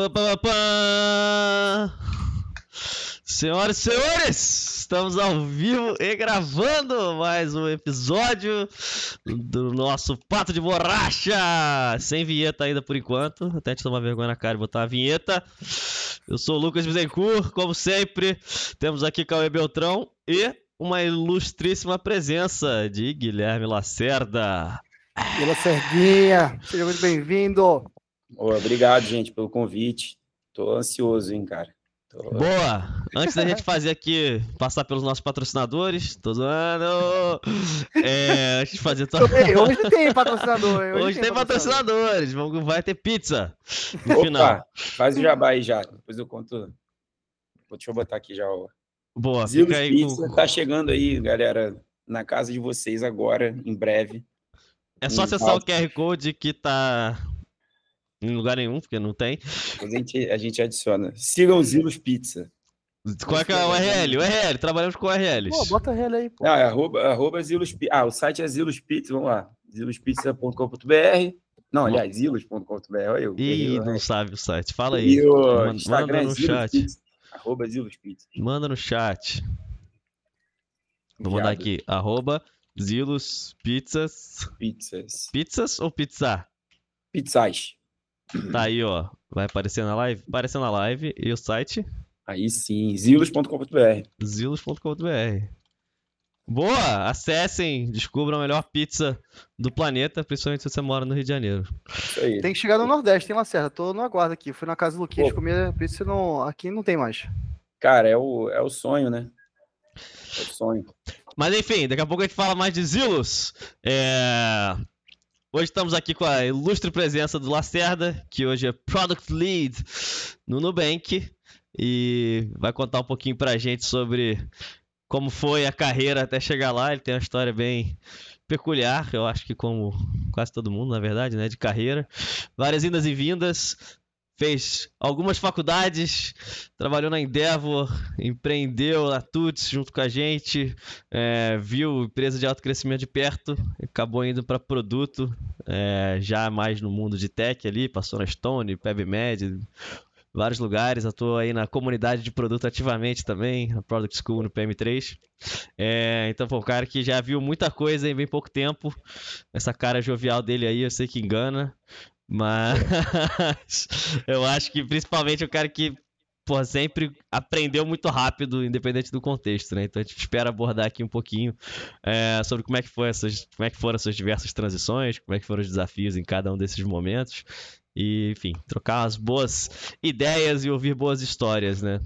Pá, pá, pá. Senhoras e senhores, estamos ao vivo e gravando mais um episódio do nosso Pato de Borracha. Sem vinheta ainda por enquanto, até te tomar vergonha na cara e botar a vinheta. Eu sou o Lucas Bizencourt, como sempre, temos aqui Cauê Beltrão e uma ilustríssima presença de Guilherme Lacerda. Vila Serguinha, seja muito bem-vindo. Obrigado, gente, pelo convite. Tô ansioso, hein, cara. Tô... Boa! Antes da gente fazer aqui, passar pelos nossos patrocinadores, tô zoando! É, antes de fazer... To... Hoje tem patrocinador. Hoje, hoje tem, tem patrocinadores, Vamos, vai ter pizza no Opa, final. Faz o jabá aí já, depois eu conto. Deixa eu botar aqui já o... Boa, Zilos fica aí Pizza com... tá chegando aí, galera, na casa de vocês agora, em breve. É só acessar o QR Code que tá em lugar nenhum, porque não tem. A gente, a gente adiciona. Sigam Zilos Pizza. Qual é, que é o URL? O URL, trabalhamos com URLs. Pô, bota URL aí, pô. Não, é arroba, arroba Zilos Pizza. Ah, o site é Zilos Pizza, vamos lá. zilospizza.com.br Não, aliás, zilos.com.br, olha eu. Ih, eu, não sabe o site. Fala aí. E o manda, Instagram manda é no Zilos chat. Pizza. Arroba Zilos Pizza. Manda no chat. Vou mandar aqui. Arroba Zilos Pizzas. Pizzas. Pizzas ou pizza? Pizzas. Tá aí, ó. Vai aparecer na live? Apareceu na live. E o site? Aí sim, zilos.com.br. zilos.com.br. Boa! Acessem, descubram a melhor pizza do planeta, principalmente se você mora no Rio de Janeiro. Isso aí. Tem que chegar no Nordeste, tem Lacerda. Tô no aguardo aqui. Fui na casa do Luquinhas Pô. comer pizza não... aqui não tem mais. Cara, é o, é o sonho, né? É o sonho. Mas enfim, daqui a pouco a gente fala mais de Zilos. É... Hoje estamos aqui com a ilustre presença do Lacerda, que hoje é Product Lead no Nubank. E vai contar um pouquinho pra gente sobre como foi a carreira até chegar lá. Ele tem uma história bem peculiar, eu acho que como quase todo mundo, na verdade, né, de carreira. Várias indas e vindas. Fez algumas faculdades, trabalhou na Endeavor, empreendeu na Tuts junto com a gente, é, viu empresa de alto crescimento de perto, acabou indo para produto, é, já mais no mundo de tech ali, passou na Stone, PebMed, vários lugares, atuou aí na comunidade de produto ativamente também, na Product School no PM3. É, então, pô, um cara que já viu muita coisa em bem pouco tempo. Essa cara jovial dele aí, eu sei que engana. Mas eu acho que principalmente o cara que pô, sempre aprendeu muito rápido, independente do contexto, né? Então a gente espera abordar aqui um pouquinho é, sobre como é que foi essas, como é que foram essas diversas transições, como é que foram os desafios em cada um desses momentos. E, enfim, trocar umas boas ideias e ouvir boas histórias, né?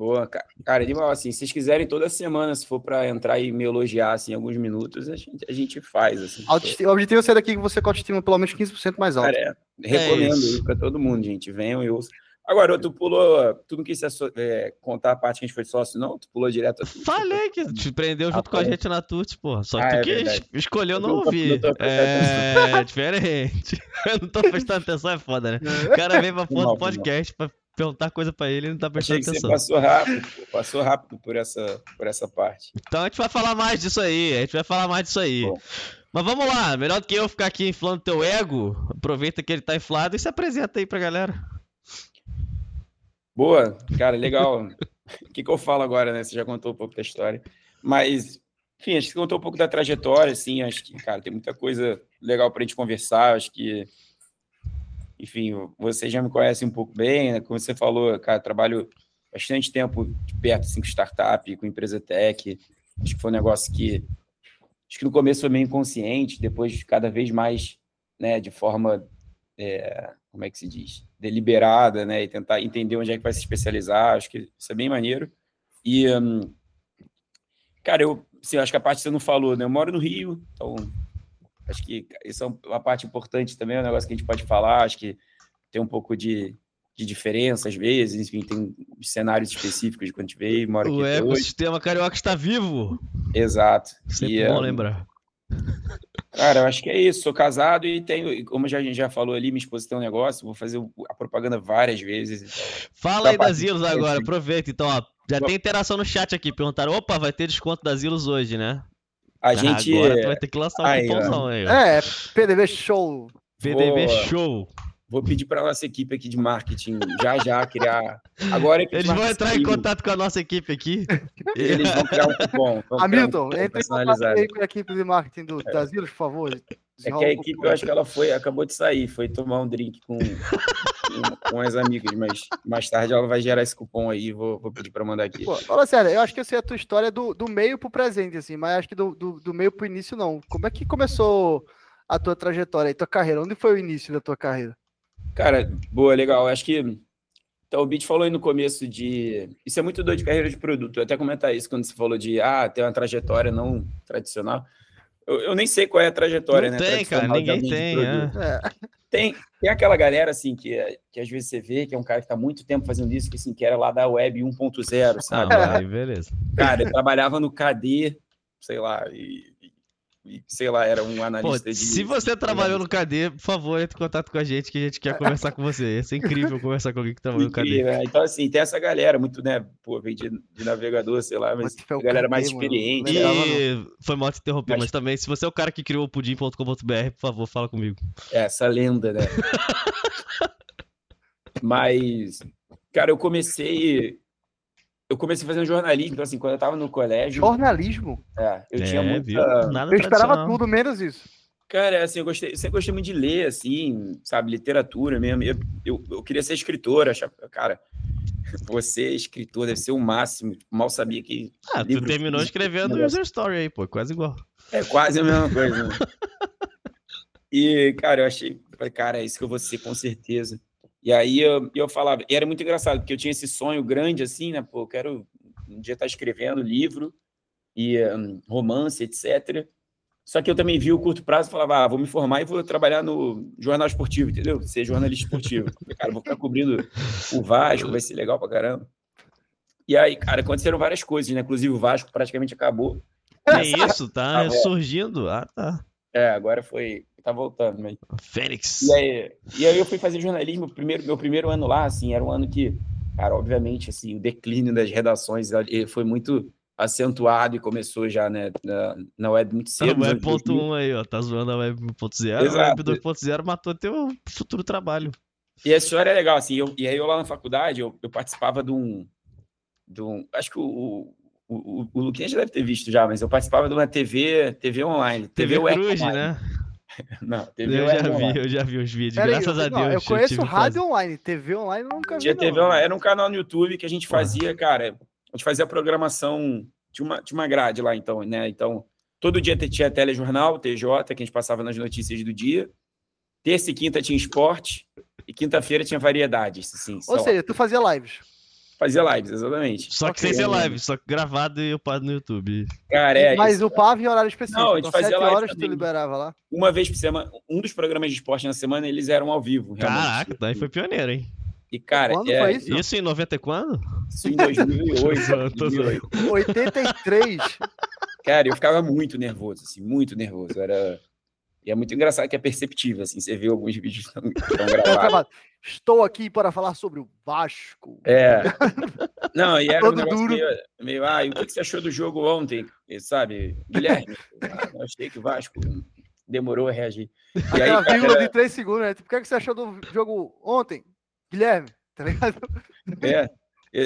Boa, cara. Cara, animal, assim, se vocês quiserem toda semana, se for pra entrar e me elogiar, assim, alguns minutos, a gente, a gente faz, assim. O objetivo é sair daqui com você com autoestima pelo menos 15% mais alto. Cara, é, recomendo isso. aí pra todo mundo, gente. Venham e ouçam. Agora, tu pulou, tu não quis é, contar a parte que a gente foi sócio, não? Tu pulou direto tudo. Falei que te prendeu junto Ah, com a gente na Tuts, porra. Só que Ah, tu é que verdade. escolheu Eu não ouvir. não tô prestando É diferente. Eu não tô prestando atenção, é foda, né? O cara vem pra mal, do mal. podcast pra perguntar coisa pra ele e não tá Achei prestando que você atenção. passou rápido, pô, passou rápido por essa, por essa parte. Então a gente vai falar mais disso aí, a gente vai falar mais disso aí. Bom. Mas vamos lá, melhor do que eu ficar aqui inflando teu ego, aproveita que ele tá inflado e se apresenta aí pra galera. Boa, cara, legal. O que, que eu falo agora, né? Você já contou um pouco da história. Mas, enfim, acho que você contou um pouco da trajetória, assim. Acho que, cara, tem muita coisa legal pra gente conversar. Acho que, enfim, você já me conhece um pouco bem, né? Como você falou, cara, trabalho bastante tempo de perto, assim, com startup, com empresa tech. Acho que foi um negócio que, acho que no começo foi meio inconsciente, depois cada vez mais, né, de forma, é, como é que se diz? Deliberada, né, e tentar entender onde é que vai se especializar. Acho que isso é bem maneiro. E, hum, cara, eu, assim, acho que a parte que você não falou, né? Eu moro no Rio, então acho que isso é uma parte importante também, é um negócio que a gente pode falar. Acho que tem um pouco de, de diferença às vezes, enfim, tem cenários específicos de quando a gente veio, mora O até hoje. ecossistema carioca está vivo. Exato. Sempre E, bom hum, lembrar. Cara, eu acho que é isso. Sou casado e tenho, como já, a gente já falou ali, minha esposa tem um negócio, vou fazer a propaganda várias vezes. então. Fala aí das Zilos de- agora, aproveita. Então, ó, já tem interação no chat aqui. Perguntaram, opa, vai ter desconto das Zilos hoje, né? A gente. Agora tu vai ter que lançar um Aí, cupomzão aí. É, PDV Show. PDV Vou- Show. Vou pedir para nossa equipe aqui de marketing já já criar. Agora é que Eles vão entrar em contato com a nossa equipe aqui. Eles vão criar um cupom. Hamilton, um entre em contato aí com a equipe de marketing do é. por favor. É que a equipe, eu acho que ela foi, acabou de sair, foi tomar um drink com, com, com as amigas, mas mais tarde ela vai gerar esse cupom aí, vou, vou pedir para mandar aqui. Pô, fala sério, eu acho que eu sei a tua história do, do meio pro presente, assim, mas acho que do, do, do meio pro início não. Como é que começou a tua trajetória e tua carreira? Onde foi o início da tua carreira? Cara, boa, legal. Acho que então, o Bit falou aí no começo de. Isso é muito doido de carreira de produto. Eu até comentar isso quando você falou de ah, ter uma trajetória não tradicional. Eu, eu nem sei qual é a trajetória, não né? Tem, cara, ninguém tem. É. Tem, tem aquela galera, assim, que, que às vezes você vê que é um cara que está muito tempo fazendo isso, que, assim, que era lá da web 1.0, sabe? Ah, beleza. Cara, eu trabalhava no KD, sei lá, e sei lá, era um analista Pô, de. Se você trabalhou no KD, por favor, entre em contato com a gente que a gente quer conversar com você. Ia ser incrível conversar com alguém que trabalhou no KD. Né? Então, assim, tem essa galera, muito, né? Pô, vem de, de navegador, sei lá, mas a galera KD, mais experiente. E foi mal te interromper, mas... mas... também, se você é o cara que criou o pudim.com.br, por favor, fala comigo. É, essa lenda, né? mas, cara, eu comecei eu comecei fazendo jornalismo, então assim, quando eu tava no colégio. Jornalismo? É, eu é, tinha muita. eu esperava tudo, menos isso. Cara, assim, eu gostei, sempre gostei muito de ler, assim, sabe, literatura mesmo. Eu, eu, eu queria ser escritor, achava, cara, você, escritor, deve ser o máximo. Mal sabia que. Ah, tu terminou escrevendo User Story aí, pô, quase igual. É quase a mesma coisa. Né? e, cara, eu achei, cara, é isso que eu vou ser, com certeza. E aí eu, eu falava, e era muito engraçado, porque eu tinha esse sonho grande assim, né? Pô, eu quero um dia estar escrevendo livro e um, romance, etc. Só que eu também vi o curto prazo e falava, ah, vou me formar e vou trabalhar no jornal esportivo, entendeu? Ser jornalista esportivo. cara, vou ficar cobrindo o Vasco, vai ser legal pra caramba. E aí, cara, aconteceram várias coisas, né? Inclusive o Vasco praticamente acabou. É isso, tá ah, surgindo. Ah, tá. É, agora foi tá voltando. Mas... Fênix. E aí, e aí eu fui fazer jornalismo, primeiro, meu primeiro ano lá, assim, era um ano que, cara, obviamente, assim, o declínio das redações foi muito acentuado e começou já, né, na, na web muito cedo. Na web ponto um aí, ó, tá zoando a web 1.0, a web 2.0 matou teu futuro trabalho. E a história é legal, assim, eu, e aí eu lá na faculdade, eu, eu participava de um, de um, acho que o, o, o, o Luquinha já deve ter visto já, mas eu participava de uma TV, TV online. TV, TV Cruz, né? Não, TV eu já vi, eu já vi os vídeos, Pera graças aí, a Deus. eu conheço rádio online, TV online eu nunca vi. Tinha TV online, era um canal no YouTube que a gente fazia, cara, a gente fazia a programação, tinha uma, tinha uma grade lá então, né? Então, todo dia tinha telejornal, TJ, que a gente passava nas notícias do dia. Terça e quinta tinha esporte, e quinta-feira tinha variedades, assim. Ou seja, tu fazia lives. Fazia lives, exatamente. Só que sem ser live, só que gravado e upado no YouTube. Cara, é. Mas isso, upava em horário específico. Não, a gente então, fazia live horas também. tu liberava lá. Uma vez por semana, um dos programas de esporte na semana, eles eram ao vivo. Realmente. Caraca, daí foi pioneiro, hein? E, cara, quando é... foi isso? Isso em 90 e quando? Isso em 2008. 2008. 83. Cara, eu ficava muito nervoso, assim, muito nervoso. Era e é muito engraçado que é perceptível, assim, você vê alguns vídeos tão, tão gravados. Estou aqui para falar sobre o Vasco. É. Não, e era um negócio meio, meio, ah, e o que você achou do jogo ontem? Sabe, Guilherme, ah, eu achei que o Vasco demorou a reagir. E Aquela aí, vírgula era... de três segundos, né? Tipo, o que você achou do jogo ontem? Guilherme, tá ligado? É,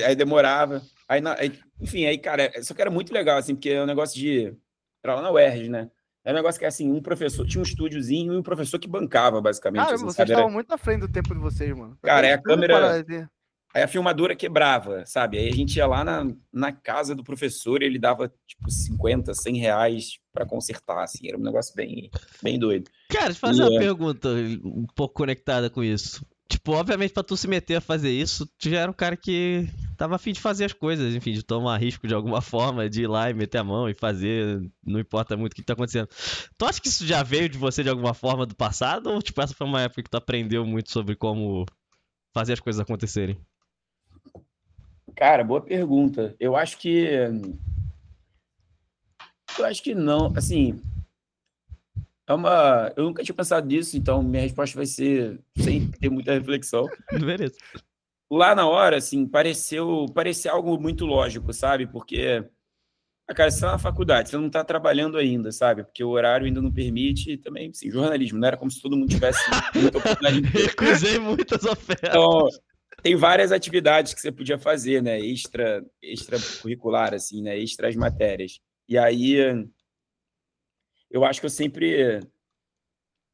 aí demorava. Aí, aí, enfim, aí, cara, só que era muito legal, assim, porque é um negócio de... Era lá na UERJ, né? É um negócio que, assim, um professor tinha um estúdiozinho e um professor que bancava, basicamente. Cara, assim, vocês estavam muito na frente do tempo de vocês, mano. Cara, é a câmera. Aí a filmadora quebrava, sabe? Aí a gente ia lá na, na casa do professor e ele dava, tipo, 50, 100 reais para consertar, assim. Era um negócio bem, bem doido. Cara, deixa eu fazer e, uma é... pergunta um pouco conectada com isso. Tipo, obviamente, pra tu se meter a fazer isso, tu já era um cara que tava afim de fazer as coisas, enfim, de tomar risco de alguma forma, de ir lá e meter a mão e fazer, não importa muito o que tá acontecendo. Tu acha que isso já veio de você de alguma forma do passado? Ou, tipo, essa foi uma época que tu aprendeu muito sobre como fazer as coisas acontecerem? Cara, boa pergunta. Eu acho que. Eu acho que não. Assim, é uma. Eu nunca tinha pensado nisso, então minha resposta vai ser sem ter muita reflexão. Beleza. Lá na hora, assim, pareceu, pareceu algo muito lógico, sabe? Porque Ah, cara, você tá na faculdade, você não tá trabalhando ainda, sabe? Porque o horário ainda não permite e também, sim, jornalismo, não era como se todo mundo tivesse muita oportunidade. Recusei muitas ofertas. Então, tem várias atividades que você podia fazer, né? Extra, extra curricular, assim, né? Extra as matérias. E aí, eu acho que eu sempre.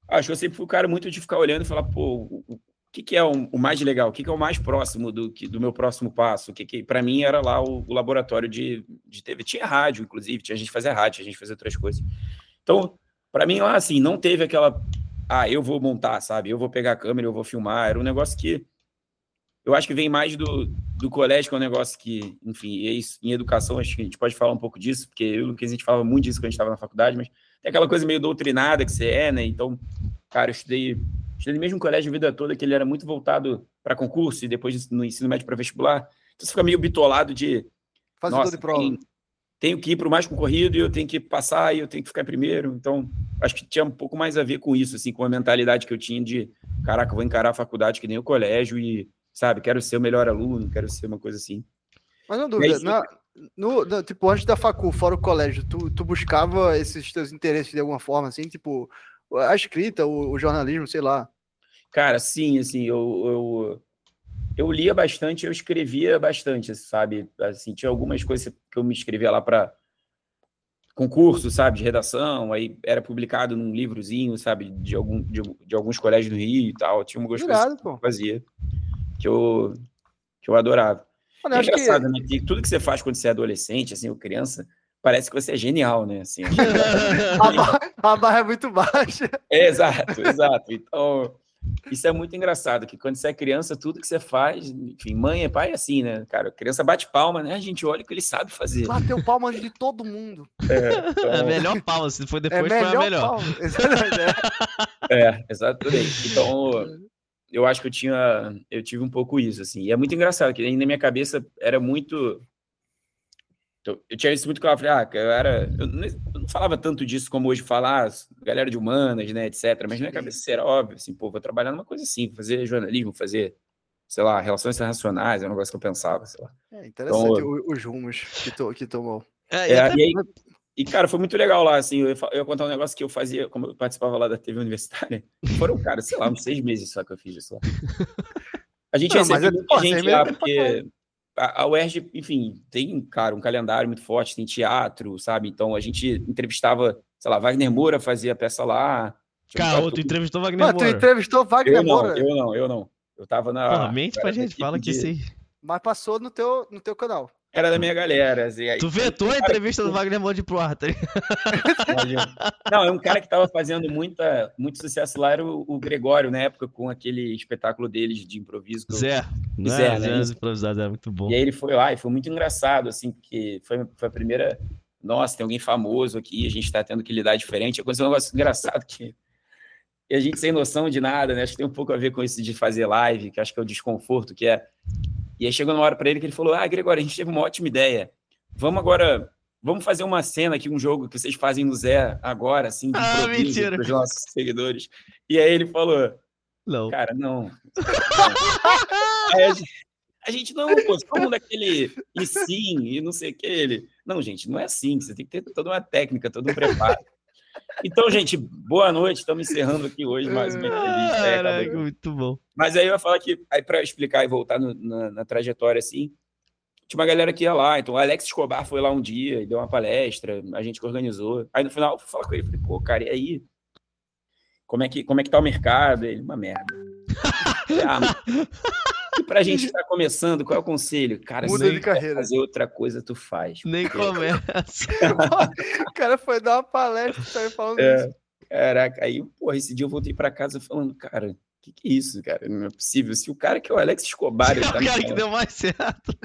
Acho que eu sempre fui o cara muito de ficar olhando e falar, pô, o que, que é o, o, mais legal? O que, que é o mais próximo do, que, do meu próximo passo? O que, que para mim era lá o, o, laboratório de, de TV. Tinha rádio, inclusive, tinha gente que fazia rádio, tinha gente fazia outras coisas. Então, para mim lá, assim, não teve aquela. Ah, eu vou montar, sabe? Eu vou pegar a câmera, eu vou filmar. Era um negócio que eu acho que vem mais do, do colégio, que é um negócio que, enfim, é em educação, acho que a gente pode falar um pouco disso, porque eu e o Lucas, a gente falava muito disso quando a gente estava na faculdade, mas tem aquela coisa meio doutrinada que você é, né? Então, cara, eu estudei estudei no mesmo colégio a vida toda, que ele era muito voltado para concurso e depois no ensino médio para vestibular. Então você fica meio bitolado de. Fazedor de prova. Tenho, tenho que ir para o mais concorrido e eu tenho que passar e eu tenho que ficar em primeiro. Então, acho que tinha um pouco mais a ver com isso, assim, com a mentalidade que eu tinha de, caraca, vou encarar a faculdade que nem o colégio e, sabe, quero ser o melhor aluno, quero ser uma coisa assim. Mas não dúvida, aí, na, no, no, tipo, antes da facu, fora o colégio, tu, tu buscava esses teus interesses de alguma forma, assim, tipo, a escrita, o, o jornalismo, sei lá. Cara, sim, assim, eu, eu, eu lia bastante, eu escrevia bastante, sabe? Assim, tinha algumas coisas que eu me escrevia lá para concurso, sabe, de redação, aí era publicado num livrozinho, sabe, de, algum, de, de alguns colégios do Rio e tal. Tinha algumas coisas que eu fazia que eu, que eu adorava. Mano, é engraçado, que... né? Que tudo que você faz quando você é adolescente, assim, ou criança, parece que você é genial, né? Assim, a, barra, a barra é muito baixa. É, exato, exato. Então, isso é muito engraçado, que quando você é criança, tudo que você faz, enfim, mãe e pai é assim, né? Cara, a criança bate palma, né? A gente olha o que ele sabe fazer. Bateu palma de todo mundo. É, então... é melhor palma, se foi depois, é melhor foi a melhor. Palma. é, exatamente. Então, eu acho que eu tinha, eu tive um pouco isso, assim. E é muito engraçado, que na minha cabeça era muito então, eu tinha isso muito claro, falei, ah, eu era. Eu não, eu não, falava tanto disso como hoje falar, ah, galera de humanas, né, etc. Mas na minha cabeça era óbvio, assim, pô, vou trabalhar numa coisa assim, fazer jornalismo, fazer, sei lá, relações internacionais, é um negócio que eu pensava, sei lá. É interessante então, os rumos que, to, que tomou. É, e, é, e, aí, e, cara, foi muito legal lá, assim, eu, eu ia contar um negócio que eu fazia, como eu participava lá da TV universitária, foram, cara, sei lá, uns seis meses só que eu fiz isso lá. A gente não, recebeu é, muita gente lá, porque a, a UERJ, enfim, tem, cara, um calendário muito forte, tem teatro, sabe? Então a gente entrevistava, sei lá, Wagner Moura fazia peça lá. Cara, tu entrevistou Wagner Moura. tu entrevistou Wagner eu Moura. Eu não, eu não. Eu que. Era da minha galera. Assim, aí, tu vetou a entrevista do Wagner de pro Arthur. Não, é um cara que tava fazendo muita, muito sucesso lá, era o, o, Gregório, na época, com aquele espetáculo deles de improviso. Zé. Né? Zé, né? Zé improvisados, é muito bom. E aí ele foi lá e foi muito engraçado, assim, porque foi, foi a primeira. Nossa, tem alguém famoso aqui, a gente está tendo que lidar diferente. Aconteceu um negócio engraçado que e a gente sem noção de nada, né? Acho que tem um pouco a ver com isso de fazer live, que acho que é o desconforto, que é e aí chegou uma hora para ele que ele falou: Ah, Gregório, a gente teve uma ótima ideia. Vamos agora, vamos fazer uma cena aqui, um jogo que vocês fazem no Zé agora, assim, de ah, mentira. para os nossos seguidores. E aí ele falou: Não. Cara, não. aí a gente, a gente não, pô, como daquele e sim, e não sei o que. Ele, não, gente, não é assim, você tem que ter toda uma técnica, todo um preparo. Então, gente, boa noite. Estamos encerrando aqui hoje mais uma entrevista. Caraca, muito bom. Mas aí eu ia falar que, aí para explicar e voltar no, na, na, trajetória, assim, tinha uma galera que ia lá. Então, o Alex Escobar foi lá um dia e deu uma palestra, a gente que organizou. Aí no final eu fui falar com ele, falei, pô, cara, e aí? Como é que, como é que tá o mercado? Ele, uma merda. ah, e pra gente que tá começando, qual é o conselho? Cara, Muda se de carreira. fazer outra coisa, tu faz. Nem começa. o cara foi dar uma palestra tá falando é, isso. Caraca, aí, porra, esse dia eu voltei pra casa falando, cara, que que é isso, cara? Não é possível. Se o cara que é o Alex Escobar... É o tá cara que deu mais certo.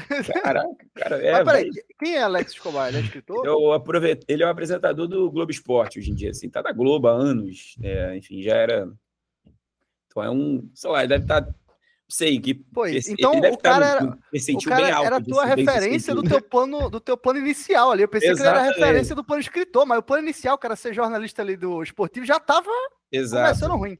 Caraca, cara, é... Mas peraí, quem é Alex Escobar? Ele é escritor? Eu aproveito, ele é o apresentador do Globo Esporte hoje em dia, assim, tá na Globo há anos, é, enfim, já era... Então é um, sei lá, ele deve estar... Sei que pois, então o cara era, o cara alto, era a tua referência do teu plano do teu plano inicial ali. Eu pensei Exatamente. que ele era a referência do plano escritor, mas o plano inicial, cara ser jornalista ali do esportivo já tava Exato. começando ruim.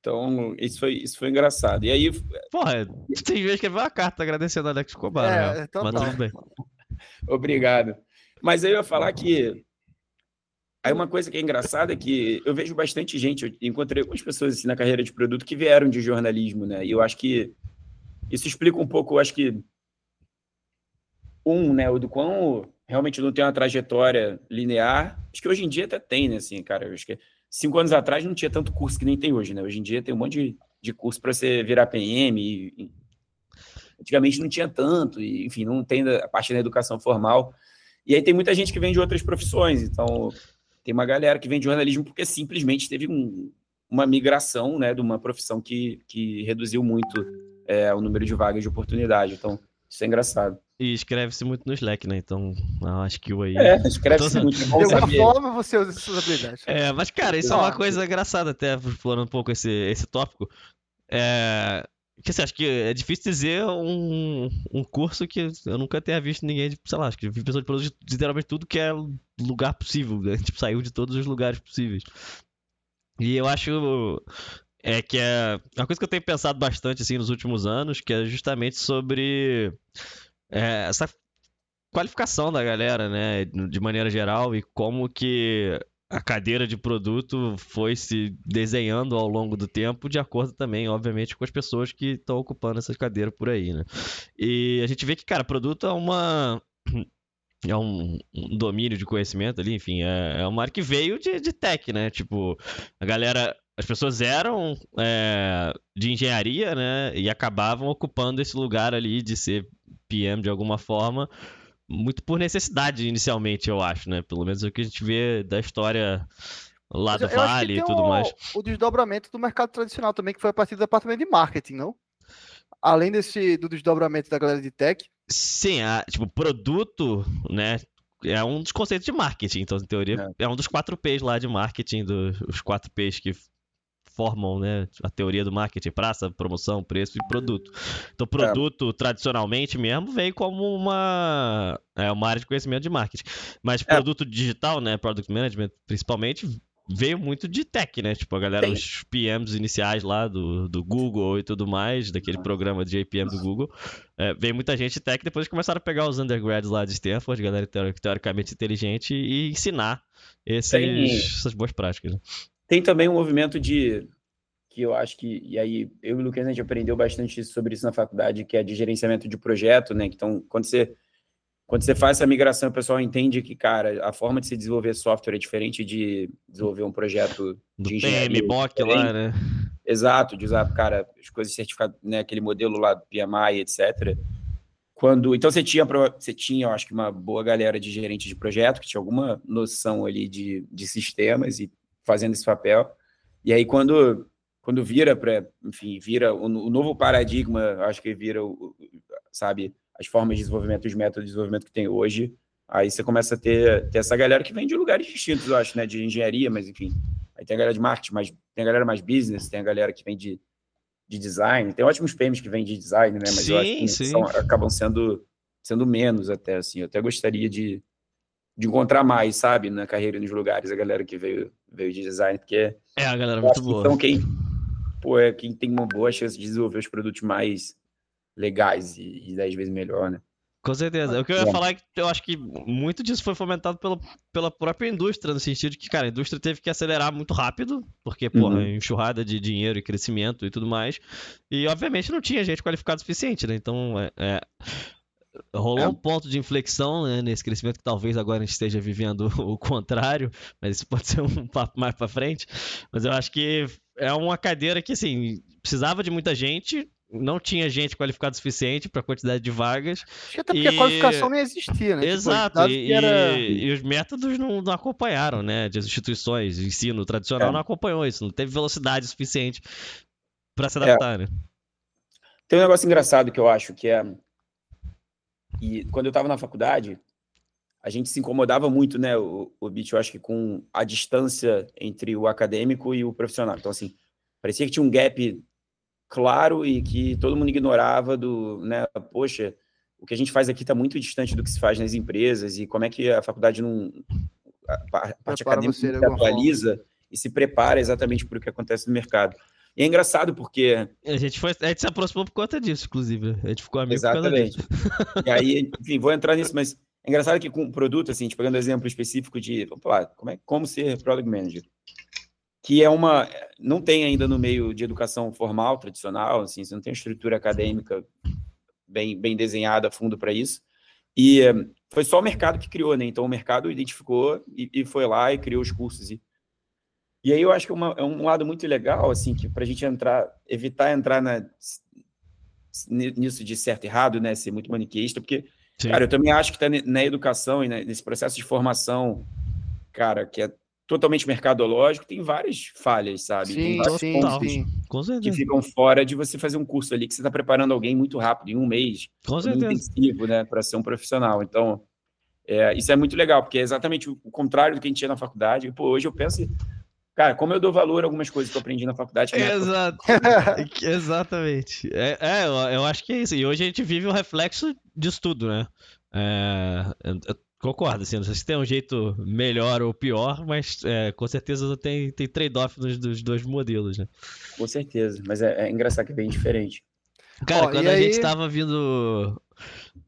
Então, isso foi, isso foi engraçado. E aí. Porra, tem que escrever uma carta agradecendo a Alex Escobar. É, né? então mas tá. tudo bem. Obrigado. Mas eu ia falar que Aí uma coisa que é engraçada é que eu vejo bastante gente, eu encontrei algumas pessoas assim, na carreira de produto que vieram de jornalismo, né? E eu acho que isso explica um pouco, eu acho que um, né, o do quão realmente não tem uma trajetória linear. Acho que hoje em dia até tem, né, assim, cara. acho que cinco anos atrás não tinha tanto curso que nem tem hoje, né? Hoje em dia tem um monte de, de curso para você virar PM. E, e, antigamente não tinha tanto, e, enfim, não tem a parte da educação formal. E aí tem muita gente que vem de outras profissões, então tem uma galera que vem de jornalismo porque simplesmente teve um, uma migração né, de uma profissão que, que reduziu muito é, o número de vagas de oportunidade. Então, isso é engraçado. E escreve-se muito no Slack, né? Então, acho que o aí. É, escreve-se muito. De alguma forma você usa essas habilidades. É, mas, cara, isso é uma coisa engraçada, até explorando um pouco esse, esse tópico. É, que você acha que é difícil dizer um, um curso que eu nunca tenha visto ninguém, de, sei lá, acho que vi pessoas de de literalmente tudo que é lugar possível, né? tipo, saiu de todos os lugares possíveis. E eu acho é que é uma coisa que eu tenho pensado bastante assim nos últimos anos, que é justamente sobre é, essa qualificação da galera, né, de maneira geral e como que a cadeira de produto foi se desenhando ao longo do tempo, de acordo também, obviamente, com as pessoas que estão ocupando essas cadeiras por aí, né? E a gente vê que, cara, produto é uma. É um, um domínio de conhecimento ali, enfim, é, é uma área que veio de, de tech, né? Tipo, a galera as pessoas eram é, de engenharia, né? E acabavam ocupando esse lugar ali de ser PM de alguma forma, muito por necessidade inicialmente, eu acho, né? Pelo menos é o que a gente vê da história lá do Vale e tudo o, mais. O desdobramento do mercado tradicional também, que foi a partir do departamento de marketing, não? Além desse do desdobramento da galera de tech. Sim, a, tipo, produto, né? É um dos conceitos de marketing, então, em teoria, é, é um dos quatro P's lá de marketing, dos os quatro P's que formam né, a teoria do marketing, praça, promoção, preço e produto. Então, produto, é. tradicionalmente mesmo, vem como uma, é, uma área de conhecimento de marketing. Mas é. produto digital, né, product management, principalmente, veio muito de tech, né? Tipo, a galera, Tem. os PMs iniciais lá do, do Google e tudo mais, daquele programa de APM do Google, é, veio muita gente de tech, depois começaram a pegar os undergrads lá de Stanford, galera teoricamente inteligente, e ensinar esses, essas boas práticas. Né? Tem também um movimento de que eu acho que, e aí eu e o Lucas a gente aprendeu bastante sobre isso na faculdade, que é de gerenciamento de projeto, né? Então, quando você quando você faz essa migração, o pessoal entende que, cara, a forma de se desenvolver software é diferente de desenvolver um projeto Do de engenharia. PMBOK lá, né? Exato, de usar, cara, as coisas certificadas, né, aquele modelo lá do PMI, etc. Quando, então você tinha, você tinha, eu acho que uma boa galera de gerente de projeto que tinha alguma noção ali de, de sistemas e fazendo esse papel. E aí, quando, quando vira para, enfim, vira o, o, novo paradigma, acho que vira, o, sabe, as formas de desenvolvimento, os métodos de desenvolvimento que tem hoje, aí você começa a ter, ter essa galera que vem de lugares distintos, eu acho, né, de engenharia, mas enfim. Aí tem a galera de marketing, mas tem a galera mais business, tem a galera que vem de, de design, tem ótimos PMs que vêm de design, né, mas sim, eu acho que são, acabam sendo, sendo menos até, assim. Eu até gostaria de, de encontrar mais, sabe, na carreira nos lugares, a galera que veio, veio de design, porque é a galera muito boa. Então quem, pô, é quem tem uma boa chance de desenvolver os produtos mais legais e, e dez vezes melhor, né? Com certeza. O que eu ia falar é que eu acho que muito disso foi fomentado pela, pela própria indústria, no sentido de que, cara, a indústria teve que acelerar muito rápido, porque, porra, uhum. enxurrada de dinheiro e crescimento e tudo mais. E, obviamente, não tinha gente qualificada o suficiente, né? Então, é, é rolou é. um ponto de inflexão né, nesse crescimento que talvez agora a gente esteja vivendo o contrário, mas isso pode ser um papo mais para frente. Mas eu acho que é uma cadeira que assim precisava de muita gente, não tinha gente qualificada o suficiente para a quantidade de vagas. Acho que até porque e... a qualificação nem existia, né? Tipo, Exato, tipo, e, era... e, os métodos não, não, acompanharam, né? As instituições, o ensino tradicional é. não acompanhou isso, não teve velocidade suficiente para se adaptar, é. né? Tem um negócio engraçado que eu acho que é e quando eu estava na faculdade, a gente se incomodava muito, né, o, o Bit, eu acho que com a distância entre o acadêmico e o profissional. Então, assim, parecia que tinha um gap claro e que todo mundo ignorava do, né, poxa, o que a gente faz aqui está muito distante do que se faz nas empresas e como é que a faculdade não a parte acadêmica se atualiza e se prepara exatamente para o que acontece no mercado. E é engraçado porque. A gente, foi, a gente se aproximou por conta disso, inclusive. A gente ficou amigo Exatamente. e aí, enfim, vou entrar nisso, mas É engraçado que com um produto, assim, tipo, pegando exemplo específico de, vamos falar, como, é, como ser Product Manager, que é uma, não tem ainda no meio de educação formal, tradicional, assim, você não tem estrutura acadêmica bem, bem desenhada a fundo para isso, e foi só o mercado que criou, né? Então o mercado identificou e, e foi lá e criou os cursos. E, e aí eu acho que uma, é um lado muito legal, assim, que para a gente entrar, evitar entrar na, nisso de certo e errado, né? Ser muito maniqueísta, porque, Sim. cara, eu também acho que tá na educação e nesse processo de formação, cara, que é totalmente mercadológico, tem várias falhas, sabe? Sim, tem sim, sim. que ficam fora de você fazer um curso ali que você está preparando alguém muito rápido, em um mês, Com certeza. intensivo, né, para ser um profissional. Então, é, isso é muito legal, porque é exatamente o contrário do que a gente tinha na faculdade. E, pô, hoje eu penso, cara, como eu dou valor a algumas coisas que eu aprendi na faculdade. Exato. exatamente. É, é, eu acho que é isso. E hoje a gente vive o reflexo disso tudo, né? É, Concordo, assim, não sei se tem um jeito melhor ou pior, mas é, com certeza tem, tem trade-off dos, dos, dois modelos, né? Com certeza, mas é, é engraçado que é bem diferente. Cara, quando a aí... gente tava vindo.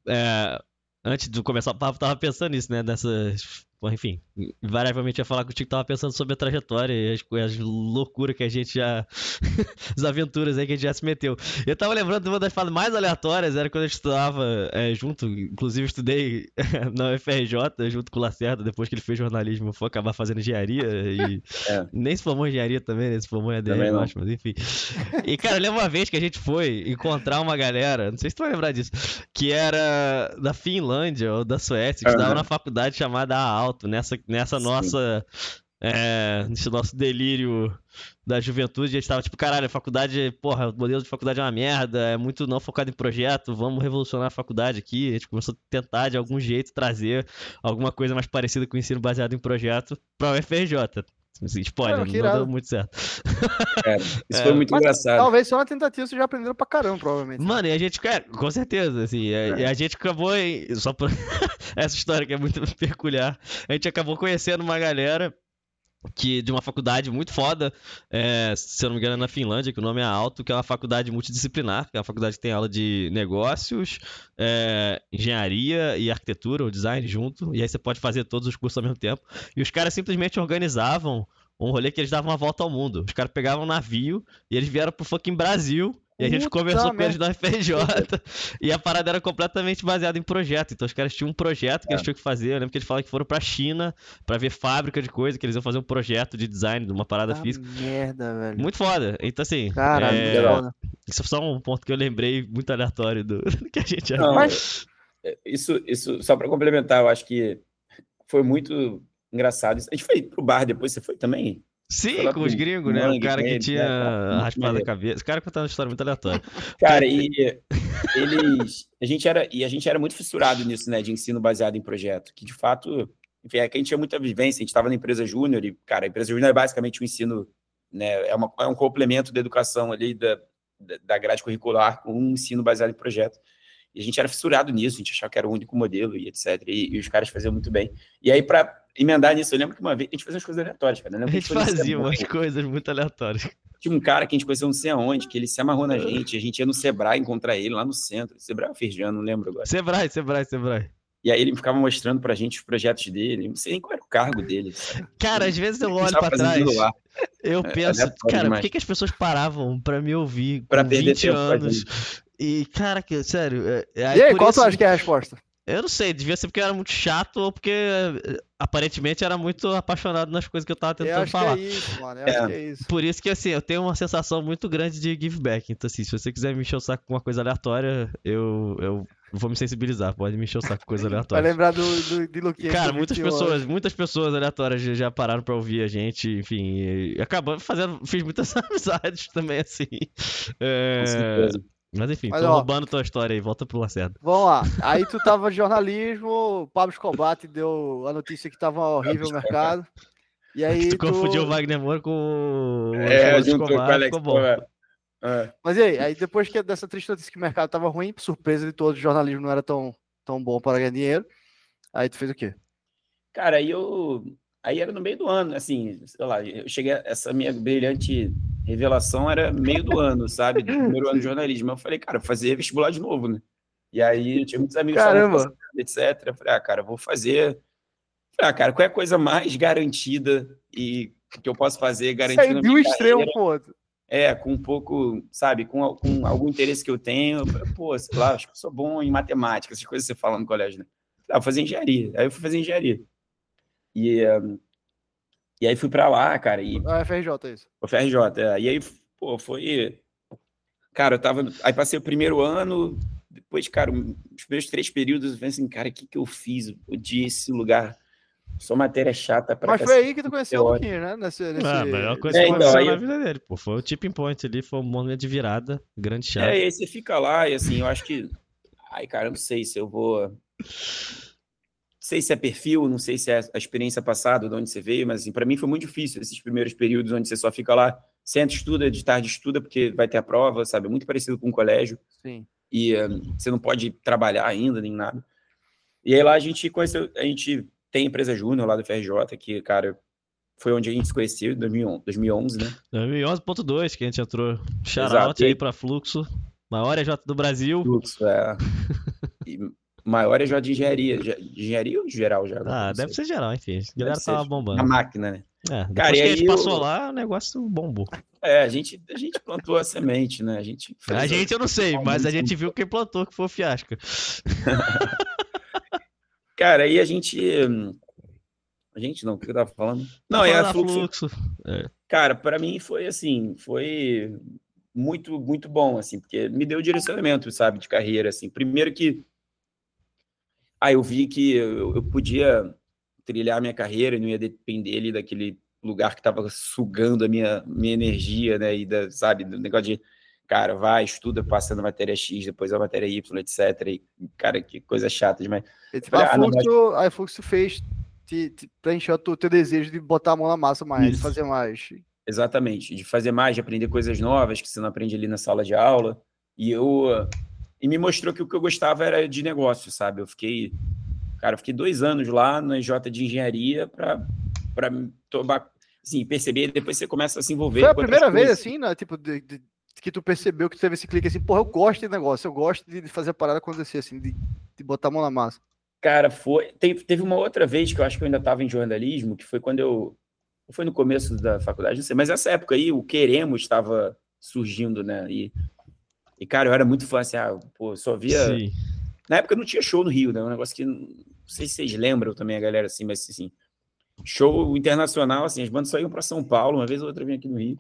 É, antes de começar o papo, tava pensando nisso, né? Nessas enfim, invariavelmente ia falar contigo que tava pensando sobre a trajetória e as, as loucuras que a gente já. as aventuras aí que a gente já se meteu. Eu tava lembrando de uma das falas mais aleatórias, era quando a gente estudava é, junto, inclusive estudei na UFRJ, junto com o Lacerda, depois que ele fez jornalismo, foi acabar fazendo engenharia e. É. Nem se formou engenharia também, né? Se formou em ADM, eu acho, mas enfim. E, cara, eu lembro uma vez que a gente foi encontrar uma galera, não sei se tu vai lembrar disso, que era da Finlândia ou da Suécia, que estudava na faculdade chamada AAL alto nessa, nessa nossa. É, nesse nosso delírio da juventude, a gente tava tipo, caralho, a faculdade, porra, o modelo de faculdade é uma merda, é muito não focado em projeto, vamos revolucionar a faculdade aqui. A gente começou a tentar de algum jeito trazer alguma coisa mais parecida com o ensino baseado em projeto para o UFRJ. Assim, spoiler, não, não deu muito certo. É, isso é, foi muito engraçado. Talvez só na tentativa vocês já aprenderam pra caramba, provavelmente. Mano, e a gente, é, com certeza, assim, é. a, a gente acabou em, só por essa história que é muito peculiar, a gente acabou conhecendo uma galera que de uma faculdade muito foda, é, se eu não me engano é na Finlândia, que o nome é Alto, que é uma faculdade multidisciplinar, que é uma faculdade que tem aula de negócios, é, engenharia e arquitetura ou design junto, e aí você pode fazer todos os cursos ao mesmo tempo. E os caras simplesmente organizavam um rolê que eles davam uma volta ao mundo. Os caras pegavam um navio e eles vieram pro fucking Brasil e a gente Puta conversou com eles na FRJ. e a parada era completamente baseada em projeto. Então os caras tinham um projeto que é. eles tinham que fazer. Eu lembro que eles falaram que foram pra China pra ver fábrica de coisa, que eles iam fazer um projeto de design de uma parada ah, física. Merda, velho. Muito foda. Então, assim. Caralho, é... Isso é só um ponto que eu lembrei muito aleatório do, que a gente Não, Mas... É, isso, isso, só pra complementar, eu acho que foi muito engraçado. A gente foi pro bar depois, você foi também? Sim, com os gringos, né? O cara que tinha né? raspado a cabeça. O cara contando uma história muito aleatória. Cara, e eles. A gente era, e a gente era muito fissurado nisso, né? De ensino baseado em projeto. Que de fato, enfim, é que a gente tinha muita vivência. A gente estava na empresa júnior e, cara, a empresa júnior é basicamente um ensino, né? É, uma, é um complemento da educação ali, da, da grade curricular, com um ensino baseado em projeto. E a gente era fissurado nisso, a gente achava que era o único modelo e etc. E, e os caras faziam muito bem. E aí, para emendar nisso, eu lembro que uma vez a gente fazia umas coisas aleatórias, cara. a gente, fazia umas coisas muito aleatórias. Tinha um cara que a gente conheceu não sei aonde, que ele se amarrou na gente, a gente ia no Sebrae encontrar ele lá no centro. Sebrae ou não lembro agora. Sebrae, Sebrae, Sebrae. E aí ele ficava mostrando pra gente os projetos dele. Não sei nem qual era o cargo dele. Cara, às vezes eu olho pra trás. Eu é, penso, é cara, demais. por que, que as pessoas paravam pra me ouvir pra com 20 anos? E, cara, que, sério. É, é e aí, qual isso... tu acha que é a resposta? Eu não sei, devia ser porque eu era muito chato ou porque eh, aparentemente era muito apaixonado nas coisas que eu tava tentando eu acho falar. Que é isso, mano. Eu é. acho que é isso. Por isso que assim, eu tenho uma sensação muito grande de give back. Então, assim, se você quiser me encher o saco com uma coisa aleatória, eu, eu vou me sensibilizar. Pode me encher o saco com coisa aleatória. Vai lembrar do, do de Luquinha. Cara, muitas pessoas, muitas pessoas aleatórias já pararam pra ouvir a gente, enfim. E acabando fazendo. Fiz muitas amizades também, assim. É... Com certeza. Mas enfim, Mas, tô ó, roubando tua história aí, volta pro Lacerda. Vamos lá. Aí tu tava jornalismo, o Pablo Escobar te deu a notícia que tava horrível o mercado. E aí tu, tu confundiu o Wagner Moura com o é, juntou com o Alex ficou bom. É. Mas e aí, aí depois que dessa triste notícia que o mercado tava ruim, surpresa de todos, o jornalismo não era tão, tão bom para ganhar dinheiro. Aí tu fez o quê? Cara, aí eu Aí era no meio do ano, assim, sei lá, eu cheguei, essa minha brilhante revelação era meio do ano, sabe? Do primeiro ano de jornalismo. Eu falei, cara, fazer vestibular de novo, né? E aí eu tinha muitos amigos Caramba. etc. Eu falei, ah, cara, vou fazer. Ah, cara, qual é a coisa mais garantida e que eu posso fazer garantindo. Saiu extremo outro. É, com um pouco, sabe, com, com algum interesse que eu tenho. Pô, sei lá, acho que eu sou bom em matemática, essas coisas que você fala no colégio, né? Ah, vou fazer engenharia. Aí eu fui fazer engenharia. E, um, e aí fui para lá, cara. E... A FRJ, é isso. O FRJ, é. E aí, pô, foi. Cara, eu tava. Aí passei o primeiro ano, depois, cara, os primeiros três períodos, eu falei assim, cara, o que, que eu fiz? Eu odiei esse lugar só matéria chata pra Mas foi aí que tu conheceu o Luquinha, né? Nesse, nesse... Ah, a melhor coisa é, que então, na vida dele, pô. Foi o tipping point ali, foi um momento de virada, grande chave. É, e aí você fica lá e assim, eu acho que. Ai, cara, eu não sei se eu vou. Não sei se é perfil, não sei se é a experiência passada, de onde você veio, mas assim, para mim foi muito difícil esses primeiros períodos onde você só fica lá, senta, estuda, de tarde estuda, porque vai ter a prova, sabe? Muito parecido com o colégio. Sim. E um, você não pode trabalhar ainda, nem nada. E aí lá a gente conheceu, a gente tem empresa júnior lá do FRJ, que, cara, foi onde a gente se conheceu, em 2011, né? 2011.2 que a gente entrou. Shoutout aí para Fluxo, maior EJ do Brasil. Fluxo, é. maior EJ de engenharia. De engenharia ou geral já? Ah, deve ser geral, enfim. A galera tava bombando. A máquina, né? É, depois Cara, que a gente passou eu... lá, o negócio bombou. É, a gente, a gente plantou a semente, né? A gente. A gente eu não sei, mas a gente viu quem plantou que foi o fiasco. Cara, aí a gente. A gente não, o que eu tava falando? Não, é a fluxo. fluxo. É. Cara, para mim foi assim, foi muito, muito bom, assim, porque me deu direcionamento, sabe, de carreira, assim. Primeiro que. Ah, eu vi que eu, eu podia trilhar minha carreira e não ia depender ali daquele lugar que tava sugando a minha, minha energia, né, e da, sabe, do negócio de cara, vai, estuda, passa na matéria X, depois a matéria Y, etc. E, cara, que coisa chata demais. E, tipo, a, Fluxo, a Fluxo fez, te, te preencheu o teu desejo de botar a mão na massa mais, Isso. de fazer mais. Exatamente, de fazer mais, de aprender coisas novas que você não aprende ali na sala de aula. E eu. E me mostrou que o que eu gostava era de negócio, sabe? Eu fiquei. Cara, eu fiquei dois anos lá na J de engenharia para tomar. Assim, perceber, depois você começa a se envolver. Foi a primeira vez, assim, né? Tipo, de, de que tu percebeu que teve esse clique assim, porra, eu gosto de negócio, eu gosto de fazer a parada acontecer, assim, de, de botar a mão na massa? Cara, foi. Teve, teve uma outra vez que eu acho que eu ainda estava em jornalismo, que foi quando eu. Foi no começo da faculdade, não sei, mas essa época aí, o Queremos estava surgindo, né? E, e, cara, eu era muito fã, assim, ah, pô, só via. Sim. Na época não tinha show no Rio, né? Um negócio que. Não sei se vocês lembram também, a galera, assim, mas assim. Show internacional, assim, as bandas só iam para São Paulo, uma vez ou outra vinha aqui no Rio.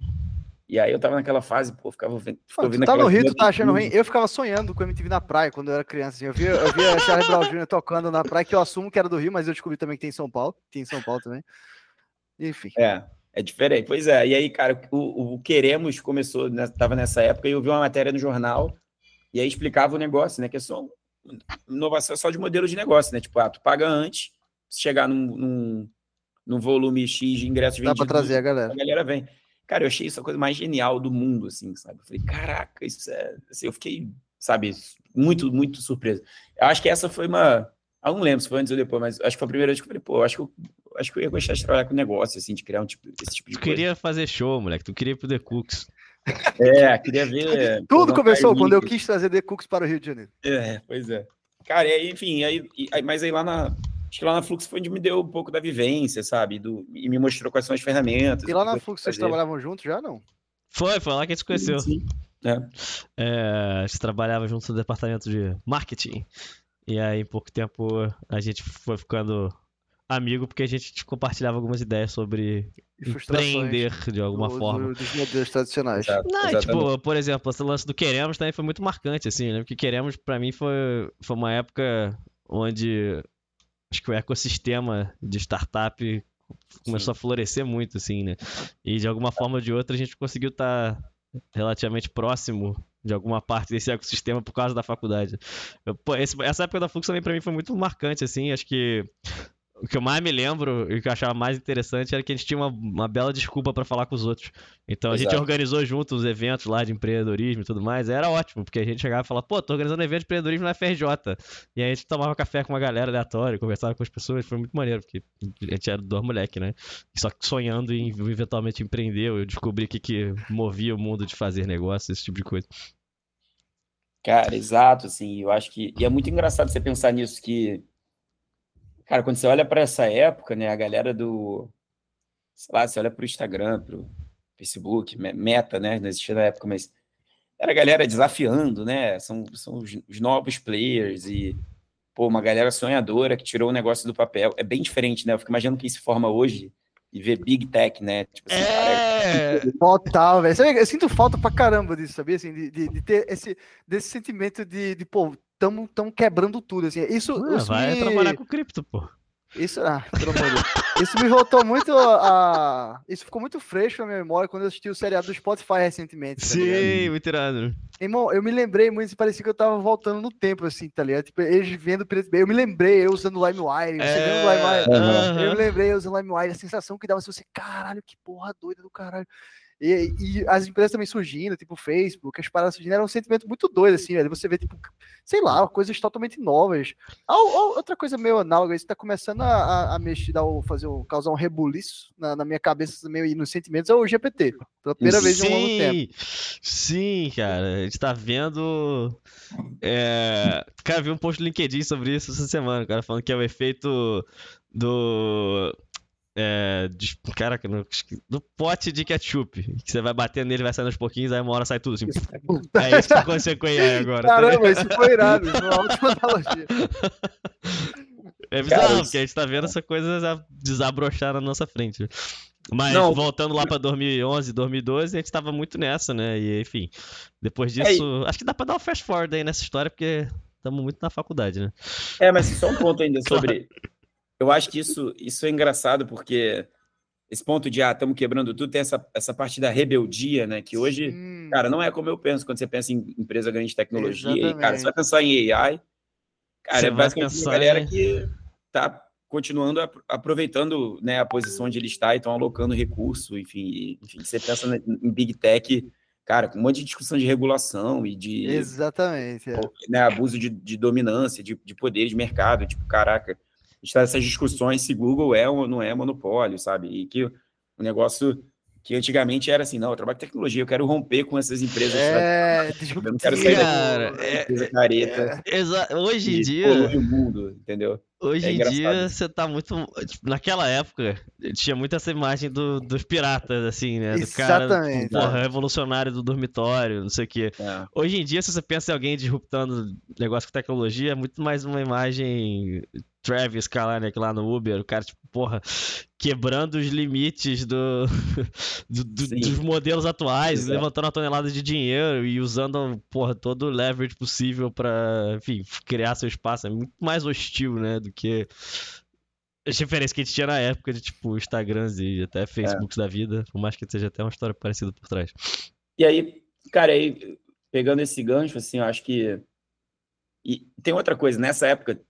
E aí eu tava naquela fase, pô, ficava vendo. Ficava vendo tá no Rio, tu tá achando ruim? Eu ficava sonhando com MTV na praia quando eu era criança. Assim. Eu via, eu via Charlie Brown Jr. tocando na praia, que eu assumo que era do Rio, mas eu descobri também que tem em São Paulo. Tem em São Paulo também. Enfim. É, é diferente. Pois é. E aí, cara, o, o Queremos começou, né, tava nessa época, e eu vi uma matéria no jornal, e aí explicava o negócio, né? Que é só inovação só de modelo de negócio, né? Tipo, ah, tu paga antes, se chegar num, num, num volume X de ingressos vendidos. Dá pra trazer a galera. A galera vem. Cara, eu achei isso a coisa mais genial do mundo, assim, sabe? Eu falei, caraca, isso é. Assim, eu fiquei, sabe, muito, muito surpreso. Eu acho que essa foi uma. Eu não lembro se foi antes ou depois, mas acho que foi a primeira vez que eu falei, pô, acho que eu, acho que eu ia gostar de trabalhar com negócio, assim, de criar um tipo, esse tipo de tu coisa. Tu queria fazer show, moleque, tu queria ir pro The Cooks. É, queria ver. Tudo começou quando eu quis trazer The Cooks para o Rio de Janeiro. É, pois é. Cara, e, enfim, aí, mas aí lá na, Acho que lá na Fluxo foi onde me deu um pouco da vivência, sabe? Do, e me mostrou quais são as ferramentas. E lá na Fluxo vocês trabalhavam juntos já, não? Foi, foi lá que a gente se conheceu. Sim, sim. É. É, a gente trabalhava junto no departamento de marketing. E aí, em pouco tempo, a gente foi ficando amigo porque a gente compartilhava algumas ideias sobre empreender de alguma do, forma. dos modelos tradicionais. Não, tipo, por exemplo, esse lance do Queremos também foi muito marcante, assim, né? Porque Queremos, para mim, foi, foi uma época onde acho que o ecossistema de startup começou Sim. a florescer muito, assim, né? E de alguma forma ou de outra a gente conseguiu estar tá relativamente próximo de alguma parte desse ecossistema por causa da faculdade. Eu, pô, esse, essa época da Flux também para mim foi muito marcante, assim, acho que o que eu mais me lembro e o que eu achava mais interessante era que a gente tinha uma, uma bela desculpa para falar com os outros. Então a Exato. gente organizou junto os eventos lá de empreendedorismo e tudo mais. Era ótimo, porque a gente chegava e falava, pô, tô organizando um evento de empreendedorismo na FRJ. E aí a gente tomava café com uma galera aleatória, conversava com as pessoas, foi muito maneiro, porque a gente era dois moleque, né? Só que sonhando em eventualmente empreender, eu descobri o que, que movia o mundo de fazer negócio, esse tipo de coisa. Cara, exato, assim, eu acho que. E é muito engraçado você pensar nisso, que. Cara, quando você olha para essa época, né, a galera do. Sei lá, você olha para o Instagram, para o Facebook, Meta, né? Não existia na época, mas era a galera desafiando, né? São, são os, os, novos players e, pô, uma galera sonhadora que tirou o negócio do papel. É bem diferente, né? Eu fico imaginando quem se forma hoje e ver Big Tech, né? Tipo assim, é, cara, total, velho. Eu sinto falta pra caramba disso, sabia? Assim, de, de, de ter esse desse sentimento de, de pô, tamo, tamo quebrando tudo, assim. Isso, ah, isso vai me... trabalhar com cripto, pô. Isso, ah, pelo amor de Deus. Isso me voltou muito a. Isso ficou muito fresco na minha memória quando eu assisti o seriado do Spotify recentemente. Tá Sim, muito irado. Irmão, eu me lembrei muito, parecia que eu tava voltando no tempo, assim, tá ligado? Tipo, eles vendo Bay. Eu me lembrei eu usando LimeWire, você é... LimeWire. Uhum. Eu me lembrei eu usando LimeWire, a sensação que dava assim, você, caralho, que porra doida do caralho. E, e, as empresas também surgindo, tipo o Facebook, as paradas surgindo, era um sentimento muito doido, assim, velho. Você vê, tipo, sei lá, coisas totalmente novas. Ah, outra coisa meio análoga, isso tá começando a, a mexer, dar, fazer, causar um rebuliço na, na, minha cabeça meio, e nos sentimentos, é o GPT. Pela primeira vez em um longo tempo. Sim, cara, a gente tá vendo. É... Cara, vi um post no LinkedIn sobre isso essa semana, cara, falando que é o efeito do é, de, caraca, no, do pote de ketchup. Que você vai batendo nele, vai saindo aos pouquinhos, aí uma hora sai tudo assim. é isso que aconteceu com AI agora. Tá Caramba, tá isso foi irado. Isso é uma ótima analogia. É bizarro, Cara, porque a gente tá vendo essa coisa desabrochar na nossa frente. Mas Não, voltando lá para 2011, 2012, a gente tava muito nessa, né? E enfim, depois é, disso, é, acho que dá para dar um fast forward aí nessa história, porque estamos muito na faculdade, né? É, mas só um ponto ainda sobre eu acho que isso, isso é engraçado, porque esse ponto de, ah, estamos quebrando tudo, tem essa, essa parte da rebeldia, né? Que hoje, Sim. cara, não é como eu penso quando você pensa em empresa grande de tecnologia. E, cara, você vai pensar em AI, cara, você é basicamente uma galera em... que tá continuando aproveitando né, a posição onde ele está e estão alocando recurso, enfim, enfim, você pensa em Big Tech, cara, com um monte de discussão de regulação e de... Exatamente. É. Né, abuso de, de dominância, de, de poder de mercado, tipo, caraca está nessas discussões se Google é ou não é monopólio, sabe? E que o negócio que antigamente era assim, não, eu trabalho com tecnologia, eu quero romper com essas empresas. É, eu não quero sair cara, da é, careta. É, hoje em dia. O mundo, entendeu? Hoje é em dia você tá muito. Tipo, naquela época, tinha muito essa imagem do, dos piratas, assim, né? Do Exatamente. cara porra, revolucionário do dormitório, não sei o quê. É. Hoje em dia, se você pensa em alguém disruptando negócio com tecnologia, é muito mais uma imagem Travis Kalanick lá no Uber, o cara, tipo, porra, quebrando os limites do, do, do dos modelos atuais, Exato. levantando a tonelada de dinheiro e usando, porra, todo o leverage possível para, enfim, criar seu espaço. É muito mais hostil, né, do que as referências que a gente tinha na época de, tipo, Instagrams e até Facebooks é. da vida, por mais que seja até uma história parecida por trás. E aí, cara, aí, pegando esse gancho, assim, eu acho que e tem outra coisa, nessa época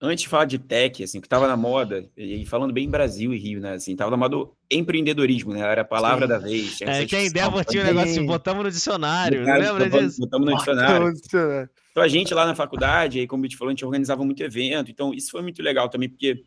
antes de falar de tech, assim, que estava na moda, e falando bem Brasil e Rio, né, assim, tava na moda o empreendedorismo, né, era a palavra Sim. da vez. É, que a ideia tinha um negócio botamos no dicionário, não lembra disso? Botamos no dicionário. Então a gente lá na faculdade, aí como a gente falou, a gente organizava muito evento, então isso foi muito legal também, porque,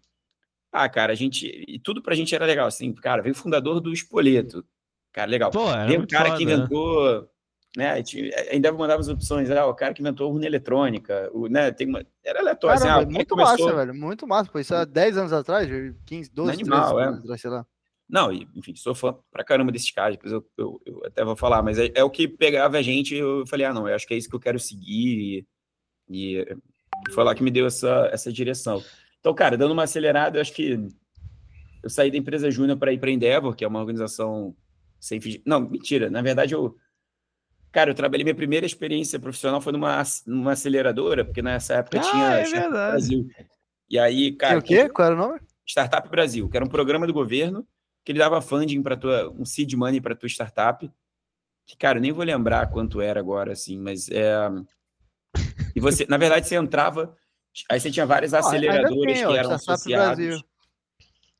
ah, cara, a gente, e tudo pra gente era legal, assim, cara, veio o fundador do Espoleto, cara, legal. Pô, veio o cara foda. que inventou né? Ainda mandava as opções, ah, o cara que inventou a urna eletrônica, o, né? Tem uma, era aleatório. Assim, ah, muito começou... massa, velho, muito massa. Pô, isso há 10 anos atrás, 15, 12, Animal, 13 é. anos atrás, sei lá. Não, enfim, sou fã pra caramba desses caras, depois eu, eu, eu até vou falar, mas é, é, o que pegava a gente eu falei, ah, não, eu acho que é isso que eu quero seguir, e, e foi lá que me deu essa, essa direção. Então, cara, dando uma acelerada, eu acho que eu saí da empresa Júnior para ir para Endeavor, que é uma organização sem fingir. Não, mentira, na verdade eu Cara, eu trabalhei, minha primeira experiência profissional foi numa, numa aceleradora, porque nessa época ah, tinha é Startup Brasil. E aí, cara. o quê? Qual era o nome? Startup Brasil, que era um programa do governo que ele dava funding para tua, um seed money para tua startup. Que, cara, eu nem vou lembrar quanto era agora, assim, mas é. E você, na verdade, você entrava. Aí você tinha várias aceleradoras tem, que eram associadas.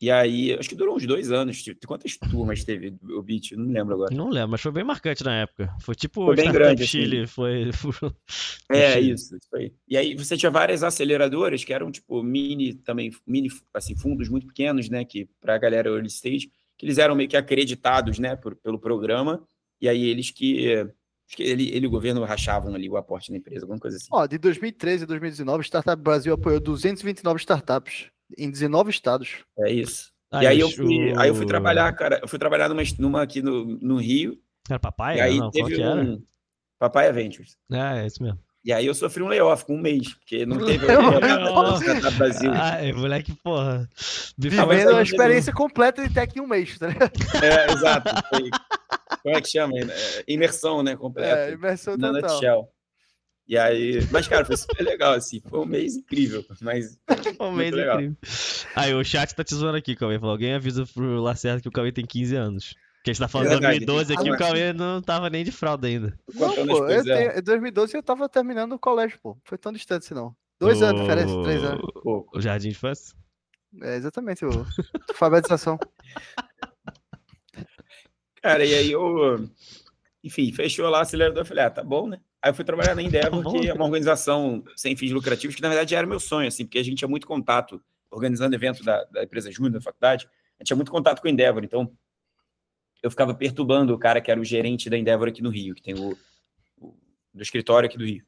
E aí, acho que durou uns dois anos. Tipo, quantas turmas teve o Beat? Não lembro agora. Não lembro, mas foi bem marcante na época. Foi tipo foi bem grande, Chile, assim. foi. é, isso, isso aí. E aí você tinha várias aceleradoras que eram, tipo, mini também, mini, assim, fundos muito pequenos, né? Que pra galera early stage, que eles eram meio que acreditados, né, por, pelo programa. E aí eles que Acho que ele, ele e o governo rachavam ali o aporte na empresa, alguma coisa assim. Ó, de 2013 a 2019, Startup Brasil apoiou 229 startups em 19 estados. É isso. Ah, e aí eu, fui, aí eu fui trabalhar, cara, eu fui trabalhar numa, numa aqui no, no Rio. Era Papai? E aí não, teve um... Papai Ventures. É, é isso mesmo. E aí eu sofri um layoff com um mês, porque não teve o Brasil. Ai, moleque, porra. Vivendo a experiência completa de tech em um mês, tá ligado? É, exato. Foi, como é que chama? É, imersão, né? Completa. É, imersão total. Na Nutshell. E aí, mas cara, foi super legal, assim. Foi um mês incrível, mas. um mês legal. incrível. Aí o chat tá te zoando aqui, Cauê. Falou, alguém avisa pro Lacerda que o Cauê tem 15 anos. Porque a gente tá falando de 2012 aqui, ah, o Cauê não tava nem de fralda ainda. Não, pô, eu tenho, em 2012 eu tava terminando o colégio, pô. Foi tão distante assim, não. Dois o... anos diferença, três anos. O, o Jardim de Infância? É, exatamente, o alfabetização. Cara, e aí eu. Enfim, fechou lá o acelerador. Eu falei, ah, tá bom, né? Aí eu fui trabalhar na Endeavor, que é uma organização sem fins lucrativos, que na verdade era meu sonho, assim, porque a gente tinha muito contato, organizando evento da, da empresa Júnior da faculdade, a gente tinha muito contato com a Endeavor, então eu ficava perturbando o cara que era o gerente da Endeavor aqui no Rio, que tem o, o do escritório aqui do Rio.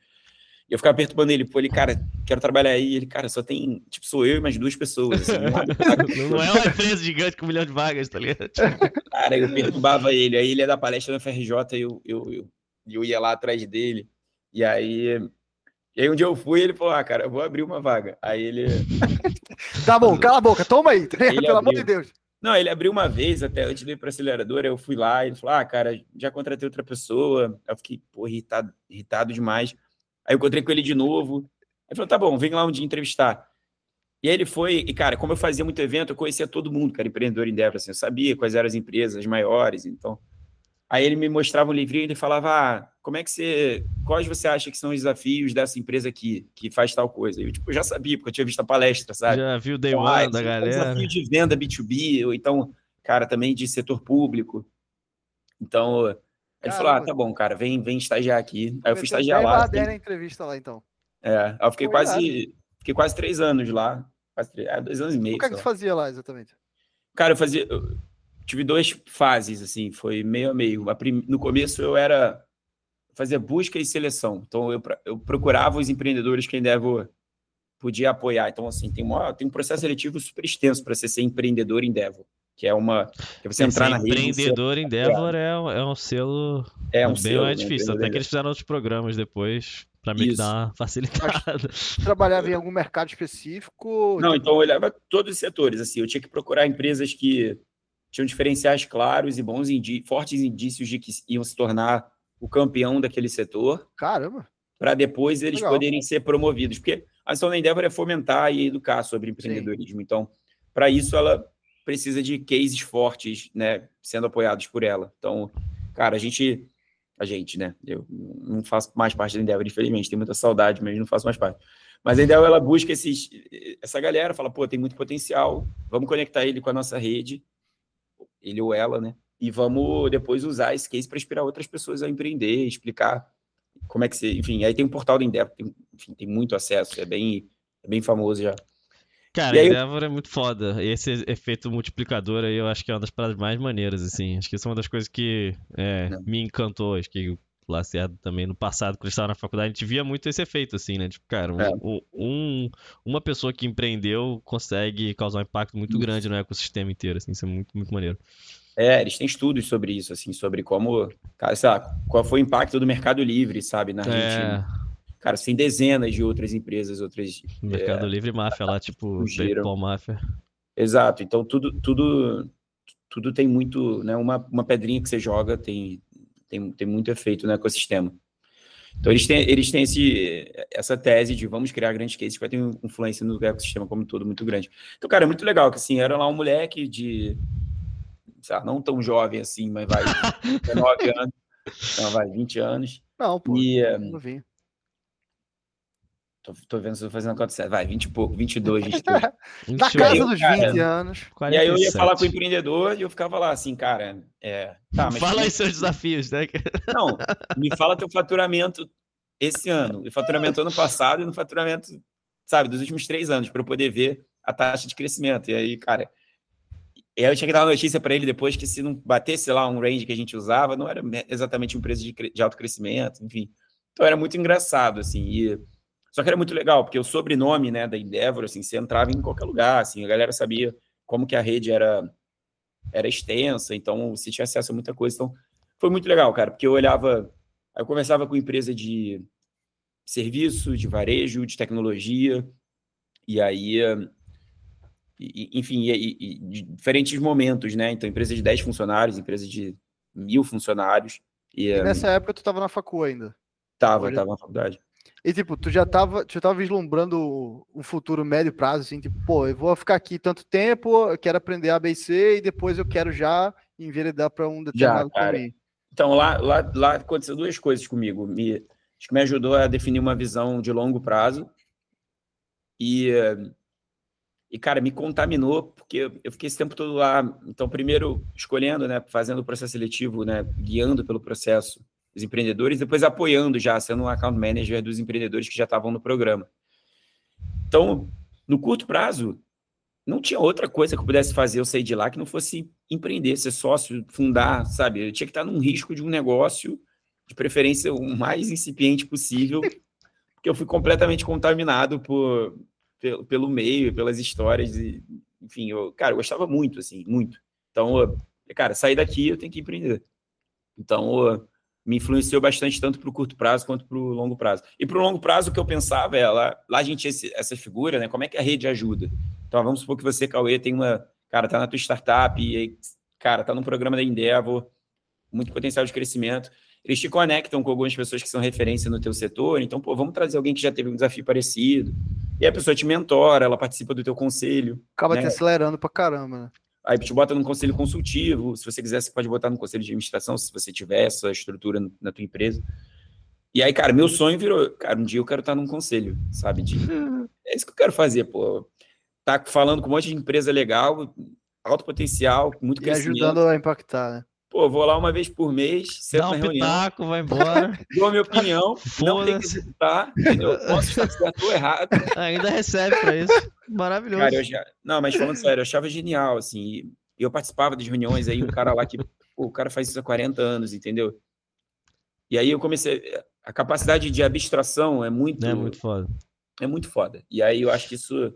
E eu ficava perturbando ele, pô, ele, cara, quero trabalhar aí. Ele, cara, só tem, tipo, sou eu e mais duas pessoas. Assim, não, não é uma empresa gigante com um milhão de vagas, tá ligado? Cara, eu perturbava ele. Aí ele ia dar palestra na FRJ e eu, eu, eu, eu ia lá atrás dele. E aí, e aí um dia eu fui e ele falou, ah, cara, eu vou abrir uma vaga. Aí ele... tá bom, cala a boca, toma aí, pelo abriu. amor de Deus. Não, ele abriu uma vez, até antes de ir para aceleradora, eu fui lá e ele falou: Ah, cara, já contratei outra pessoa. Eu fiquei, pô, irritado, irritado demais. Aí eu encontrei com ele de novo. Ele falou: Tá bom, vem lá um dia entrevistar. E aí ele foi, e cara, como eu fazia muito evento, eu conhecia todo mundo, cara, empreendedor em Denver, assim, eu sabia quais eram as empresas maiores, então. Aí ele me mostrava um livrinho e ele falava: Ah, como é que você. Quais você acha que são os desafios dessa empresa aqui, que faz tal coisa? Eu, tipo, já sabia, porque eu tinha visto a palestra, sabe? Já viu o Day então, One ah, da galera. Desafio de venda B2B, ou então, cara, também de setor público. Então, ele Caramba. falou: Ah, tá bom, cara, vem, vem estagiar aqui. Aí eu fui estagiar lá. Assim, na entrevista lá, então. É, aí eu fiquei quase. Fiquei quase três anos lá. Quase três, é, dois anos e meio. O que, é que você fazia lá exatamente? Cara, eu fazia. Eu tive duas fases, assim, foi meio a meio. No começo eu era fazia busca e seleção. Então, eu, eu procurava os empreendedores que a Endeavor podia apoiar. Então, assim, tem, uma, tem um processo seletivo super extenso para você ser empreendedor Endeavor, que é uma... Que você entrar na rede... Empreendedor Endeavor é, é um selo é um bem selo, mais difícil. Até que eles fizeram outros programas depois para me dar uma facilitada. trabalhava em algum mercado específico? Não, então eu olhava todos os setores. Assim, eu tinha que procurar empresas que tinham diferenciais claros e bons indi fortes indícios de que iam se tornar o campeão daquele setor. Caramba! Para depois eles Legal. poderem ser promovidos. Porque a ação da Endeavor é fomentar e educar sobre empreendedorismo. Sim. Então, para isso, ela precisa de cases fortes, né? Sendo apoiados por ela. Então, cara, a gente. A gente, né? Eu não faço mais parte da Endeavor, infelizmente. Tenho muita saudade, mas não faço mais parte. Mas a Endeavor, ela busca esses, essa galera, fala, pô, tem muito potencial, vamos conectar ele com a nossa rede, ele ou ela, né? e vamos depois usar esse case para inspirar outras pessoas a empreender, explicar como é que você. Enfim, aí tem um portal do Endeavor, tem, enfim, tem muito acesso, é bem, é bem famoso já. Cara, aí, Endeavor é muito foda. Esse efeito multiplicador aí eu acho que é uma das paradas mais maneiras, assim. Acho que isso é uma das coisas que é, me encantou. Acho que Lacerda também no passado, quando estava na faculdade, a gente via muito esse efeito, assim, né? Tipo, cara, é. um, um, uma pessoa que empreendeu consegue causar um impacto muito grande no ecossistema inteiro, assim. Isso é muito, muito maneiro. É, eles têm estudos sobre isso, assim, sobre como, cara, lá, qual foi o impacto do Mercado Livre, sabe, na Argentina. É. Cara, tem dezenas de outras empresas, outras. Mercado é, Livre e máfia lá, tipo, PayPal máfia. Exato. Então tudo, tudo, tudo tem muito, né? Uma, uma pedrinha que você joga tem, tem, tem muito efeito no ecossistema. Então eles têm, eles têm esse, essa tese de vamos criar grandes cases que vai ter influência no ecossistema como um todo muito grande. Então, cara, é muito legal que assim, era lá um moleque de lá, não tão jovem assim, mas vai 19 anos, não, vai 20 anos. Não, pô, e, não vi. Tô, tô vendo se eu tô fazendo a conta certa. Vai, 20 e pouco, 22, 23. Na casa dos 20 anos. 47. E aí eu ia falar com o empreendedor e eu ficava lá assim, cara, é... Tá, mas fala aí seus desafios, né? Não, me fala teu faturamento esse ano, o faturamento ano passado e no faturamento, sabe, dos últimos três anos, para eu poder ver a taxa de crescimento. E aí, cara, E aí eu tinha que dar uma notícia para ele depois que se não batesse lá um range que a gente usava, não era exatamente um preço de, de alto crescimento, enfim. Então era muito engraçado, assim. E... Só que era muito legal, porque o sobrenome né, da Endeavor, assim, você entrava em qualquer lugar, assim, a galera sabia como que a rede era, era extensa, então você tinha acesso a muita coisa. Então foi muito legal, cara, porque eu olhava, eu conversava com empresa de serviço, de varejo, de tecnologia, e aí enfim, e, e, de diferentes momentos, né? Então, empresa de 10 funcionários, empresa de mil funcionários. E, e nessa um... época tu estava na facu ainda? Tava, Hoje... tava na faculdade. E tipo, tu já tava, tu já tava vislumbrando um futuro médio prazo, assim, tipo, pô, eu vou ficar aqui tanto tempo, eu quero aprender ABC e depois eu quero já enveredar para um determinado já, caminho. Então, lá, lá, lá aconteceu duas coisas comigo. Me, acho que me ajudou a definir uma visão de longo prazo e e, cara, me contaminou, porque eu fiquei esse tempo todo lá. Então, primeiro escolhendo, né, fazendo o processo seletivo, né, guiando pelo processo os empreendedores, depois apoiando já, sendo um account manager dos empreendedores que já estavam no programa. Então, no curto prazo, não tinha outra coisa que eu pudesse fazer eu sair de lá que não fosse empreender, ser sócio, fundar, sabe? Eu tinha que estar num risco de um negócio, de preferência o mais incipiente possível, porque eu fui completamente contaminado por, pelo, pelo meio, pelas histórias, e, enfim, eu, cara, eu gostava muito, assim, muito. Então, eu, cara, sair daqui eu tenho que empreender. Então, eu, me influenciou bastante tanto para o curto prazo quanto para o longo prazo. E para o longo prazo, o que eu pensava é, lá, lá a gente tinha esse, essa figura, né? Como é que a rede ajuda? Então, vamos supor que você, Cauê, tem uma... Cara, tá na tua startup, e aí, cara, tá no programa da Endeavor, muito potencial de crescimento. Eles te conectam com algumas pessoas que são referência no teu setor, então, pô, vamos trazer alguém que já teve um desafio parecido, e a pessoa te mentora, ela participa do teu conselho. Acaba né? te acelerando pra caramba, né? Aí te bota num conselho consultivo. Se você quiser, você pode botar no conselho de administração, se você tiver essa estrutura na tua empresa. E aí, cara, meu sonho virou, cara, um dia eu quero estar num conselho, sabe? De, é isso que eu quero fazer, pô. Tá falando com um monte de empresa legal, alto potencial, muito e crescimento. ajudando a impactar, né? Pô, vou lá uma vez por mês, Dá um reunião, pitaco, vai embora. Dou a minha opinião, não tem que executar, entendeu? Posso estar certo ou errado. Ainda recebe para isso. Maravilhoso. Cara, já... Não, mas falando sério, eu achava genial, assim. Eu participava das reuniões, aí um cara lá que... Pô, o cara faz isso há 40 anos, entendeu? E aí eu comecei... A capacidade de abstração é muito... É muito foda. É muito foda. E aí eu acho que isso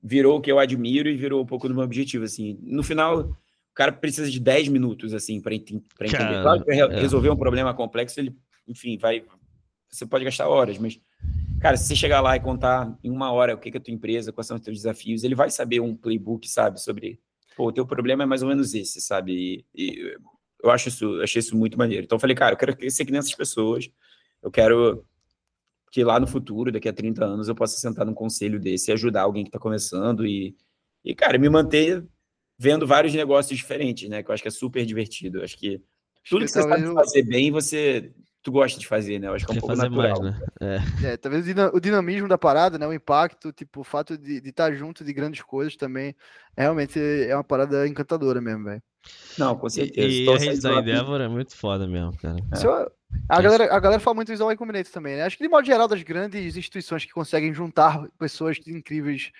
virou o que eu admiro e virou um pouco do meu objetivo, assim. No final cara precisa de 10 minutos, assim, para ent entender. Claro que é. resolver um problema complexo, ele, enfim, vai. Você pode gastar horas, mas, cara, se você chegar lá e contar em uma hora o que é a tua empresa, quais são os teus desafios, ele vai saber um playbook, sabe, sobre. Pô, o teu problema é mais ou menos esse, sabe? E, e eu acho isso, achei isso muito maneiro. Então eu falei, cara, eu quero crescer que nessas pessoas, eu quero que lá no futuro, daqui a 30 anos, eu possa sentar num conselho desse e ajudar alguém que está começando e, e, cara, me manter vendo vários negócios diferentes, né? Que eu acho que é super divertido. Eu acho que tudo que, que você sabe eu... fazer bem, você tu gosta de fazer, né? Eu acho que é um pouco natural. Mais, né? é. é. talvez o dinamismo da parada, né? O impacto, tipo, o fato de, de estar junto de grandes coisas também, realmente é uma parada encantadora mesmo, velho. Não, com certeza. E, e a rede da Endeavor é muito foda mesmo, cara. É. A, galera, a galera fala muito isso ao Combinator também, né? Acho que de modo geral das grandes instituições que conseguem juntar pessoas incríveis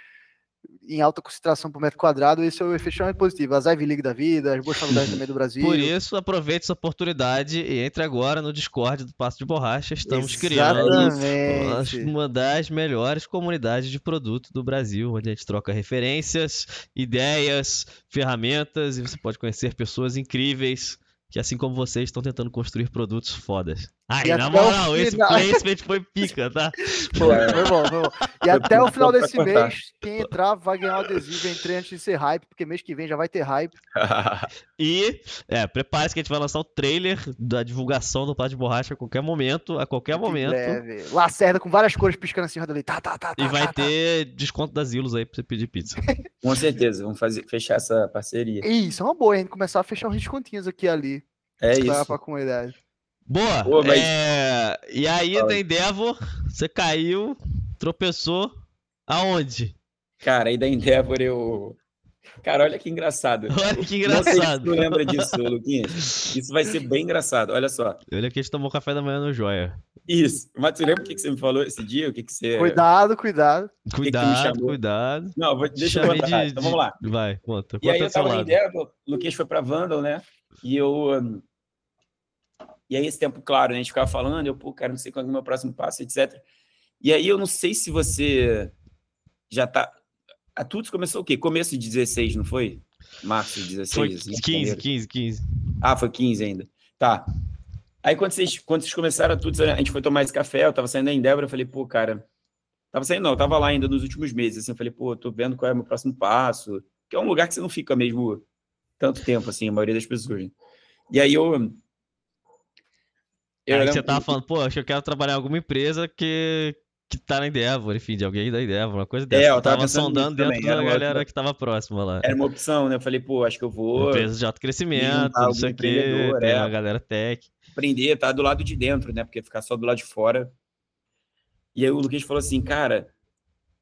em alta concentração por metro quadrado, esse é o efeito extremamente positivo. As Ivy League da vida, as boas faculdades também do Brasil. Por isso, aproveite essa oportunidade e entre agora no Discord do Passo de Borracha. Estamos Exatamente. criando uma das melhores comunidades de produto do Brasil, onde a gente troca referências, ideias, ferramentas e você pode conhecer pessoas incríveis que assim como vocês estão tentando construir produtos fodas. Ai, na moral, esse placement foi pica, tá? Foi, foi bom, foi bom. E até o final desse mês, quem entrar vai ganhar o adesivo. Entrei antes de ser hype, porque mês que vem já vai ter hype. e, é, prepare-se que a gente vai lançar o trailer da divulgação do Pá de Borracha a qualquer momento, a qualquer momento. Leve. Lacerda com várias cores piscando assim, ali. Tá, tá, tá, e tá, vai tá, ter tá. desconto das Ilos aí pra você pedir pizza. com certeza, vamos fazer, fechar essa parceria. Isso, é uma boa, hein? Começar a fechar uns descontinhos aqui ali. É isso. Pra comunidade. Boa. Pô, mas... é... E aí, Fala. da Endeavor, você caiu, tropeçou aonde? Cara, aí da Endeavor eu. Cara, olha que engraçado. Olha que engraçado. Não lembra disso, Luquinhas? Isso vai ser bem engraçado. Olha só. Olha que a gente tomou café da manhã no Joia. Isso. Mas você lembra o que você me falou esse dia? O que, que você. Cuidado, cuidado. Cuidado, que que cuidado. Não, vou, deixa eu contar. De, então vamos lá. Vai, conta. E aí eu tava em Devil, o Luquinhas foi pra Vandal, né? E eu. E aí, esse tempo, claro, né? a gente ficava falando, eu, pô, cara, não sei qual é o meu próximo passo, etc. E aí, eu não sei se você já tá. A Tuts começou o quê? Começo de 16, não foi? Março de 16? Foi 15, 15, 15. Ah, foi 15 ainda. Tá. Aí quando vocês, quando vocês começaram a Tuts, a gente foi tomar esse café, eu tava saindo da Endeavor, eu falei, pô, cara. Tava saindo, não, eu tava lá ainda nos últimos meses. Assim, eu falei, pô, tô vendo qual é o meu próximo passo. Que é um lugar que você não fica mesmo tanto tempo, assim, a maioria das pessoas. Né? E aí eu. Eu aí você tava falando, pô, acho que eu quero trabalhar em alguma empresa que, que tá na Endeavor, enfim, de alguém da Endeavor, uma coisa dessa. É, eu tava, tava sondando dentro da galera que tava próxima lá. Era uma opção, né? Eu falei, pô, acho que eu vou. Empresa de alto crescimento, não sei o quê, tem é. a galera tech. Aprender, tá do lado de dentro, né? Porque ficar só do lado de fora. E aí o Luquinhas falou assim, cara,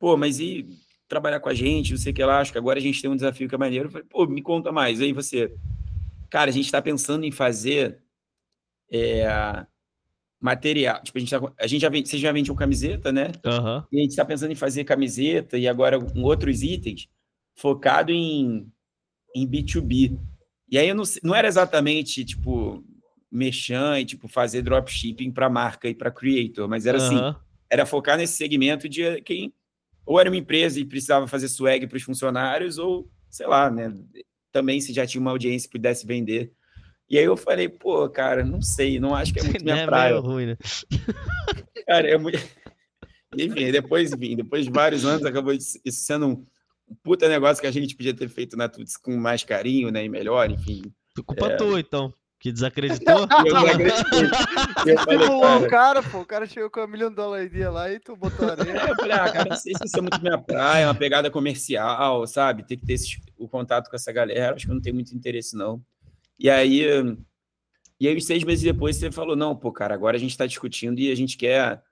pô, mas e trabalhar com a gente, não sei o que lá, acho que agora a gente tem um desafio que é maneiro. Eu falei, pô, me conta mais. Aí você, cara, a gente tá pensando em fazer. É, material. Tipo, a gente, tá, a gente já vende, vocês já vendiam camiseta, né? Uhum. E a gente está pensando em fazer camiseta e agora com outros itens focado em, em B2B. E aí eu não, não era exatamente, tipo, mexer e, tipo, fazer dropshipping para marca e para creator, mas era uhum. assim, era focar nesse segmento de quem ou era uma empresa e precisava fazer swag para os funcionários ou, sei lá, né? Também se já tinha uma audiência que pudesse vender e aí eu falei, pô, cara, não sei, não acho que é muito minha é praia. ruim, né? Cara, é muito. Enfim, depois, enfim, depois de vários anos, acabou isso sendo um puta negócio que a gente podia ter feito na Tuts com mais carinho, né? E melhor, enfim. Culpa é... tua, então. Que desacreditou? eu desacreditei. Eu falei, cara... o cara, pô, o cara chegou com um milhão de dólares lá e tu botou areia. É, eu falei, ah, cara, não sei se isso é muito minha praia, uma pegada comercial, sabe? Tem que ter esse, o contato com essa galera. Acho que eu não tenho muito interesse, não. E aí, e aí, seis meses depois, você falou: não, pô, cara, agora a gente está discutindo e a gente quer,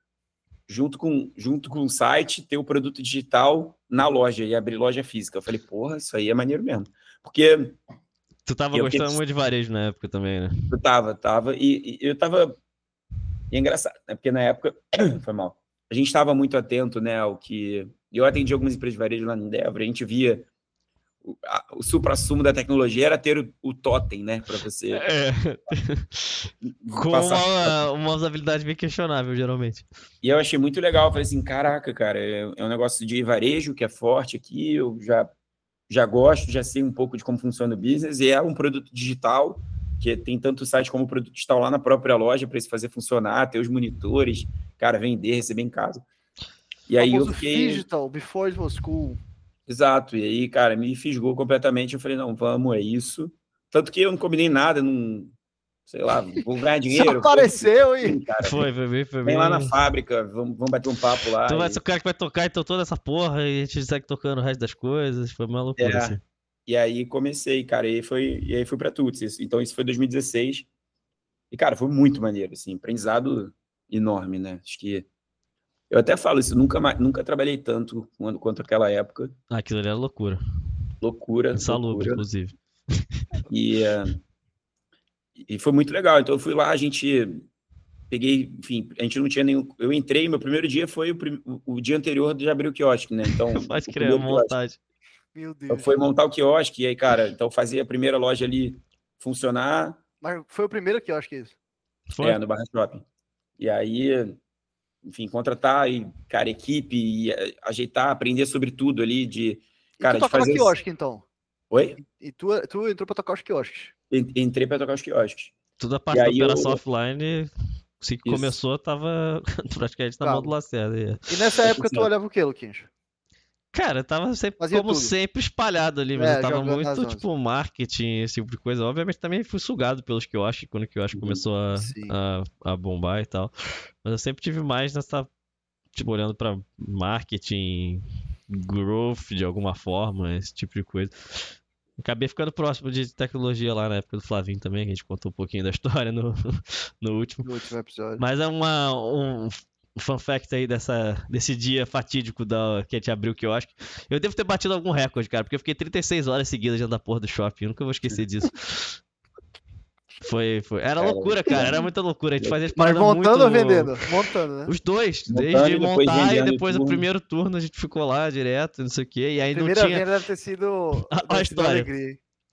junto com, junto com o site, ter o produto digital na loja e abrir loja física. Eu falei: porra, isso aí é maneiro mesmo. Porque. Tu tava gostando muito de varejo na época também, né? Eu tava, tava. E, e eu tava. E é engraçado, né? Porque na época. foi mal. A gente estava muito atento, né, ao que. Eu atendi algumas empresas de varejo lá no Endeavor, a gente via o, o supra-sumo da tecnologia era ter o, o totem, né? Para você. É. Com uma, uma usabilidade bem questionável, geralmente. E eu achei muito legal. Eu falei assim: caraca, cara, é, é um negócio de varejo que é forte aqui. Eu já, já gosto, já sei um pouco de como funciona o business. E é um produto digital que tem tanto site como produto digital lá na própria loja para isso fazer funcionar, ter os monitores, cara, vender, receber em casa. E aí eu fiquei... digital, before it was cool. Exato. E aí, cara, me fisgou completamente. Eu falei, não, vamos, é isso. Tanto que eu não combinei nada, não. Sei lá, vou ganhar dinheiro. Só apareceu e. Cara, foi, foi bem, foi bem. Vem lá na fábrica, vamos, vamos bater um papo lá. Tu e... vai ser o cara que vai tocar então toda essa porra e a gente segue tocando o resto das coisas. Foi uma loucura, é. assim. E aí comecei, cara, e, foi, e aí fui pra Tuts. Então isso foi 2016. E, cara, foi muito maneiro, assim, aprendizado enorme, né? Acho que eu até falo isso, nunca, nunca trabalhei tanto quanto, quanto aquela época. Ah, aquilo ali era loucura. Loucura. Insalubre, inclusive. E, uh, e foi muito legal. Então eu fui lá, a gente peguei, enfim, a gente não tinha nenhum. Eu entrei, meu primeiro dia foi o, o, o dia anterior de abrir o quiosque, né? Então. Pode crer, montagem. Meu Deus. Foi montar o quiosque, e aí, cara, então fazia a primeira loja ali funcionar. Mas foi o primeiro quiosque isso? Foi? É, no Barra Shopping. E aí enfim, contratar e, cara, equipe e eh, ajeitar, aprender sobre tudo ali de, cara, e tu de fazer... quiosque, então? Oi? E tu, tu entrou para tocar os quiosques? Entrei para tocar os quiosques. Tudo a parte da operação eu... offline, se que começou, tava praticamente na tá. mão do Lacerda. E nessa época tu olhava o que, Luquinhos? Cara, tava sempre, Fazia como tudo. sempre, espalhado ali, mas é, eu tava muito, tipo, marketing, esse tipo de coisa. Obviamente também fui sugado pelos que eu acho, quando que eu acho começou a, a, a, bombar e tal. Mas eu sempre tive mais nessa, tipo, olhando pra marketing, growth de alguma forma, esse tipo de coisa. Acabei ficando próximo de tecnologia lá na época do Flavinho também, que a gente contou um pouquinho da história no, no último. No último episódio. Mas é uma, um, fun fact aí dessa, desse dia fatídico da, que a gente abriu que eu acho. Eu devo ter batido algum recorde, cara, porque eu fiquei 36 horas seguidas dentro da porra do shopping. Eu nunca vou esquecer disso. Foi, foi. Era loucura, cara. Era muita loucura. A gente fazia Mas montando muito... ou vendendo? Montando, né? Os dois. Montando desde montar e depois o primeiro turno a gente ficou lá direto, não sei o quê. E aí a primeira não tinha... venda deve ter sido. a, a história.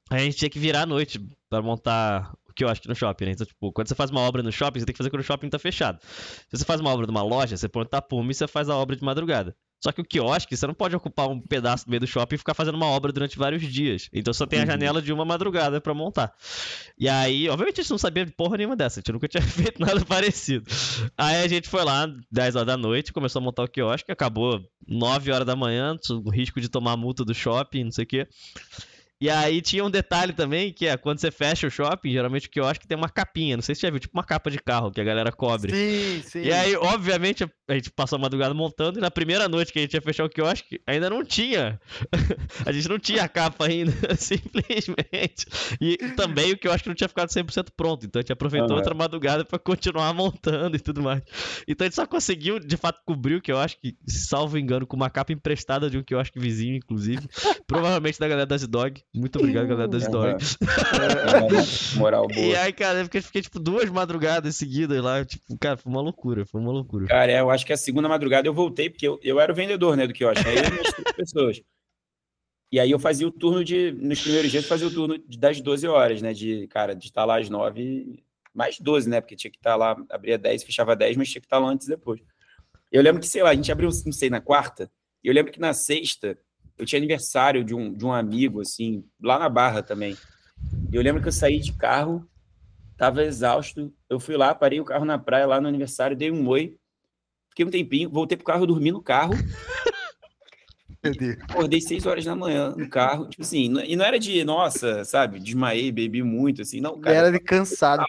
A gente tinha que virar à noite pra montar que eu acho que no shopping, né? Então, tipo, quando você faz uma obra no shopping, você tem que fazer quando o shopping tá fechado. Se você faz uma obra numa loja, você põe o tapume e você faz a obra de madrugada. Só que o quiosque, você não pode ocupar um pedaço do meio do shopping e ficar fazendo uma obra durante vários dias. Então só tem a uhum. janela de uma madrugada para montar. E aí, obviamente a gente não sabia de porra nenhuma dessa, a gente nunca tinha feito nada parecido. Aí a gente foi lá, 10 horas da noite, começou a montar o quiosque, acabou 9 horas da manhã, o risco de tomar multa do shopping, não sei o quê. E aí tinha um detalhe também, que é quando você fecha o shopping, geralmente o que eu acho que tem uma capinha, não sei se você já viu, tipo uma capa de carro que a galera cobre. Sim, sim. E aí, obviamente, a gente passou a madrugada montando e na primeira noite que a gente ia fechar o quiosque, ainda não tinha. a gente não tinha a capa ainda, simplesmente. E também o que eu acho que não tinha ficado 100% pronto, então a gente aproveitou uhum. outra madrugada para continuar montando e tudo mais. Então a gente só conseguiu, de fato, cobrir o que eu acho que, salvo engano, com uma capa emprestada de um que eu acho que vizinho, inclusive. Provavelmente da galera das Dog. Muito obrigado, galera das Stories. Moral boa. E aí, cara, eu fiquei, fiquei, tipo duas madrugadas seguidas lá. Tipo, cara, foi uma loucura, foi uma loucura. Cara, é, eu acho que a segunda madrugada eu voltei, porque eu, eu era o vendedor, né, do que eu achei. Aí eu pessoas. E aí eu fazia o turno de. Nos primeiros dias, eu fazia o turno das 12 horas, né? De, cara, de estar lá às 9, mais 12, né? Porque tinha que estar lá, abria 10, fechava 10, mas tinha que estar lá antes e depois. Eu lembro que, sei lá, a gente abriu, não sei, na quarta. E eu lembro que na sexta eu tinha aniversário de um, de um amigo, assim, lá na Barra também. Eu lembro que eu saí de carro, tava exausto. Eu fui lá, parei o carro na praia lá no aniversário, dei um oi, fiquei um tempinho, voltei pro carro, dormi no carro. Acordei seis horas da manhã no carro, tipo assim, e não era de, nossa, sabe, desmaiei, bebi muito, assim, não, cara. Era de cansado.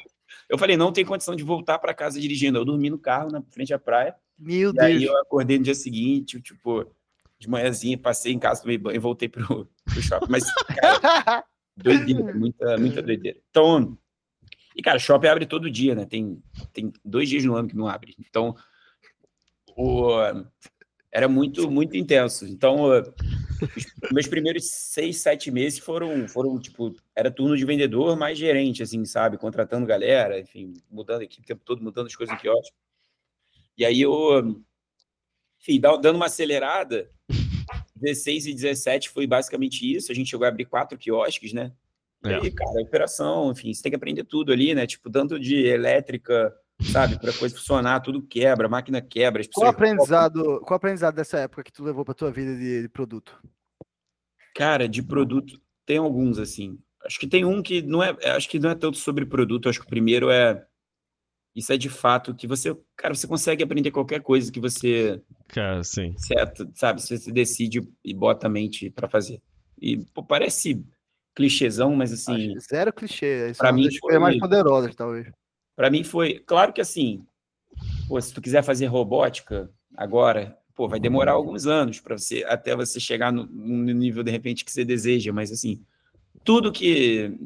Eu falei, não tem condição de voltar para casa dirigindo. Eu dormi no carro, na frente da praia. Meu e Deus. Aí eu acordei no dia seguinte, tipo, de manhãzinha, passei em casa, tomei banho e voltei pro, pro shopping. Mas, cara, doideira, muita, muita doideira. Então, e, cara, shopping abre todo dia, né? Tem, tem dois dias no ano que não abre. Então, o, era muito, muito intenso. Então, os meus primeiros seis, sete meses foram, foram, tipo, era turno de vendedor mais gerente, assim, sabe? Contratando galera, enfim, mudando a equipe o tempo todo, mudando as coisas em quiosque. E aí eu, enfim, dando uma acelerada, 16 e 17 foi basicamente isso. A gente chegou a abrir quatro quiosques, né? É. E, cara, operação, enfim, você tem que aprender tudo ali, né? Tipo, tanto de elétrica, sabe, para coisa funcionar, tudo quebra, a máquina quebra. Qual aprendizado, qual aprendizado dessa época que tu levou para tua vida de, de, produto? Cara, de produto tem alguns assim. Acho que tem um que não é, acho que não é tanto sobre produto, acho que o primeiro é isso é de fato que você, cara, você consegue aprender qualquer coisa que você, cara, sim, certo, sabe, você decide e bota a mente para fazer. E pô, parece clichêzão, mas assim, Acho zero clichê, para é mim foi mais poderosa, talvez. Para mim foi, claro que assim, pô, se tu quiser fazer robótica agora, pô, vai demorar alguns anos para você até você chegar no, no nível de repente que você deseja, mas assim, tudo que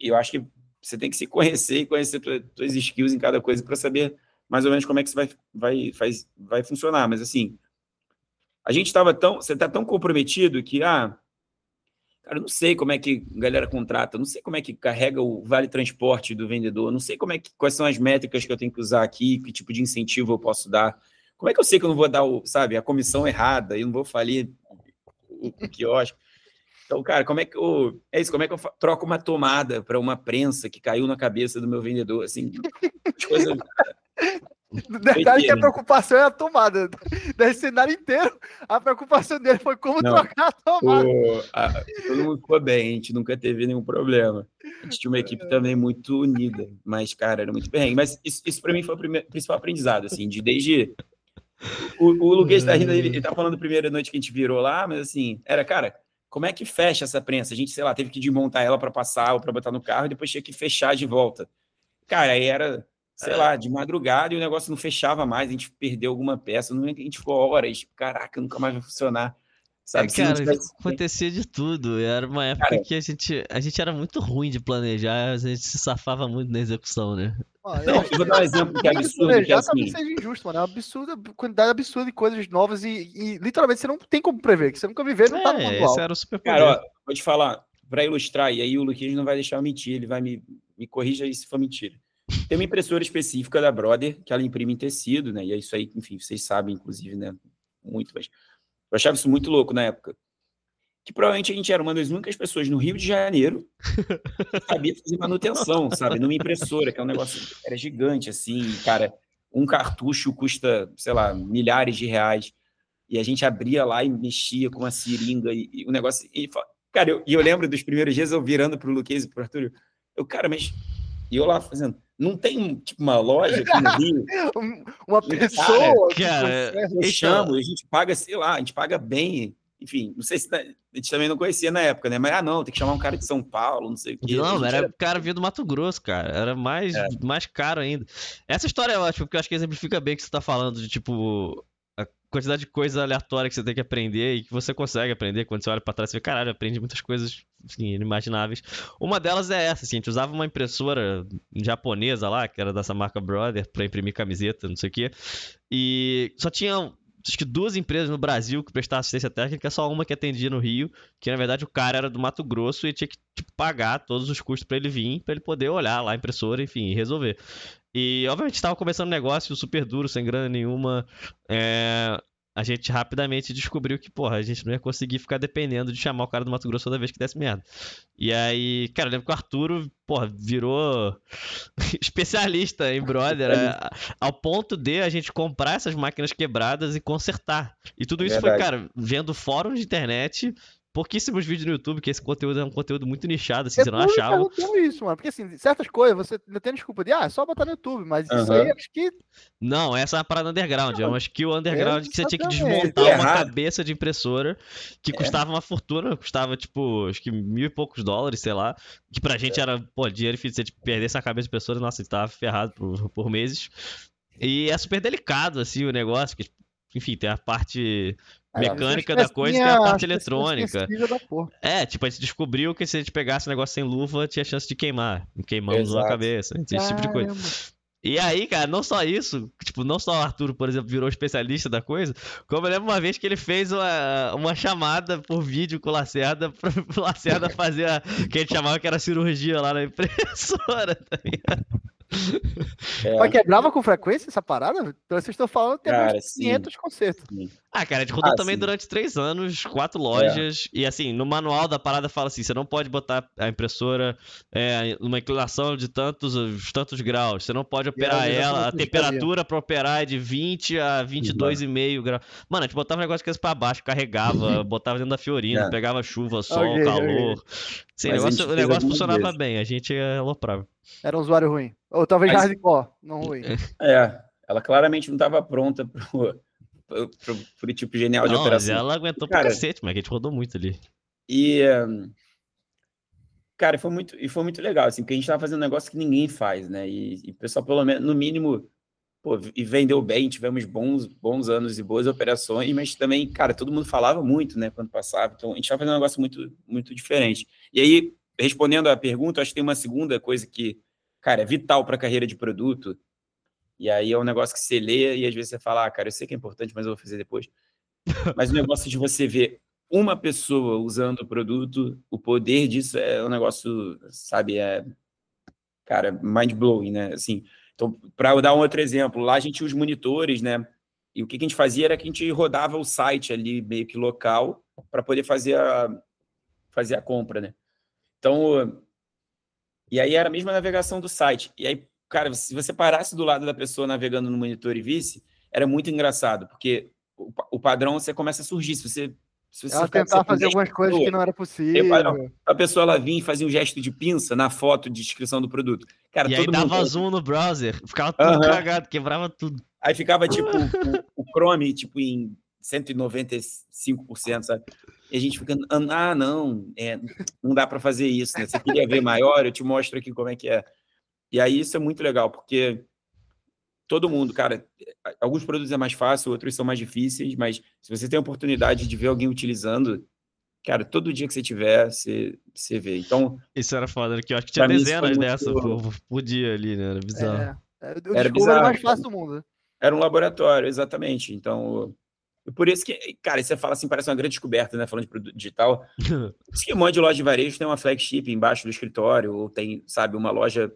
eu acho que você tem que se conhecer e conhecer tuas skills em cada coisa para saber mais ou menos como é que isso vai, vai, faz, vai funcionar. Mas assim, a gente estava tão. Você está tão comprometido que, ah, cara, eu não sei como é que a galera contrata, não sei como é que carrega o vale transporte do vendedor, não sei como é que, quais são as métricas que eu tenho que usar aqui, que tipo de incentivo eu posso dar. Como é que eu sei que eu não vou dar, o, sabe, a comissão errada e não vou falir o, o quiosque? Então, cara, como é que eu. É isso, como é que eu troco uma tomada para uma prensa que caiu na cabeça do meu vendedor? Assim, coisas. Detalhe que a preocupação é a tomada. Desse cenário inteiro, a preocupação dele foi como Não, trocar a tomada. O, a, todo mundo ficou bem, a gente nunca teve nenhum problema. A gente tinha uma equipe também muito unida, mas, cara, era muito bem. Mas isso, isso para mim foi o primeiro, principal aprendizado, assim, de desde. O, o Luguês tá rindo, ele, ele tá falando a primeira noite que a gente virou lá, mas assim, era, cara, como é que fecha essa prensa? A gente, sei lá, teve que desmontar ela para passar ou para botar no carro e depois tinha que fechar de volta. Cara, aí era, sei é. lá, de madrugada e o negócio não fechava mais, a gente perdeu alguma peça, não, a gente ficou horas, tipo, caraca, nunca mais vai funcionar. Sabe? É, cara, tivesse... acontecia de tudo. Era uma época cara, que a gente, a gente era muito ruim de planejar, a gente se safava muito na execução, né? não, eu vou dar um exemplo que é absurdo. Que é assim... seja injusto, mano. É uma absurda, quantidade absurda de coisas novas e, e, literalmente você não tem como prever, que você nunca viveu, não é, tá no manual. Esse era o super Cara, ó, vou te falar, para ilustrar, e aí o Luquinhas não vai deixar eu mentir, ele vai me, me corrija aí se for mentira. Tem uma impressora específica da Brother que ela imprime em tecido, né? E é isso aí, enfim, vocês sabem, inclusive, né? Muito, mas eu achava isso muito louco na época. Que provavelmente a gente era uma das únicas pessoas no Rio de Janeiro que sabia fazer manutenção, sabe? Numa impressora, que é um negócio era gigante, assim, cara. Um cartucho custa, sei lá, milhares de reais. E a gente abria lá e mexia com uma seringa e, e o negócio. E, cara, eu, e eu lembro dos primeiros dias eu virando pro Luquez e pro Arthur. Eu, cara, mas. E eu lá fazendo. Não tem tipo uma loja aqui no Rio. uma pessoa. Cara, que eu chamo, a gente paga, sei lá, a gente paga bem. Enfim, não sei se a gente também não conhecia na época, né? Mas ah, não, tem que chamar um cara de São Paulo, não sei o quê. Não, era o cara vindo do Mato Grosso, cara. Era mais, é. mais caro ainda. Essa história é ótima, porque eu acho que exemplifica bem o que você tá falando de tipo quantidade de coisa aleatória que você tem que aprender e que você consegue aprender quando você olha para trás você vê, caralho, aprende muitas coisas assim, inimagináveis. Uma delas é essa, assim, a gente usava uma impressora japonesa lá, que era dessa marca Brother, para imprimir camiseta, não sei o quê. E só tinha acho que duas empresas no Brasil que prestavam assistência técnica, só uma que atendia no Rio, que na verdade o cara era do Mato Grosso e tinha que tipo, pagar todos os custos para ele vir, para ele poder olhar lá a impressora, enfim, e resolver. E obviamente estava começando um negócio super duro, sem grana nenhuma. É, a gente rapidamente descobriu que, porra, a gente não ia conseguir ficar dependendo de chamar o cara do Mato Grosso toda vez que desse merda. E aí, cara, eu lembro que o Arturo, porra, virou especialista em brother, é, ao ponto de a gente comprar essas máquinas quebradas e consertar. E tudo isso Verdade. foi, cara, vendo fóruns de internet, pouquíssimos vídeos no YouTube, que esse conteúdo é um conteúdo muito nichado, assim, é você não achava. Eu isso, mano. Porque assim, certas coisas você não tem desculpa de, ah, é só botar no YouTube, mas uhum. isso aí acho que. Não, essa é uma parada underground. Não, é uma skill underground é que você tinha que desmontar é uma cabeça de impressora que é. custava uma fortuna, custava, tipo, acho que mil e poucos dólares, sei lá. Que pra gente era, pô, dinheiro difícil. Você tipo, perder essa cabeça de impressora, nossa, tava ferrado por, por meses. E é super delicado, assim, o negócio, que, enfim, tem a parte mecânica da coisa tem a parte eletrônica. É, tipo, a gente descobriu que se a gente pegasse o negócio sem luva, tinha chance de queimar. Queimamos Exato. a cabeça, esse tipo de coisa. E aí, cara, não só isso, tipo, não só o Arthur, por exemplo, virou especialista da coisa, como eu lembro uma vez que ele fez uma, uma chamada por vídeo com o Lacerda pra o Lacerda fazer a que a gente chamava que era cirurgia lá na impressora, tá ligado? É. Mas quebrava com frequência essa parada? Então vocês estão falando que tem cara, 500 concertos. Ah, cara, a gente rodou ah, também sim. durante três anos, quatro lojas. É. E assim, no manual da parada fala assim: você não pode botar a impressora é, numa inclinação de tantos, tantos graus. Você não pode operar ela. A temperatura para operar é de 20 a 22,5 graus. Mano, a gente botava um negócio que ia pra baixo, carregava, botava dentro da Fiorina, é. pegava chuva, sol, okay, calor. Okay. Sim, o negócio, o negócio funcionava vezes. bem, a gente aloprava. Era um usuário ruim. Ou talvez Mas... hardcore, não ruim. É, ela claramente não estava pronta pro, pro, pro, pro, tipo genial não, de operação. Mas ela aguentou cara, pra cacete, mas a gente rodou muito ali. E. Um, cara, foi muito, e foi muito legal, assim, porque a gente estava fazendo um negócio que ninguém faz, né? E, e o pessoal, pelo menos, no mínimo, pô, e vendeu bem, tivemos bons, bons anos e boas operações, mas também, cara, todo mundo falava muito, né, quando passava. Então, a gente estava fazendo um negócio muito, muito diferente. E aí, respondendo à pergunta, acho que tem uma segunda coisa que, cara, é vital para a carreira de produto. E aí é um negócio que você lê e às vezes você fala, ah, cara, eu sei que é importante, mas eu vou fazer depois. Mas o negócio de você ver uma pessoa usando o produto, o poder disso é um negócio, sabe, é, cara, mind-blowing, né? Assim, então, para dar um outro exemplo, lá a gente tinha os monitores, né? E o que a gente fazia era que a gente rodava o site ali meio que local para poder fazer a, fazer a compra, né? Então, e aí era a mesma navegação do site. E aí, cara, se você parasse do lado da pessoa navegando no monitor e visse, era muito engraçado, porque o, o padrão você começa a surgir. Se você se você ela tentar fazer algumas coisas que não era possível. A pessoa ela vinha e fazia um gesto de pinça na foto de descrição do produto. Cara, e aí dava mundo... zoom no browser, ficava tudo cagado, quebrava tudo. Aí ficava tipo o, o Chrome tipo em 195%, sabe? E a gente fica, ah, não, é, não dá para fazer isso, né? Você queria ver maior, eu te mostro aqui como é que é. E aí isso é muito legal, porque todo mundo, cara, alguns produtos é mais fácil, outros são mais difíceis, mas se você tem a oportunidade de ver alguém utilizando, cara, todo dia que você tiver, você, você vê. Então. Isso era foda, que eu acho que tinha dezenas dessas por, por, dia ali, né? Era bizarro. É, o era bizarro. Era mais fácil do mundo. Né? Era um laboratório, exatamente. Então, por isso que, cara, você fala assim, parece uma grande descoberta, né? Falando de produto digital. Por isso que um monte de loja de varejo tem uma flagship embaixo do escritório, ou tem, sabe, uma loja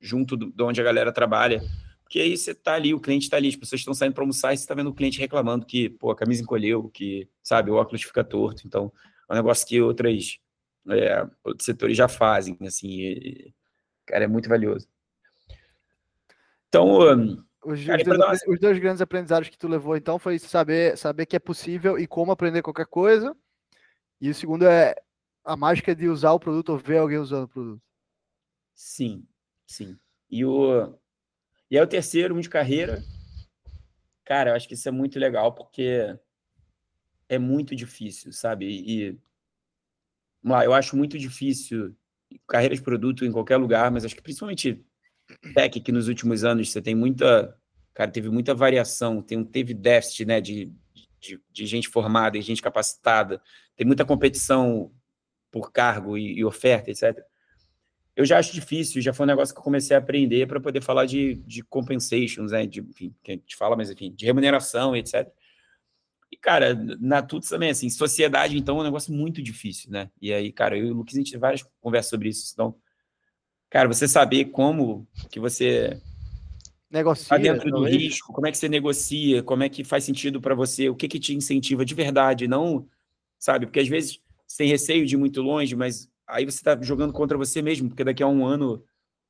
junto de onde a galera trabalha. Porque aí você tá ali, o cliente tá ali, as pessoas estão saindo para almoçar e você tá vendo o cliente reclamando que, pô, a camisa encolheu, que, sabe, o óculos fica torto. Então, é um negócio que outras, é, outros setores já fazem, assim, e, cara, é muito valioso. Então, os, cara, dois, uma... os dois grandes aprendizados que tu levou, então, foi saber, saber que é possível e como aprender qualquer coisa. E o segundo é a mágica de usar o produto ou ver alguém usando o produto. Sim, sim. E o, e aí o terceiro, um de carreira. Cara, eu acho que isso é muito legal, porque é muito difícil, sabe? E, lá, eu acho muito difícil carreira de produto em qualquer lugar, mas acho que principalmente tech, que nos últimos anos você tem muita, cara, teve muita variação, tem, teve déficit, né, de, de, de gente formada e gente capacitada, tem muita competição por cargo e, e oferta, etc eu já acho difícil, já foi um negócio que eu comecei a aprender para poder falar de, de compensations, né? De, enfim, que a gente fala, mas enfim, de remuneração, etc. E, cara, na Tuts também, assim, sociedade, então, é um negócio muito difícil, né? E aí, cara, eu e o Lucas, a gente tem várias conversas sobre isso. Então, cara, você saber como que você negocia tá dentro do risco, como é que você negocia, como é que faz sentido para você, o que que te incentiva de verdade, não, sabe? Porque às vezes você tem receio de ir muito longe, mas aí você está jogando contra você mesmo, porque daqui a um ano,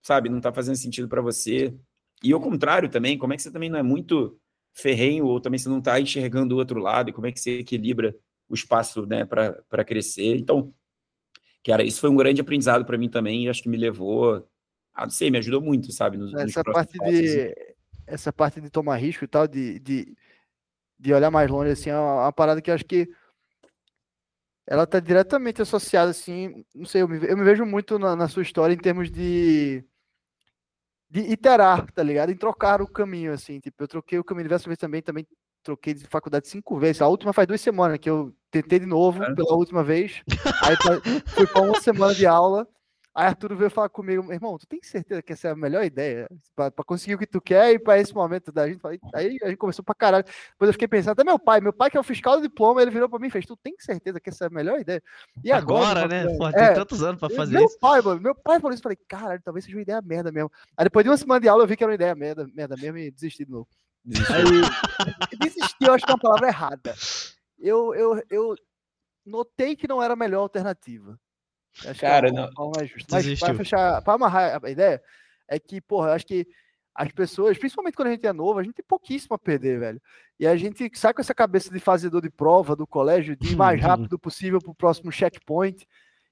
sabe, não está fazendo sentido para você. E ao contrário também, como é que você também não é muito ferrenho, ou também você não está enxergando o outro lado, e como é que você equilibra o espaço né, para crescer. Então, cara, isso foi um grande aprendizado para mim também, e acho que me levou, a não sei, me ajudou muito, sabe? Nos, essa, nos parte de, assim. essa parte de tomar risco e tal, de, de, de olhar mais longe, assim, é uma, uma parada que eu acho que ela está diretamente associada, assim, não sei, eu me, eu me vejo muito na, na, sua história em termos de de iterar, tá ligado? Em trocar o caminho, assim, tipo, eu troquei o caminho diversas vezes também, também troquei de faculdade cinco vezes, a última faz duas semanas, que eu tentei de novo é. pela última vez, aí fui para uma semana de aula, Aí Arthur veio falar comigo, irmão, tu tem certeza que essa é a melhor ideia para conseguir o que tu quer e para esse momento da gente? Aí a gente começou para caralho. Depois eu fiquei pensando, até meu pai, meu pai que é o fiscal do diploma, ele virou para mim e fez, tu tem certeza que essa é a melhor ideia? E agora, agora né? Pô, tem é, tantos anos para fazer meu isso. Pai, mano, meu pai falou isso, falei, caralho, talvez seja uma ideia merda mesmo. Aí depois de uma semana de aula eu vi que era uma ideia merda, merda mesmo e desisti de novo. Aí, desisti, eu acho que é uma palavra errada. Eu, eu, eu notei que não era a melhor alternativa. Acho Cara, que é não. É justo. Mas para fechar, para amarrar a ideia, é que, porra, eu acho que as pessoas, principalmente quando a gente é novo, a gente tem pouquíssimo a perder, velho. E a gente sai com essa cabeça de fazedor de prova do colégio, de ir mais rápido possível para o próximo checkpoint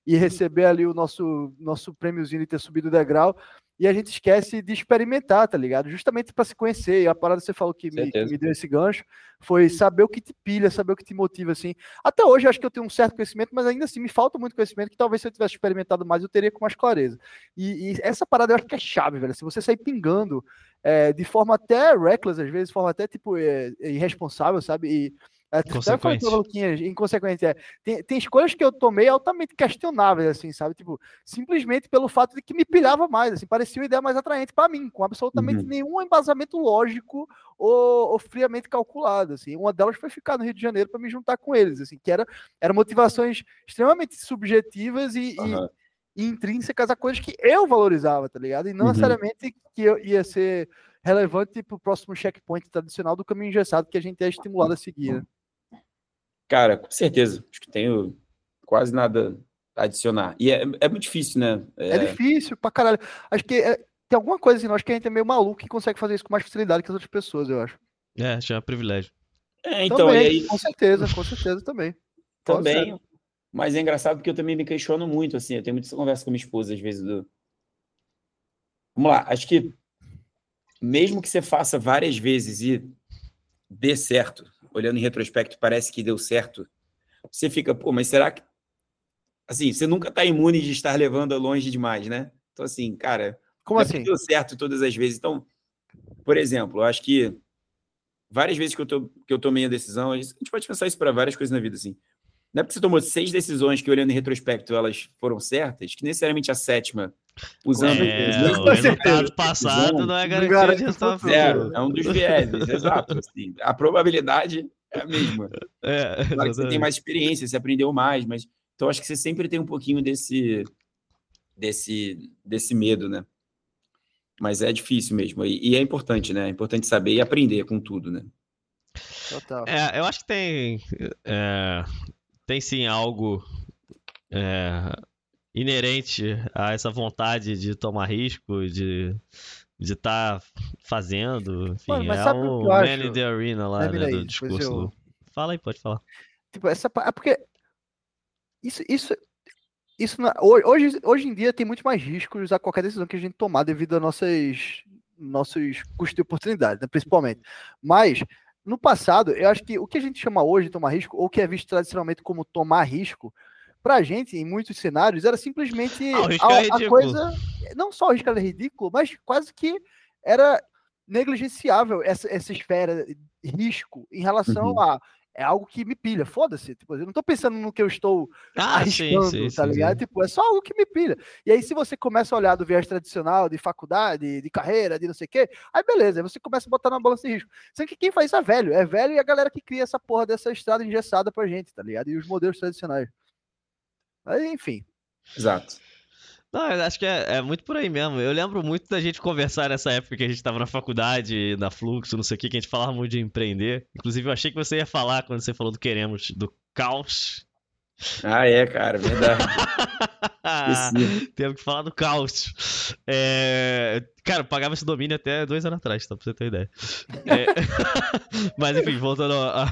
e receber ali o nosso, nosso prêmiozinho de ter subido o degrau e a gente esquece de experimentar, tá ligado? Justamente para se conhecer. E a parada que você falou que me, que me, deu esse gancho foi saber o que te pilha, saber o que te motiva, assim. Até hoje eu acho que eu tenho um certo conhecimento, mas ainda assim me falta muito conhecimento que talvez se eu tivesse experimentado mais eu teria com mais clareza. E, e essa parada eu acho que é chave, velho. Se você sair pingando é, de forma até reckless, às vezes, de forma até tipo é, irresponsável, sabe? E é, consequência. inconsequente. É. Tem, tem escolhas que eu tomei altamente questionáveis, assim, sabe? Tipo, simplesmente pelo fato de que me pilhava mais, assim, parecia uma ideia mais atraente para mim, com absolutamente uhum. nenhum embasamento lógico ou, ou, friamente calculado, assim. Uma delas foi ficar no Rio de Janeiro para me juntar com eles, assim, que era, eram motivações extremamente subjetivas e, uhum. e, e, intrínsecas a coisas que eu valorizava, tá ligado? E não uhum. necessariamente que eu ia ser relevante para o próximo checkpoint tradicional do caminho engessado que a gente é estimulado a seguir. Né? Cara, com certeza. Acho que tenho quase nada a adicionar. E é, é muito difícil, né? É... é difícil pra caralho. Acho que é, tem alguma coisa assim, acho que a gente é meio maluco e consegue fazer isso com mais facilidade que as outras pessoas, eu acho. É, acho que é um privilégio. É, então, também, aí... Com certeza, com certeza também. Também. Mas é engraçado porque eu também me questiono muito, assim, eu tenho muita conversa com minha esposa, às vezes, do... Vamos lá, acho que mesmo que você faça várias vezes e dê certo, olhando em retrospecto, parece que deu certo, você fica, pô, mas será que. Assim, você nunca está imune de estar levando longe demais, né? Então, assim, cara, como assim? Deu certo todas as vezes. Então, por exemplo, eu acho que várias vezes que eu, tô, que eu tomei a decisão, a gente pode pensar isso para várias coisas na vida, assim. Não é porque você tomou seis decisões que, olhando em retrospecto, elas foram certas, que necessariamente a sétima, usando é, o resultado passado não é garantia de resultado zero. É um dos vieses, exato. Assim, a probabilidade é a mesma. É, claro que você tem mais experiência, você aprendeu mais, mas então acho que você sempre tem um pouquinho desse desse desse medo, né? Mas é difícil mesmo e, e é importante, né? É importante saber e aprender com tudo, né? Total. É, eu acho que tem é, tem sim algo é, inerente a essa vontade de tomar risco, de de estar tá fazendo, enfim, Mano, é o Man acho? in the Arena lá, né, do discurso. Eu... Fala aí, pode falar. Tipo, essa é porque isso isso isso na... hoje hoje em dia tem muito mais riscos a qualquer decisão que a gente tomar devido a nossas nossos custos de oportunidade, né, principalmente. Mas no passado, eu acho que o que a gente chama hoje de tomar risco, ou que é visto tradicionalmente como tomar risco, pra gente, em muitos cenários, era simplesmente ah, a, a coisa. Não só o risco era ridículo, mas quase que era negligenciável essa, essa esfera de risco em relação uhum. a é algo que me pilha. Foda-se. Tipo, eu não tô pensando no que eu estou ah, arriscando, sim, sim, tá ligado? Sim. Tipo, é só algo que me pilha. E aí, se você começa a olhar do viés tradicional, de faculdade, de carreira, de não sei o quê, aí beleza, aí você começa a botar na balança de risco. Sendo que quem faz isso é velho. É velho e a galera que cria essa porra dessa estrada engessada pra gente, tá ligado? E os modelos tradicionais. Aí, enfim. Exato. Não, eu acho que é, é, muito por aí mesmo. Eu lembro muito da gente conversar nessa época que a gente estava na faculdade, na Fluxo, não sei o que, que a gente falava muito de empreender. Inclusive, eu achei que você ia falar quando você falou do Queremos, do caos. Ah, é, cara, verdade. Temos que falar do caos. É... Cara, eu pagava esse domínio até dois anos atrás, tá? Pra você ter ideia. É... Mas enfim, voltando ao,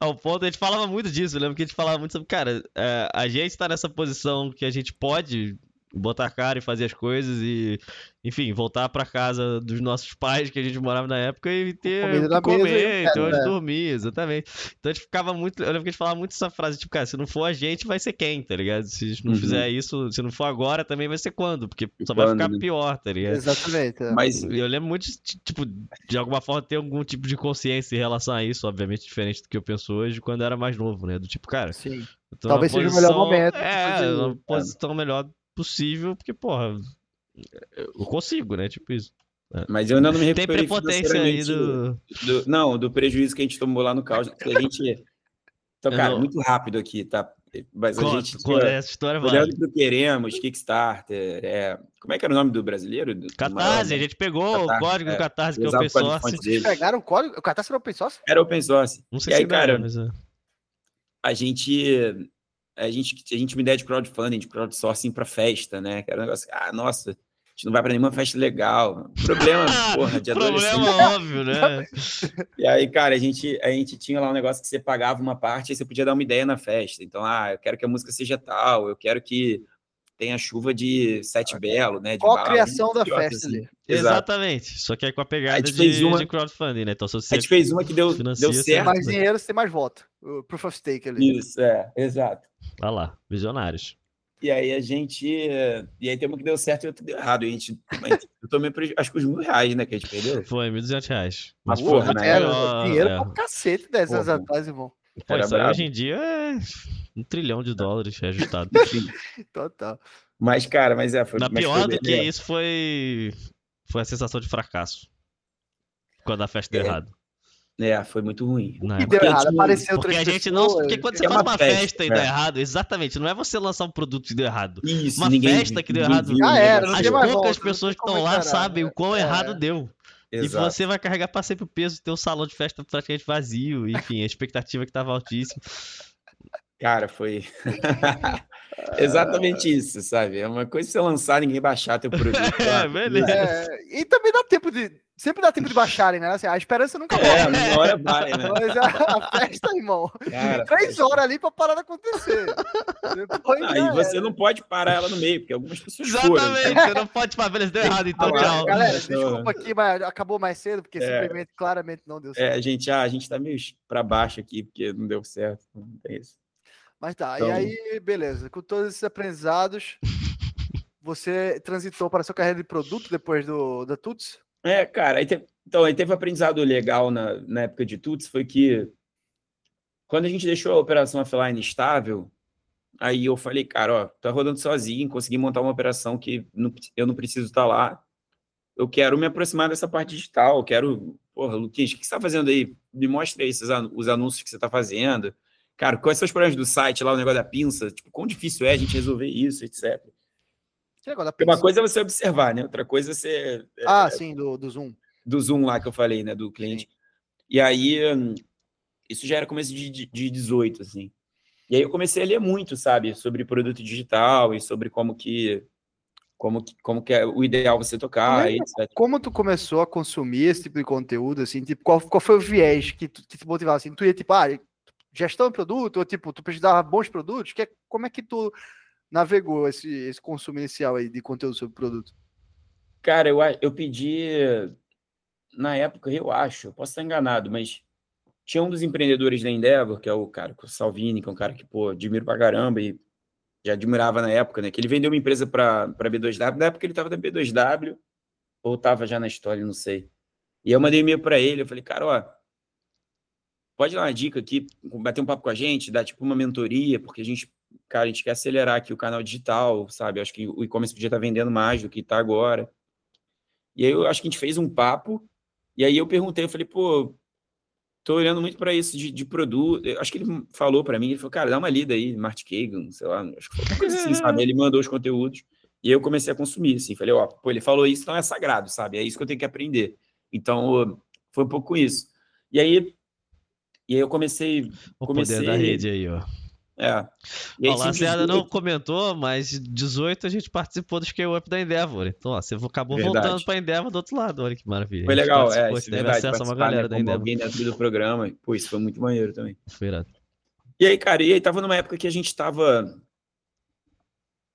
ao, ponto, a gente falava muito disso. Eu lembro que a gente falava muito sobre, cara, é, a gente tá nessa posição que a gente pode botar a cara e fazer as coisas e, enfim, voltar para casa dos nossos pais que a gente morava na época e ter o que comer, ter onde dormir, exatamente. Então a gente ficava muito, eu lembro que a gente falava muito essa frase, tipo, cara, se não for a gente, vai ser quem, tá ligado? Se não uhum. fizer isso, se não for agora, também vai ser quando, porque só quando, vai ficar né? pior, tá ligado? Exatamente. É. Mas eu lembro muito, de, tipo, de alguma forma ter algum tipo de consciência em relação a isso, obviamente diferente do que eu penso hoje, quando eu era mais novo, né? Do tipo, cara, Sim. Talvez seja o melhor momento. É, uma posição melhor possível, porque, porra, eu consigo, né? Tipo isso. Mas eu ainda não me recuperei Tem prepotência aí do... do... Não, do prejuízo que a gente tomou lá no caos. A gente... Então, cara, não... muito rápido aqui, tá? Mas a gente... Qual é essa história, Olhando que queremos, Kickstarter, é... Como é que era o nome do brasileiro? Do, Catarse, a gente pegou Catarse, o código é, do Catarse, que é open source. Vocês pegaram o código? O Catarse era open source? Era open source. Não sei e se aí, cara, mas... É. a gente a gente, a gente uma ideia de crowdfunding, de crowdsourcing para festa, né? Que era um negócio, ah, nossa, a gente não vai para nenhuma festa legal. Problema, porra, de adolescente. Problema óbvio, né? e aí, cara, a gente, a gente tinha lá um negócio que você pagava uma parte e você podia dar uma ideia na festa. Então, ah, eu quero que a música seja tal, eu quero que tenha chuva de sete belo, né? Qual a criação da festa assim. ali? Exatamente. Só que aí com a pegada a de, uma... de crowdfunding, né? Então, se você a gente fez uma que deu, deu certo. mais dinheiro, você tem mais voto. O proof of stake ali. Isso, é, exato. Olha lá, visionários. E aí a gente. E aí tem uma que deu certo e outra deu errado. E a gente. Eu tomei acho que os mil reais, né? Que a gente perdeu. Foi, mil duzentos reais. Mas, porra, né? Era dinheiro é. pra cacete dez anos atrás, irmão. Pô, isso aí hoje em dia é um trilhão de dólares ajustado. Total. Mas, cara, mas é. Foi, Na pior do que isso foi. Foi a sensação de fracasso. Quando a festa deu é. errado. É, foi muito ruim. Não, e deu errado, apareceu Porque a gente não. Porque quando você é faz uma festa, festa e deu é. errado, exatamente, não é você lançar um produto e deu errado. Isso, uma ninguém, festa que deu errado. Ah, era, As poucas pessoas que estão lá sabem o quão é. errado deu. Exato. E você vai carregar para sempre o peso do teu salão de festa praticamente vazio. Enfim, a expectativa que estava altíssima. Cara, foi. Exatamente isso, sabe? É uma coisa você lançar ninguém baixar teu produto. é, beleza. É, e também dá tempo de. Sempre dá tempo de baixarem, né? Assim, a esperança nunca morre. É, uma hora vai, né? Mas a, a festa, irmão. Cara, Três horas ali pra parar de acontecer. Depois, ah, e você não pode parar ela no meio, porque algumas pessoas Exatamente, foram. Exatamente, você não pode falar, beleza, deu errado, então tchau. Galera, desculpa aqui, mas acabou mais cedo, porque é. simplesmente, claramente não deu certo. É, a gente, ah, a gente tá meio pra baixo aqui, porque não deu certo. Não tem isso. Mas tá, então... e aí, beleza. Com todos esses aprendizados, você transitou para a sua carreira de produto depois do da Tuts? É, cara, aí te... então aí teve um aprendizado legal na, na época de Tuts, foi que quando a gente deixou a operação offline estável, aí eu falei, cara, ó, tá rodando sozinho, consegui montar uma operação que não, eu não preciso estar lá. Eu quero me aproximar dessa parte digital, eu quero, porra, Luquinhas, o que você está fazendo aí? Me mostre aí esses, os anúncios que você está fazendo. Cara, quais são os problemas do site lá, o negócio da pinça? Tipo, quão difícil é a gente resolver isso, etc. Uma coisa é você observar, né? Outra coisa é você. É, ah, é, sim, do, do Zoom. Do Zoom lá que eu falei, né? Do cliente. Sim. E aí, isso já era começo de, de, de 18, assim. E aí eu comecei a ler muito, sabe, sobre produto digital e sobre como que como que, como que é o ideal você tocar. Como, é, como tu começou a consumir esse tipo de conteúdo, assim, tipo, qual, qual foi o viés que, tu, que te motivava, assim, tu ia, tipo, ah, gestão de produto, ou, tipo, tu precisava bons produtos, que, é, como é que tu navegou esse, esse consumo inicial aí de conteúdo sobre produto? Cara, eu, eu pedi, na época, eu acho, posso estar enganado, mas tinha um dos empreendedores da Endeavor, que é o cara, o Salvini, que é um cara que, pô, admiro pra caramba e já admirava na época, né? Que ele vendeu uma empresa para B2W, na época ele estava da B2W, ou estava já na história, não sei. E eu mandei e-mail para ele, eu falei, cara, ó, pode dar uma dica aqui, bater um papo com a gente, dar tipo uma mentoria, porque a gente, cara, a gente quer acelerar aqui o canal digital, sabe? Eu acho que o e-commerce podia estar tá vendendo mais do que está agora. E aí eu acho que a gente fez um papo, e aí eu perguntei, eu falei, pô, Tô olhando muito para isso de, de produto. Acho que ele falou para mim, ele falou, cara, dá uma lida aí, Mart Kagan, sei lá, acho que foi uma coisa assim, sabe? Ele mandou os conteúdos e eu comecei a consumir, assim. Falei, ó, pô, ele falou isso, então é sagrado, sabe? É isso que eu tenho que aprender. Então, foi um pouco isso. E aí, e aí eu comecei... O comecei... poder da rede aí, ó. É. E o Lacerda não comentou, mas 18 a gente participou do Scale Up da Endeavor. Então, ó, você acabou verdade. voltando para a Endeavor do outro lado. Olha que maravilha. Foi legal, é. Isso teve verdade, acesso a uma galera da Endeavor. Alguém dentro do programa. Pô, isso foi muito maneiro também. Foi irado. E aí, cara, e aí tava numa época que a gente tava.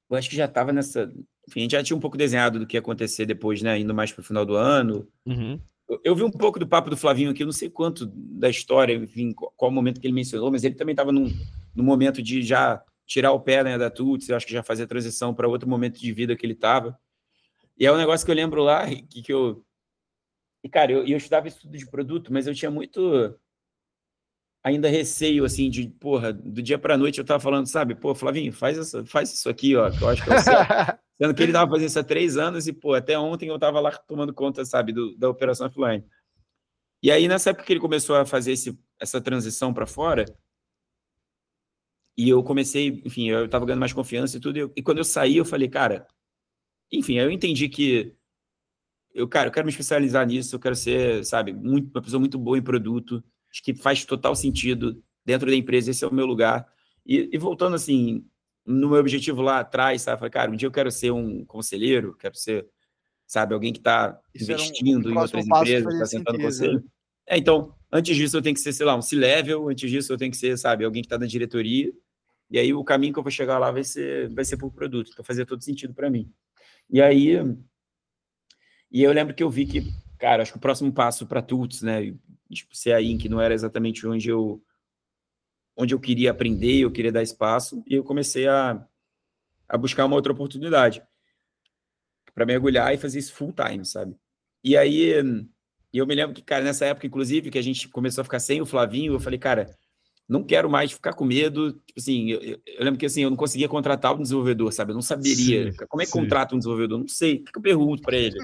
Eu acho que já tava nessa. Enfim, a gente já tinha um pouco desenhado do que ia acontecer depois, né? Indo mais pro final do ano. Uhum. Eu vi um pouco do papo do Flavinho aqui, eu não sei quanto da história, enfim, qual momento que ele mencionou, mas ele também estava num, num momento de já tirar o pé né, da Tuts, eu acho que já fazia transição para outro momento de vida que ele estava. E é um negócio que eu lembro lá, que, que eu. E, cara, eu, eu estudava estudo de produto, mas eu tinha muito ainda receio, assim, de, porra, do dia para noite eu tava falando, sabe, pô, Flavinho, faz, essa, faz isso aqui, ó, que eu acho que é certo. Sendo que ele estava fazendo isso há três anos e, pô, até ontem eu estava lá tomando conta, sabe, do, da operação offline. E aí, nessa época que ele começou a fazer esse, essa transição para fora, e eu comecei, enfim, eu estava ganhando mais confiança e tudo, e, eu, e, quando eu saí, eu falei, cara, enfim, eu entendi que eu, cara, eu quero me especializar nisso, eu quero ser, sabe, muito, uma pessoa muito boa em produto, acho que faz total sentido dentro da empresa, esse é o meu lugar. E, e voltando, assim, no meu objetivo lá atrás, sabe? Falei, cara, um dia eu quero ser um conselheiro, quero ser, sabe, alguém que está investindo um, um em outras empresas, está tentando conselho. Né? É, então, antes disso eu tenho que ser, sei lá, um C-level, antes disso eu tenho que ser, sabe, alguém que está na diretoria, e aí o caminho que eu vou chegar lá vai ser, vai ser por produto, então fazia todo sentido para mim. E aí, e eu lembro que eu vi que, cara, acho que o próximo passo para Tuts, né, tipo, ser a Inc não era exatamente onde eu onde eu queria aprender, eu queria dar espaço, e eu comecei a, a buscar uma outra oportunidade para mergulhar e fazer isso full time, sabe? E aí, eu me lembro que, cara, nessa época, inclusive, que a gente começou a ficar sem o Flavinho, eu falei, cara, não quero mais ficar com medo. Tipo assim, eu, eu, lembro que assim, eu não conseguia contratar um desenvolvedor, sabe? Eu não saberia. Sim, Como é que sim. contrata um desenvolvedor? Não sei. O que eu pergunto para ele?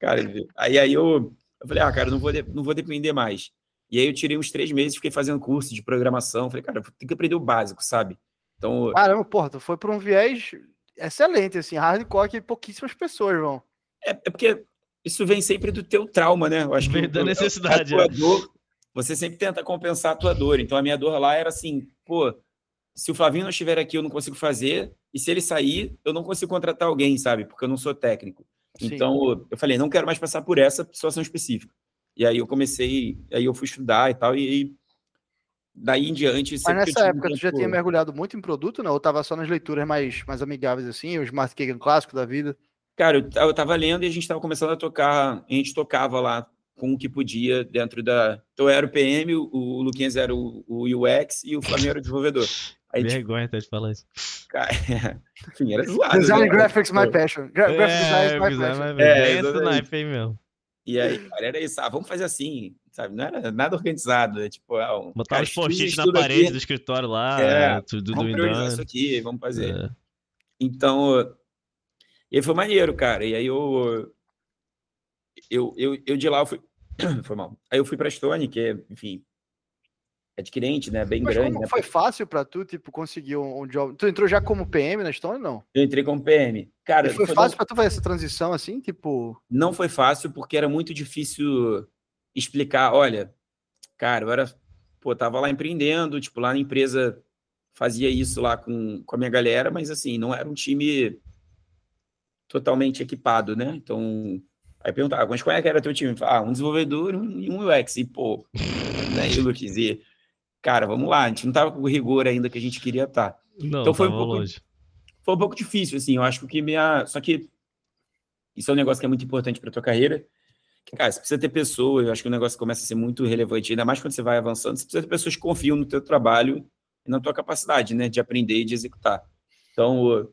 cara, aí, aí eu, eu falei, ah, cara, não vou, de, não vou depender mais. E aí eu tirei uns três meses, fiquei fazendo curso de programação. Falei, cara, tem que aprender o básico, sabe? Então. Caramba, porra, tu foi para um viés excelente, assim, hardcore que pouquíssimas pessoas vão. É, é, porque isso vem sempre do teu trauma, né? Eu acho vem que da necessidade. É. dor, você sempre tenta compensar a tua dor. Então a minha dor lá era assim, pô, se o Flavinho não estiver aqui, eu não consigo fazer. E se ele sair, eu não consigo contratar alguém, sabe? Porque eu não sou técnico. Sim. Então eu falei, não quero mais passar por essa situação específica. E aí eu comecei, aí eu fui estudar e tal, e daí em diante. Mas nessa época tu já tinha mergulhado muito em produto, não? Ou tava só nas leituras mais, mais amigáveis assim, os Smart Kagan clássico da vida? Cara, eu, eu tava lendo e a gente tava começando a tocar, a gente tocava lá com o que podia dentro da. Então eu era o PM, o, Luquinhas era o, o UX e o Flamengo era o desenvolvedor. Aí, tipo, Vergonha até de falar isso. Cara, enfim, era zoado. Design né? Graphics My Passion. Gra é, Graphic Design My Passion. É, é, é do naipe aí mesmo. E aí, cara, era isso. Ah, vamos fazer assim, sabe? Não era nada organizado. É tipo, ah, um, Botar os post-its na parede aqui. do escritório lá, é, tudo vamos priorizar isso aqui, vamos fazer. É. Então, e aí foi maneiro, cara. E aí eu, eu, eu, eu de lá eu fui, foi mal. Aí eu fui para Stone, que é, enfim, adquirente, né? Bem Mas grande. Né? Foi fácil para tu, tipo, conseguir um, um, job? Tu entrou já como PM na Stone, não? Eu entrei como PM. Cara, e foi, fácil para tu fazer essa transição assim, tipo? Não foi fácil porque era muito difícil explicar. Olha, cara, eu era, pô, tava lá empreendendo, tipo, lá na empresa fazia isso lá com, com a minha galera, mas assim, não era um time totalmente equipado, né? Então, aí perguntava, mas qual é que era teu time? Ah, um desenvolvedor e um UX. E, pô, né, e o Lucas, e cara, vamos lá, a gente não tava com o rigor ainda que a gente queria estar. Tá. Não, então foi um pouco longe. foi um pouco difícil assim, eu acho que minha, só que isso é um negócio que é muito importante para tua carreira. Que, cara, você precisa ter pessoas, eu acho que o negócio começa a ser muito relevante, ainda mais quando você vai avançando, você precisa ter pessoas que confiam no teu trabalho e na tua capacidade, né, de aprender e de executar. Então,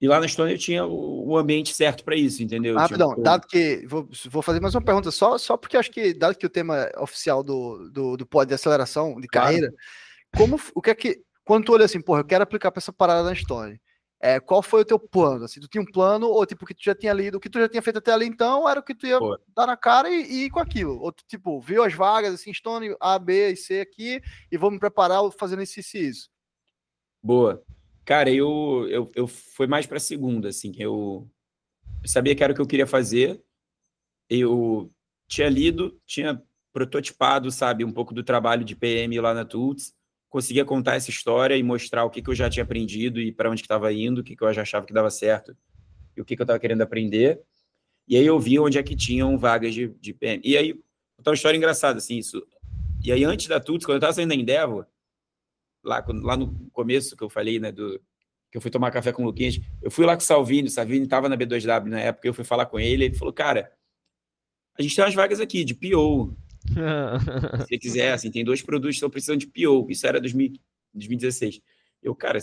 e lá na Estônia eu tinha o, ambiente certo para isso, entendeu? Rapidão, tipo, dado que. Vou, vou, fazer mais uma pergunta, só, só porque acho que, dado que o tema oficial do, do, do pod de aceleração de carreira, claro. como o que é que. Quando tu olha assim, porra, eu quero aplicar para essa parada na Estônia. É, qual foi o teu plano? Assim, tu tinha um plano, ou tipo, que tu já tinha lido, o que tu já tinha feito até ali, então era o que tu ia Pô. dar na cara e, e ir com aquilo. Ou tipo, viu as vagas, assim, Stone A, B e C aqui, e vou me preparar fazendo isso e isso. Boa. Cara, eu, eu, eu fui mais para segunda, assim. Eu, eu sabia que era o que eu queria fazer. Eu tinha lido, tinha prototipado, sabe, um pouco do trabalho de PM lá na Tools. Conseguia contar essa história e mostrar o que, que eu já tinha aprendido e para onde estava indo, o que, que eu já achava que dava certo e o que, que eu estava querendo aprender. E aí eu vi onde é que tinham vagas de, de PM. E aí, uma história engraçada, assim, isso. E aí, antes da Tuts, quando eu estava saindo da Endeavor, lá, lá no começo que eu falei, né, do, que eu fui tomar café com o Luquinhas, eu fui lá com o Salvini, o Salvini estava na B2W na época, eu fui falar com ele, ele falou, cara, a gente tem umas vagas aqui de PO, se você quiser, assim, tem dois produtos que estão precisando de PO, isso era 2000, 2016. Eu, cara,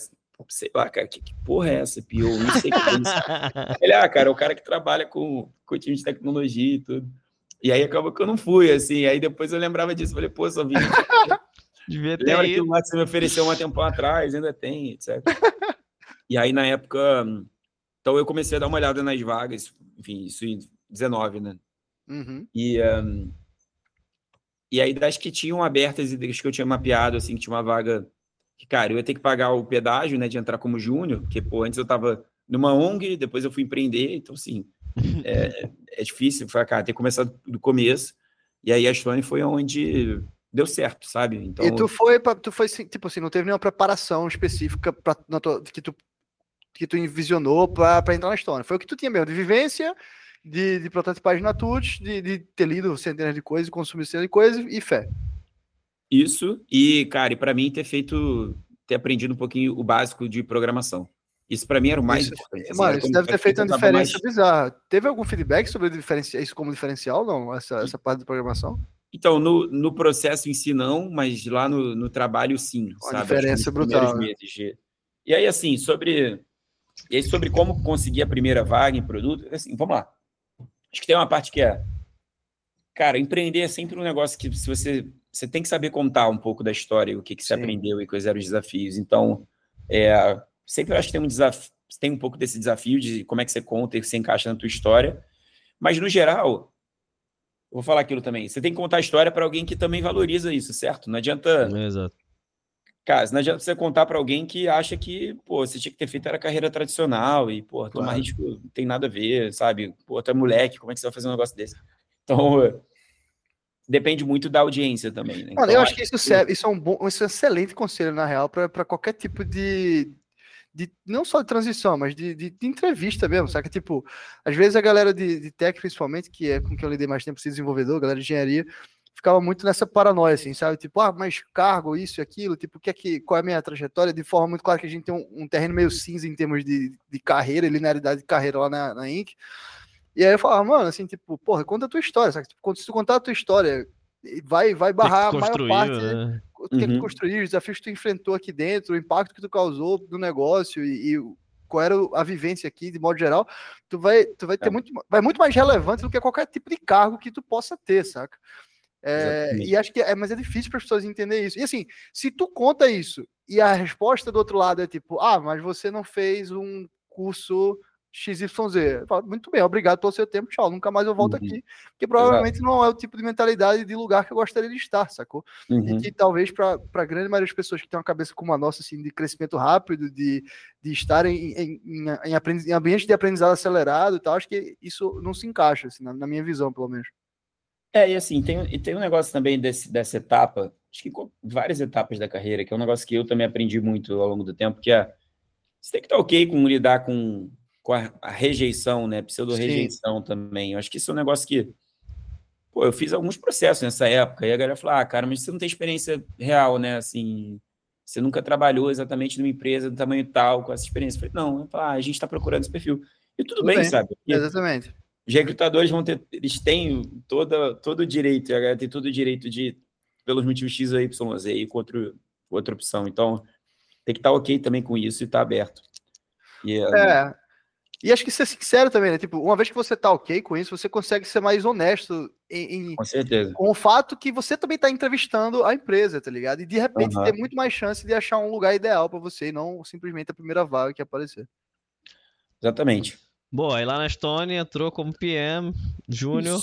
sei lá, cara, que, que porra é essa, PO? Não sei o que é isso. Ele, ah, cara, é o cara que trabalha com, com time de tecnologia e tudo. E aí acabou que eu não fui, assim, aí depois eu lembrava disso, falei, pô, Salvini, Devia ter Lembra ido. que o Max me ofereceu um tempo atrás, ainda tem, etc. e aí, na época, então eu comecei a dar uma olhada nas vagas, enfim, isso em 19, né? Uhum. E, um, e aí, das que tinham abertas e das que eu tinha mapeado, assim, que tinha uma vaga que, cara, eu ia ter que pagar o pedágio, né, de entrar como júnior, porque, pô, antes eu tava numa ONG, depois eu fui empreender, então, assim, é, é difícil, foi, cara, ter começado do começo, e aí a Stone foi onde deu certo, sabe? Então... E tu foi, pra, tu foi tipo assim, não teve nenhuma preparação específica pra, tua, que, tu, que tu envisionou para entrar na história. Foi o que tu tinha mesmo, de vivência, de, de prototipagem na de, de ter lido centenas de coisas, consumir centenas de coisas e fé. Isso, e, cara, e para mim ter feito, ter aprendido um pouquinho o básico de programação. Isso para mim era o mais isso, importante. Assim, mano, isso deve ter feito uma diferença mais... bizarra. Teve algum feedback sobre isso como diferencial, não? Essa, essa parte de programação? Então, no, no processo em si, não, mas lá no, no trabalho, sim. Uma sabe? diferença brutal. Né? E aí, assim, sobre, e aí, sobre como conseguir a primeira vaga em produto, assim, vamos lá. Acho que tem uma parte que é. Cara, empreender é sempre um negócio que se você. Você tem que saber contar um pouco da história, o que, que você sim. aprendeu e quais eram os desafios. Então, é, sempre acho que tem um desafio, tem um pouco desse desafio de como é que você conta e você encaixa na tua história. Mas, no geral, vou falar aquilo também. Você tem que contar a história para alguém que também valoriza isso, certo? Não adianta. É, exato. Cara, não adianta você contar para alguém que acha que, pô, você tinha que ter feito era carreira tradicional e, pô, tomar claro. risco não tem nada a ver, sabe? Pô, tu é moleque, como é que você vai fazer um negócio desse? Então, depende muito da audiência também. Né? Então, eu acho que isso, serve, isso é um bom, isso é um excelente conselho, na real, para qualquer tipo de, de não só de transição, mas de, de, de, entrevista mesmo, sabe? Tipo, às vezes a galera de, de tech, principalmente, que é com quem eu lidei mais tempo, se desenvolvedor, galera de engenharia, ficava muito nessa paranoia, assim, sabe? Tipo, ah, mas cargo, isso e aquilo, tipo, que é que, qual é a minha trajetória? De forma muito clara que a gente tem um, um terreno meio cinza em termos de, de carreira, linearidade de carreira lá na, na Inc. E aí eu falava, mano, assim, tipo, porra, conta a tua história, sabe? Tipo, se tu contar a tua história, vai, vai barrar a maior parte né? o que, uhum. que construir, os desafios que tu enfrentou aqui dentro, o impacto que tu causou no negócio e, e qual era a vivência aqui, de modo geral, tu vai, tu vai ter é. muito, vai muito mais relevante do que qualquer tipo de cargo que tu possa ter, saca? É, e acho que é, mas é difícil para as pessoas entender isso. E assim, se tu conta isso e a resposta do outro lado é tipo, ah, mas você não fez um curso XYZ. Falo, muito bem, obrigado pelo seu tempo, tchau. Nunca mais eu volto uhum. aqui. Porque provavelmente Exato. não é o tipo de mentalidade de lugar que eu gostaria de estar, sacou? Uhum. E que talvez para a grande maioria das pessoas que têm uma cabeça como a nossa, assim, de crescimento rápido, de, de estar em, em, em, em, em ambiente de aprendizado acelerado e tal, acho que isso não se encaixa, assim, na, na minha visão, pelo menos. É, e assim, tem, e tem um negócio também desse, dessa etapa, acho que várias etapas da carreira, que é um negócio que eu também aprendi muito ao longo do tempo, que é você tem que estar ok com lidar com com a, a rejeição, né? Pseudo-rejeição também. Eu acho que isso é um negócio que. Pô, eu fiz alguns processos nessa época, e a galera falou: ah, cara, mas você não tem experiência real, né? Assim, você nunca trabalhou exatamente numa empresa do tamanho tal, com essa experiência. Eu falei, não, eu falei, ah, a gente está procurando esse perfil. E tudo, tudo bem, bem, sabe? E Exatamente. Os recrutadores vão ter, eles têm toda, todo o direito, a galera tem todo o direito de, pelos motivos X ou Y, Z, ir com outro, outra opção. Então, tem que estar ok também com isso e estar tá aberto. E, é, e acho que ser sincero também, né? Tipo, uma vez que você tá ok com isso, você consegue ser mais honesto em, com certeza. Com o fato que você também tá entrevistando a empresa, tá ligado? E de repente uhum. ter muito mais chance de achar um lugar ideal para você e não simplesmente a primeira vaga que aparecer. Exatamente. Boa, aí lá na Estônia entrou como PM, Júnior,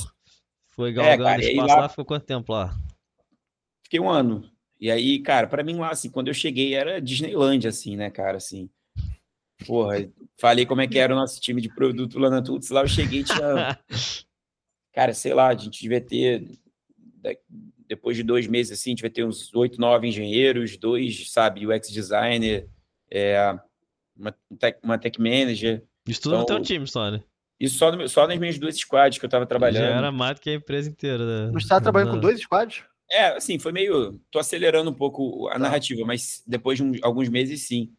foi galgando é, cara, espaço lá... lá, ficou quanto tempo lá? Fiquei um ano. E aí, cara, para mim lá, assim, quando eu cheguei era Disneyland, assim, né, cara, assim. Porra, falei como é que era o nosso time de produto lá na Tuts. Lá eu cheguei e tinha. Cara, sei lá, a gente devia ter. Depois de dois meses assim, a gente devia ter uns oito, nove engenheiros, dois, sabe, UX designer, é, uma, tech, uma tech manager. Isso tudo então, no teu time, só, né? Isso só, no, só nas minhas duas squads que eu tava trabalhando. Já era mais do que a empresa inteira. Né? Você tava trabalhando com dois squads? É, assim, foi meio. Tô acelerando um pouco a tá. narrativa, mas depois de um, alguns meses, sim.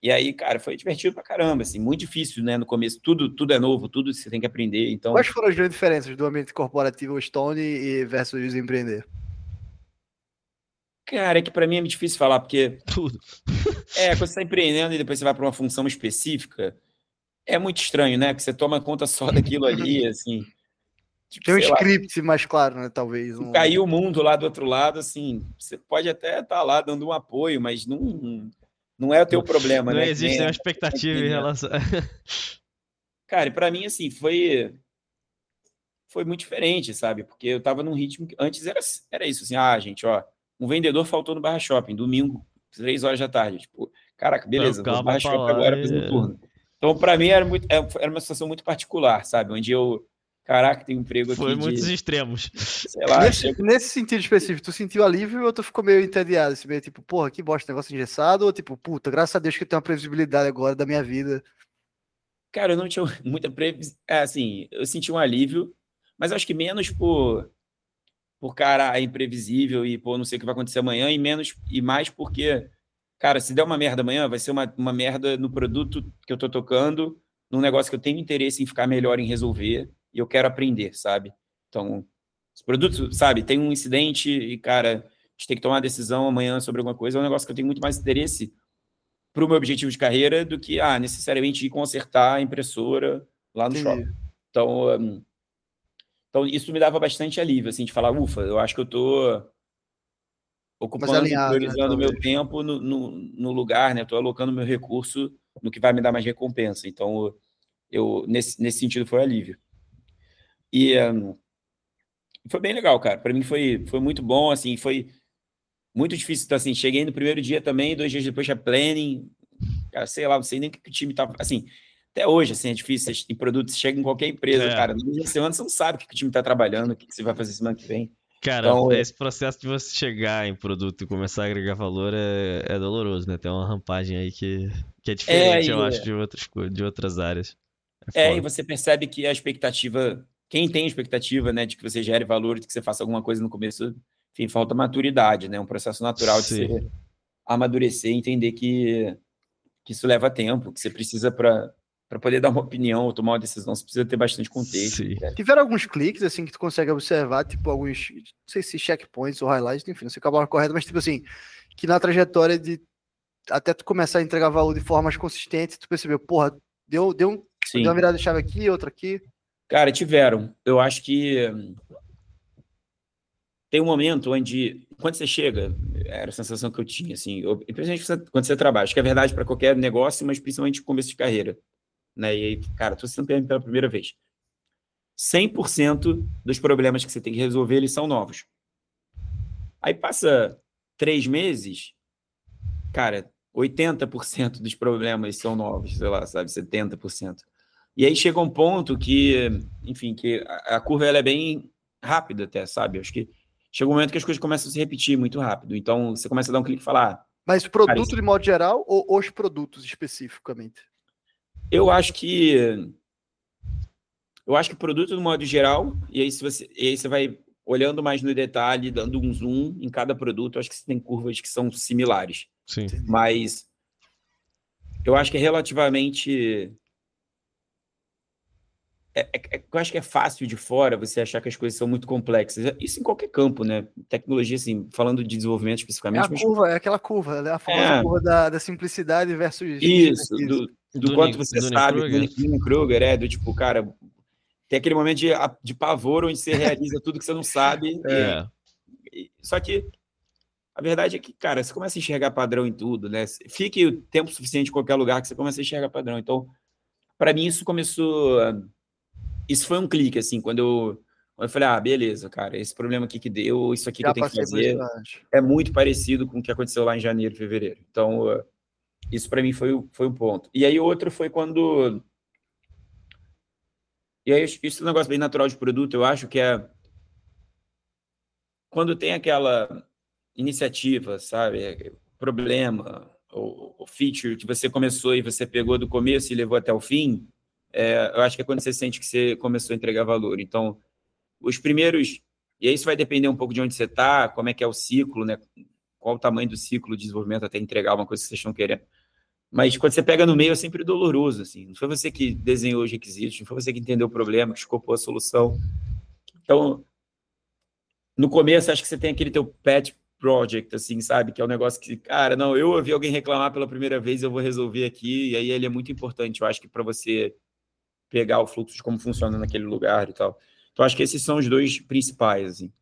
E aí, cara, foi divertido pra caramba, assim, muito difícil, né? No começo, tudo, tudo é novo, tudo você tem que aprender. Então... Quais foram as grandes diferenças do ambiente corporativo Stone e versus empreender? Cara, é que para mim é muito difícil falar, porque. Tudo. é, quando você está empreendendo e depois você vai para uma função específica, é muito estranho, né? Porque você toma conta só daquilo ali, assim. Tipo, Tem um script lá, mais claro, né? Talvez. Um... Caiu o mundo lá do outro lado, assim. Você pode até estar tá lá dando um apoio, mas não não é o teu problema, não né? Não existe uma expectativa em relação. Cara, para mim, assim, foi. Foi muito diferente, sabe? Porque eu tava num ritmo que antes era, era isso, assim, ah, gente, ó, um vendedor faltou no Barra Shopping, domingo, três horas da tarde. Tipo, caraca, beleza, vou no Barra Shopping agora e... um turno. Então, para mim, era, muito, é, era uma situação muito particular, sabe? Onde eu Caraca, tem um emprego aqui. Foi muitos de... extremos. Sei lá. Nesse, nesse, sentido específico, tu sentiu alívio ou tu ficou meio entediado? Assim, meio tipo, porra, que bosta, negócio engessado? Ou tipo, puta, graças a Deus que eu tenho uma previsibilidade agora da minha vida? Cara, eu não tinha muita previsibilidade. É, assim, eu senti um alívio, mas acho que menos por. Por cara, é imprevisível e, pô, não sei o que vai acontecer amanhã, e menos e mais porque, cara, se der uma merda amanhã, vai ser uma, uma merda no produto que eu tô tocando, num negócio que eu tenho interesse em ficar melhor em resolver e eu quero aprender, sabe? Então, os produtos, sabe, tem um incidente e, cara, a gente tem que tomar uma decisão amanhã sobre alguma coisa, é um negócio que eu tenho muito mais interesse para o meu objetivo de carreira do que, ah, necessariamente ir consertar a impressora lá no Sim. shopping. Então, um, então, isso me dava bastante alívio, assim, de falar, ufa, eu acho que eu tô ocupando, alinhado, né, priorizando o né, meu tempo no, no, no, lugar, né? Estou alocando meu recurso no que vai me dar mais recompensa. Então, eu, nesse, nesse sentido, foi alívio. E um, foi bem legal, cara. Para mim foi, foi muito bom, assim, foi muito difícil. Então, assim, cheguei no primeiro dia também, dois dias depois já planning. Cara, sei lá, não sei nem o que o time tá. Assim, até hoje, assim, é difícil. Em produtos, chega em qualquer empresa, é. cara. Na semana você não sabe o que o time tá trabalhando, o que você vai fazer semana que vem. Cara, então, esse processo de você chegar em produto e começar a agregar valor é, é doloroso, né? Tem uma rampagem aí que, que é diferente, é, eu acho, de outras, de outras áreas. É, é e você percebe que a expectativa quem tem expectativa, né, de que você gere valor, de que você faça alguma coisa no começo, enfim, falta maturidade, né? Um processo natural Sim. de você amadurecer e entender que, que isso leva tempo, que você precisa para para poder dar uma opinião ou tomar uma decisão, você precisa ter bastante contexto. Né? Tiveram alguns cliques, assim, que tu consegue observar, tipo, alguns, não sei se checkpoints ou highlights, enfim, não sei qual é a correta, mas, tipo assim, que na trajetória de até tu começar a entregar valor de forma mais consistente, tu percebeu, porra, deu, deu, um, deu uma virada de chave aqui, outra aqui? Cara, tiveram. Eu acho que tem um momento onde, quando você chega, era a sensação que eu tinha, assim, eu, principalmente quando você trabalha, acho que é verdade para qualquer negócio, mas principalmente começo de carreira. Né? E aí, cara, tô sendo pela primeira vez. 100% dos problemas que você tem que resolver, eles são novos. Aí passa três meses, cara, 80% dos problemas são novos, sei lá, sabe, 70%. E aí chega um ponto que, enfim, que a, a curva ela é bem rápida até, sabe? Acho que chega um momento que as coisas começam a se repetir muito rápido. Então você começa a dar um clique e falar. Ah, Mas produto cara, de modo geral ou os produtos especificamente? Eu acho que eu acho que produto no modo geral, e aí, se você, e aí você vai olhando mais no detalhe, dando um zoom em cada produto, eu acho que você tem curvas que são similares. Sim. Mas eu acho que é relativamente. É, é, é, eu acho que é fácil de fora você achar que as coisas são muito complexas. Isso em qualquer campo, né? Tecnologia, assim, falando de desenvolvimento especificamente. É a mas... curva, é aquela curva, né? A famosa é. curva da, da simplicidade versus. Isso, do, do, do quanto você do sabe, do Kruger, é, do tipo, cara, tem aquele momento de, de pavor onde você realiza tudo que você não sabe. É. E, só que a verdade é que, cara, você começa a enxergar padrão em tudo, né? Fique o tempo suficiente em qualquer lugar que você começa a enxergar padrão. Então, para mim, isso começou. Isso foi um clique, assim, quando eu, quando eu falei, ah, beleza, cara, esse problema aqui que deu, isso aqui Já que eu tenho que fazer é muito parecido com o que aconteceu lá em janeiro, fevereiro. Então, isso para mim foi, foi um ponto. E aí, outro foi quando e aí, isso é um negócio bem natural de produto, eu acho que é quando tem aquela iniciativa, sabe, problema, o, feature que você começou e você pegou do começo e levou até o fim, é, eu acho que é quando você sente que você começou a entregar valor. Então, os primeiros, e aí isso vai depender um pouco de onde você está, como é que é o ciclo, né? Qual o tamanho do ciclo de desenvolvimento até entregar uma coisa que vocês estão querendo. Mas quando você pega no meio é sempre doloroso, assim. Não foi você que desenhou os requisitos, não foi você que entendeu o problema, que escopou a solução. Então, no começo, acho que você tem aquele teu pet project, assim, sabe? Que é um negócio que, cara, não, eu ouvi alguém reclamar pela primeira vez, eu vou resolver aqui, e aí ele é muito importante, eu acho que para você pegar o fluxo de como funciona naquele lugar e tal. Então, acho que esses são os dois principais, assim.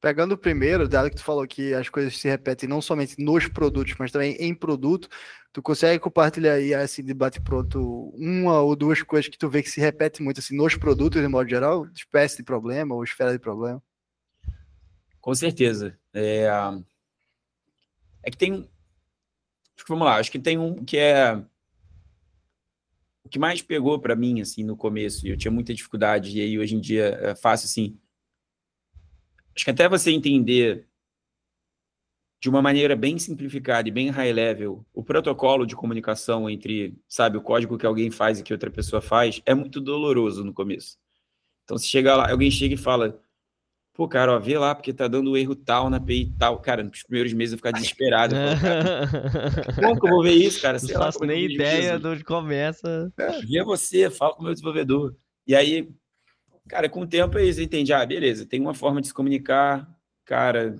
Pegando o primeiro, dado que tu falou que as coisas se repetem não somente nos produtos, mas também em produto, tu consegue compartilhar aí, assim, debate pronto, uma ou duas coisas que tu vê que se repete muito, assim, nos produtos, de modo geral, espécie de problema ou esfera de problema? Com certeza. É, é que tem... Vamos lá, acho que tem um que é... O que mais pegou para mim, assim, no começo, eu tinha muita dificuldade, e aí hoje em dia é fácil, assim acho que até você entender de uma maneira bem simplificada e bem high level o protocolo de comunicação entre, sabe, o código que alguém faz e que outra pessoa faz, é muito doloroso no começo. Então, se chega lá, alguém chega e fala, pô, cara, ó, vê lá, porque tá dando erro tal na API tal. Cara, nos primeiros meses eu ficar desesperado. Como que eu vou ver isso, cara? Sei Não lá, faço nem ideia de onde começa. É, vê você, fala com o meu desenvolvedor. E aí, Cara, com o tempo aí você entende, ah, beleza, tem uma forma de se comunicar, cara,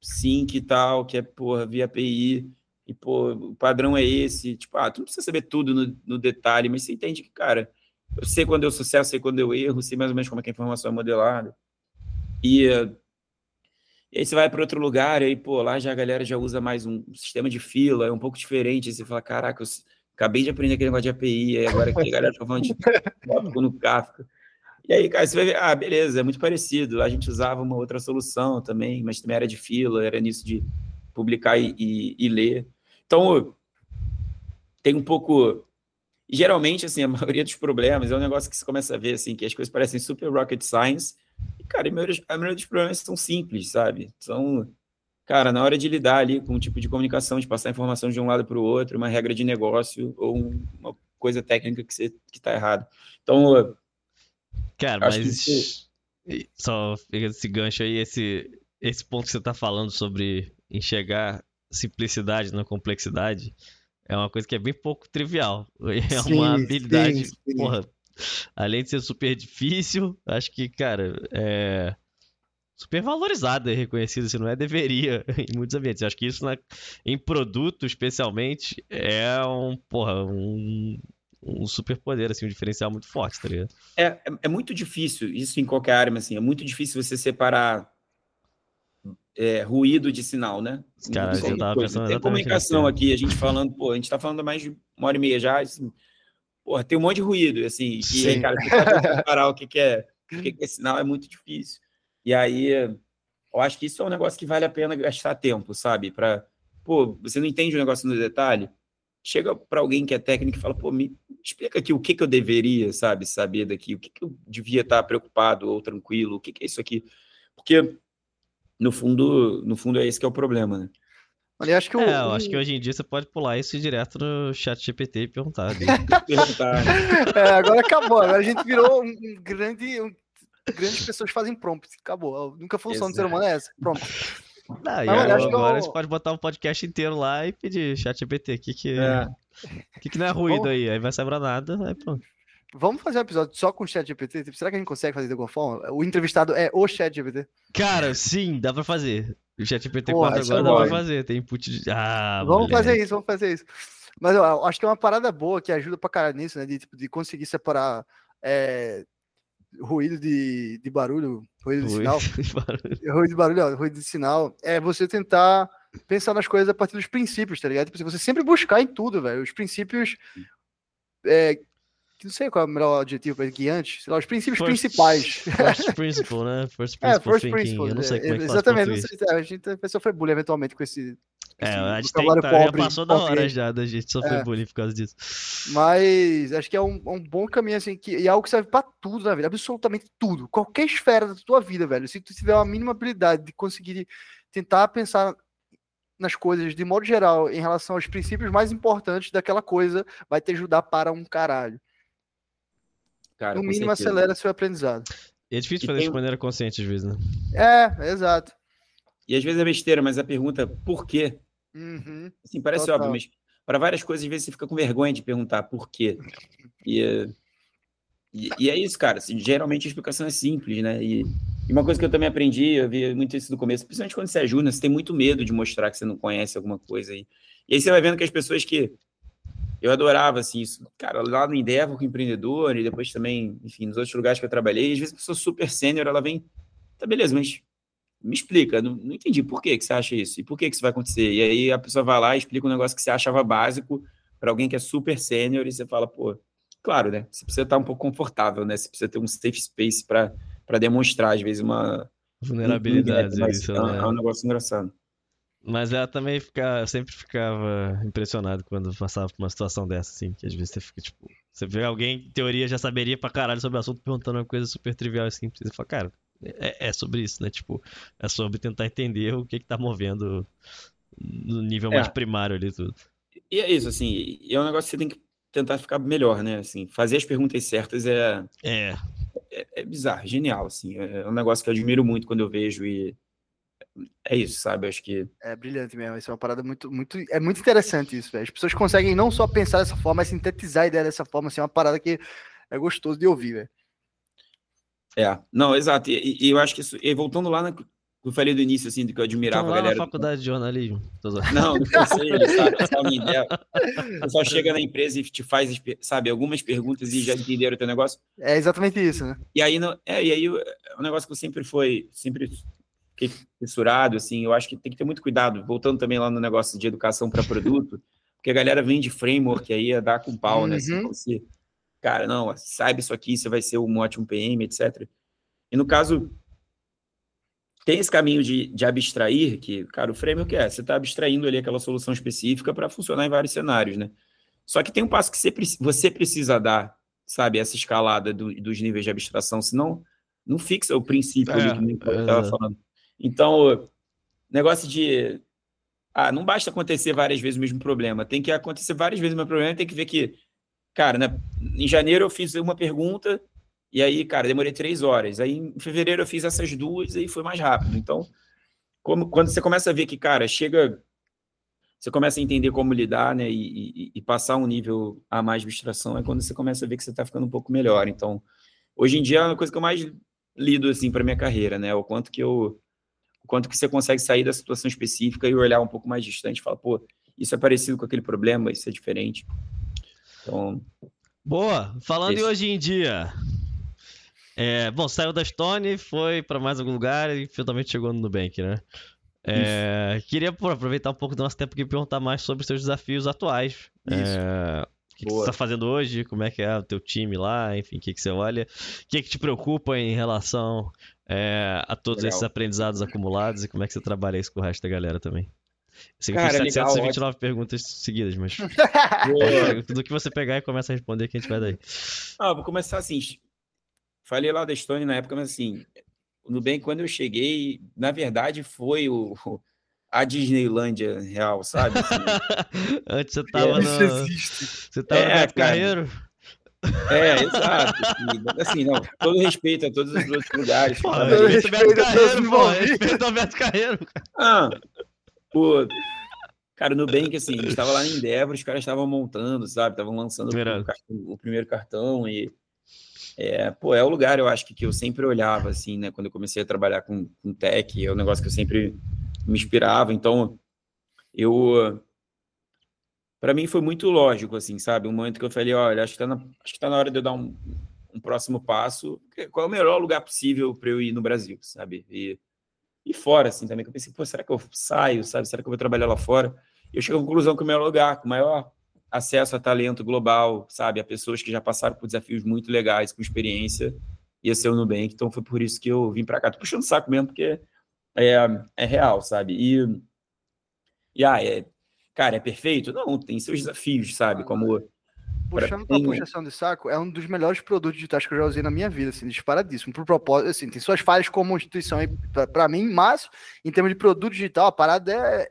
sync e tal, que é, porra, via API, e, pô, o padrão é esse, tipo, ah, tu não precisa saber tudo no, no detalhe, mas você entende que, cara, eu sei quando deu sucesso, sei quando deu erro, sei mais ou menos como é que a informação é modelada. E, e aí você vai para outro lugar, e aí, pô, lá já a galera já usa mais um sistema de fila, é um pouco diferente, aí você fala, caraca, eu acabei de aprender aquele negócio de API, aí agora que a galera tá falando de no Kafka. E aí, cara, você vai ver, ah, beleza, é muito parecido. A gente usava uma outra solução também, mas também era de fila, era nisso de publicar e, e, e ler. Então, tem um pouco. Geralmente, assim, a maioria dos problemas é um negócio que você começa a ver, assim, que as coisas parecem super rocket science. Cara, a maioria, a maioria dos problemas são simples, sabe? São, cara, na hora de lidar ali com um tipo de comunicação, de passar informação de um lado para o outro, uma regra de negócio ou uma coisa técnica que você que está errado. Então, Cara, mas. Que... Só esse gancho aí, esse, esse ponto que você tá falando sobre enxergar simplicidade na complexidade é uma coisa que é bem pouco trivial. É sim, uma habilidade, sim, sim. porra, além de ser super difícil, acho que, cara, é super valorizada e reconhecida, se não é, deveria em muitos ambientes. Eu acho que isso na, em produto, especialmente, é um, porra, um, um super poder, assim, um diferencial muito forte, tá ligado? É, é, é muito difícil, isso em qualquer área, mas assim, é muito difícil você separar é, ruído de sinal, né? Cara, eu tava pensando Tem comunicação aqui, a gente falando, pô, a gente tá falando mais de uma hora e meia já, assim, porra, tem um monte de ruído, assim, Sim. e aí, cara, o que, que é o que, que é sinal é muito difícil. E aí, eu acho que isso é um negócio que vale a pena gastar tempo, sabe? Para, pô, você não entende o negócio no detalhe? Chega para alguém que é técnico e fala, pô, me explica aqui o que, que eu deveria, sabe, saber daqui, o que, que eu devia estar preocupado ou tranquilo, o que, que é isso aqui? Porque no fundo, no fundo é esse que é o problema, né? Eu acho que o, é, eu acho que hoje em dia você pode pular isso direto no chat GPT e perguntar. É, agora acabou. Agora a gente virou um grande. Um, grandes pessoas fazem prompt. Acabou. Nunca função do ser humano é essa. Prompt. Ah, Mas, agora eu... você pode botar um podcast inteiro lá e pedir chat GPT. O que, que, é. que, que não é ruído Bom, aí? Aí vai saber nada, aí pronto. Vamos fazer um episódio só com o chat GPT? Tipo, será que a gente consegue fazer de alguma forma? O entrevistado é o chat GPT? Cara, sim, dá pra fazer. O chat GPT 4 agora dá pra fazer. Tem input de. Ah, vamos moleque. fazer isso, vamos fazer isso. Mas eu acho que é uma parada boa que ajuda pra caralho nisso, né? De, tipo, de conseguir separar é, ruído de, de barulho, ruído de sinal. ruído de barulho, ruído de sinal. É você tentar pensar nas coisas a partir dos princípios, tá ligado? Tipo, você sempre buscar em tudo, velho. Os princípios é, não sei qual é o melhor adjetivo para guiante, sei lá, os princípios first, principais. First principle, né? First principle, é, first principle eu não sei como é que Exatamente, não sei, a gente pessoa foi bullying eventualmente com esse é, a gente tem, tá, já passou da hora já da gente sofrer é. bullying por causa disso. Mas acho que é um, um bom caminho, assim, que, e é algo que serve pra tudo na vida, absolutamente tudo. Qualquer esfera da tua vida, velho. Se tu tiver uma mínima habilidade de conseguir tentar pensar nas coisas de modo geral em relação aos princípios mais importantes daquela coisa, vai te ajudar para um caralho. Cara, no mínimo certeza. acelera seu aprendizado. E é difícil e fazer tem... de maneira consciente às vezes, né? É, exato. E às vezes é besteira, mas a pergunta por quê? Uhum, assim, parece total. óbvio, mas para várias coisas, às vezes você fica com vergonha de perguntar por quê. E, e, e é isso, cara. Assim, geralmente a explicação é simples, né? E, e, uma coisa que eu também aprendi, eu vi muito isso no começo, principalmente quando você é júnior, você tem muito medo de mostrar que você não conhece alguma coisa aí. E aí você vai vendo que as pessoas que eu adorava, assim, isso. Cara, lá no Endeavor com empreendedor e depois também, enfim, nos outros lugares que eu trabalhei, às vezes a pessoa super sênior, ela vem, tá beleza, mas me explica, não, não entendi por que, que você acha isso e por que, que isso vai acontecer. E aí a pessoa vai lá e explica um negócio que você achava básico para alguém que é super sênior e você fala, pô, claro, né? Você precisa estar um pouco confortável, né? Você precisa ter um safe space para demonstrar, às vezes, uma vulnerabilidade. Um, isso, é, né? é um negócio engraçado. Mas ela também fica, sempre ficava impressionado quando passava por uma situação dessa, assim, que às vezes você fica, tipo, você vê alguém, em teoria, já saberia pra caralho sobre o assunto, perguntando uma coisa super trivial e simples, e fala, cara, é, é, sobre isso, né? Tipo, é sobre tentar entender o que que tá movendo no nível é. mais primário ali tudo. E é isso, assim, é um negócio que você tem que tentar ficar melhor, né? Assim, fazer as perguntas certas é... É. É, é bizarro, genial, assim, é um negócio que eu admiro muito quando eu vejo e é isso, sabe? Acho que. É brilhante mesmo. Isso é uma parada muito, muito. É muito interessante isso, velho. As pessoas conseguem não só pensar dessa forma, mas sintetizar a ideia dessa forma. Assim, é uma parada que é gostoso de ouvir, velho. É, não, exato. E, e, eu acho que isso. E voltando lá na, eu falei do início, assim, do que eu admirava então, a galera. na faculdade do... de jornalismo. Não, não sei, sabe? Essa é minha ideia. Pessoal chega na empresa e te faz, sabe, algumas perguntas e já entenderam o teu negócio. É exatamente isso, né? E aí, não, é, e aí o, o negócio que eu sempre foi, sempre fiquei fissurado, assim, eu acho que tem que ter muito cuidado, voltando também lá no negócio de educação para produto, porque a galera vem de framework aí a dar com pau, né? Assim, uhum. Assim, você, cara, não, saiba isso aqui, você vai ser um ótimo PM, etc. E no caso, tem esse caminho de, de abstrair, que, cara, o framework é, você está abstraindo ali aquela solução específica para funcionar em vários cenários, né? Só que tem um passo que você, você precisa dar, sabe, essa escalada do, dos níveis de abstração, senão não fixa o princípio é, ali que eu estava falando. Então, negócio de. Ah, não basta acontecer várias vezes o mesmo problema. Tem que acontecer várias vezes o mesmo problema. Tem que ver que, cara, né, em janeiro eu fiz uma pergunta e aí, cara, demorei três horas. Aí em fevereiro eu fiz essas duas e foi mais rápido. Então, como, quando você começa a ver que, cara, chega. Você começa a entender como lidar, né, e, e, e passar um nível a mais de abstração, é quando você começa a ver que você está ficando um pouco melhor. Então, hoje em dia, a coisa que eu mais lido assim para minha carreira, né? O quanto que eu quanto que você consegue sair da situação específica e olhar um pouco mais distante, e falar, pô, isso é parecido com aquele problema, isso é diferente. Então, boa. Falando esse... hoje em dia, é, bom, saiu da Stone, foi para mais algum lugar e finalmente chegou no Nubank, né? É, queria pô, aproveitar um pouco do nosso tempo aqui e perguntar mais sobre os seus desafios atuais. É, o que, que, você está fazendo hoje? Como é que é o teu time lá? Enfim, o que, que você olha? O que, que te preocupa em relação é, a todos legal. esses aprendizados acumulados e como é que você trabalha isso com o resto da galera também? Sei que Cara, 729 legal, perguntas seguidas, mas tudo que você pegar e começa a responder que a gente vai daí. Ah, vou começar assim. Falei lá da Estônia na época, mas assim, o Nubank, quando eu cheguei, na verdade, foi o, a Disneylândia real, sabe? Assim, Antes você tava é, no... Você tava é, no Carreiro? É, exato. Assim, não, todo respeito a todos os outros lugares. Pô, respeito o Beto Carreiro, pô. Respeito ao Beto Carreiro. Ah, pô. Cara, no Nubank, assim, a gente estava lá em Endeavor, os caras estavam montando, sabe? Estavam lançando o, cartão, o primeiro cartão e é, pô, é o lugar, eu acho que, que eu sempre olhava, assim, né? Quando eu comecei a trabalhar com, com tech, é um negócio que eu sempre me inspirava. Então, eu. Para mim foi muito lógico, assim, sabe? Um momento que eu falei, olha, acho que tá na, acho que tá na hora de eu dar um, um próximo passo. Qual é o melhor lugar possível para eu ir no Brasil, sabe? E, e fora, assim, também. Que eu pensei, pô, será que eu saio, sabe? Será que eu vou trabalhar lá fora? E eu cheguei à conclusão que o melhor lugar, com maior acesso a talento global, sabe? A pessoas que já passaram por desafios muito legais, com experiência, ia ser o Nubank. Então foi por isso que eu vim para cá. Tô puxando o saco mesmo, porque é, é real, sabe? E, e ah, é, cara, é perfeito? Não, tem seus desafios, sabe? Como. Puxando pra puxação de saco, é um dos melhores produtos digitais que eu já usei na minha vida, assim, disparadíssimo. Por propósito, assim, tem suas falhas como instituição aí para mim, mas em termos de produto digital, a parada é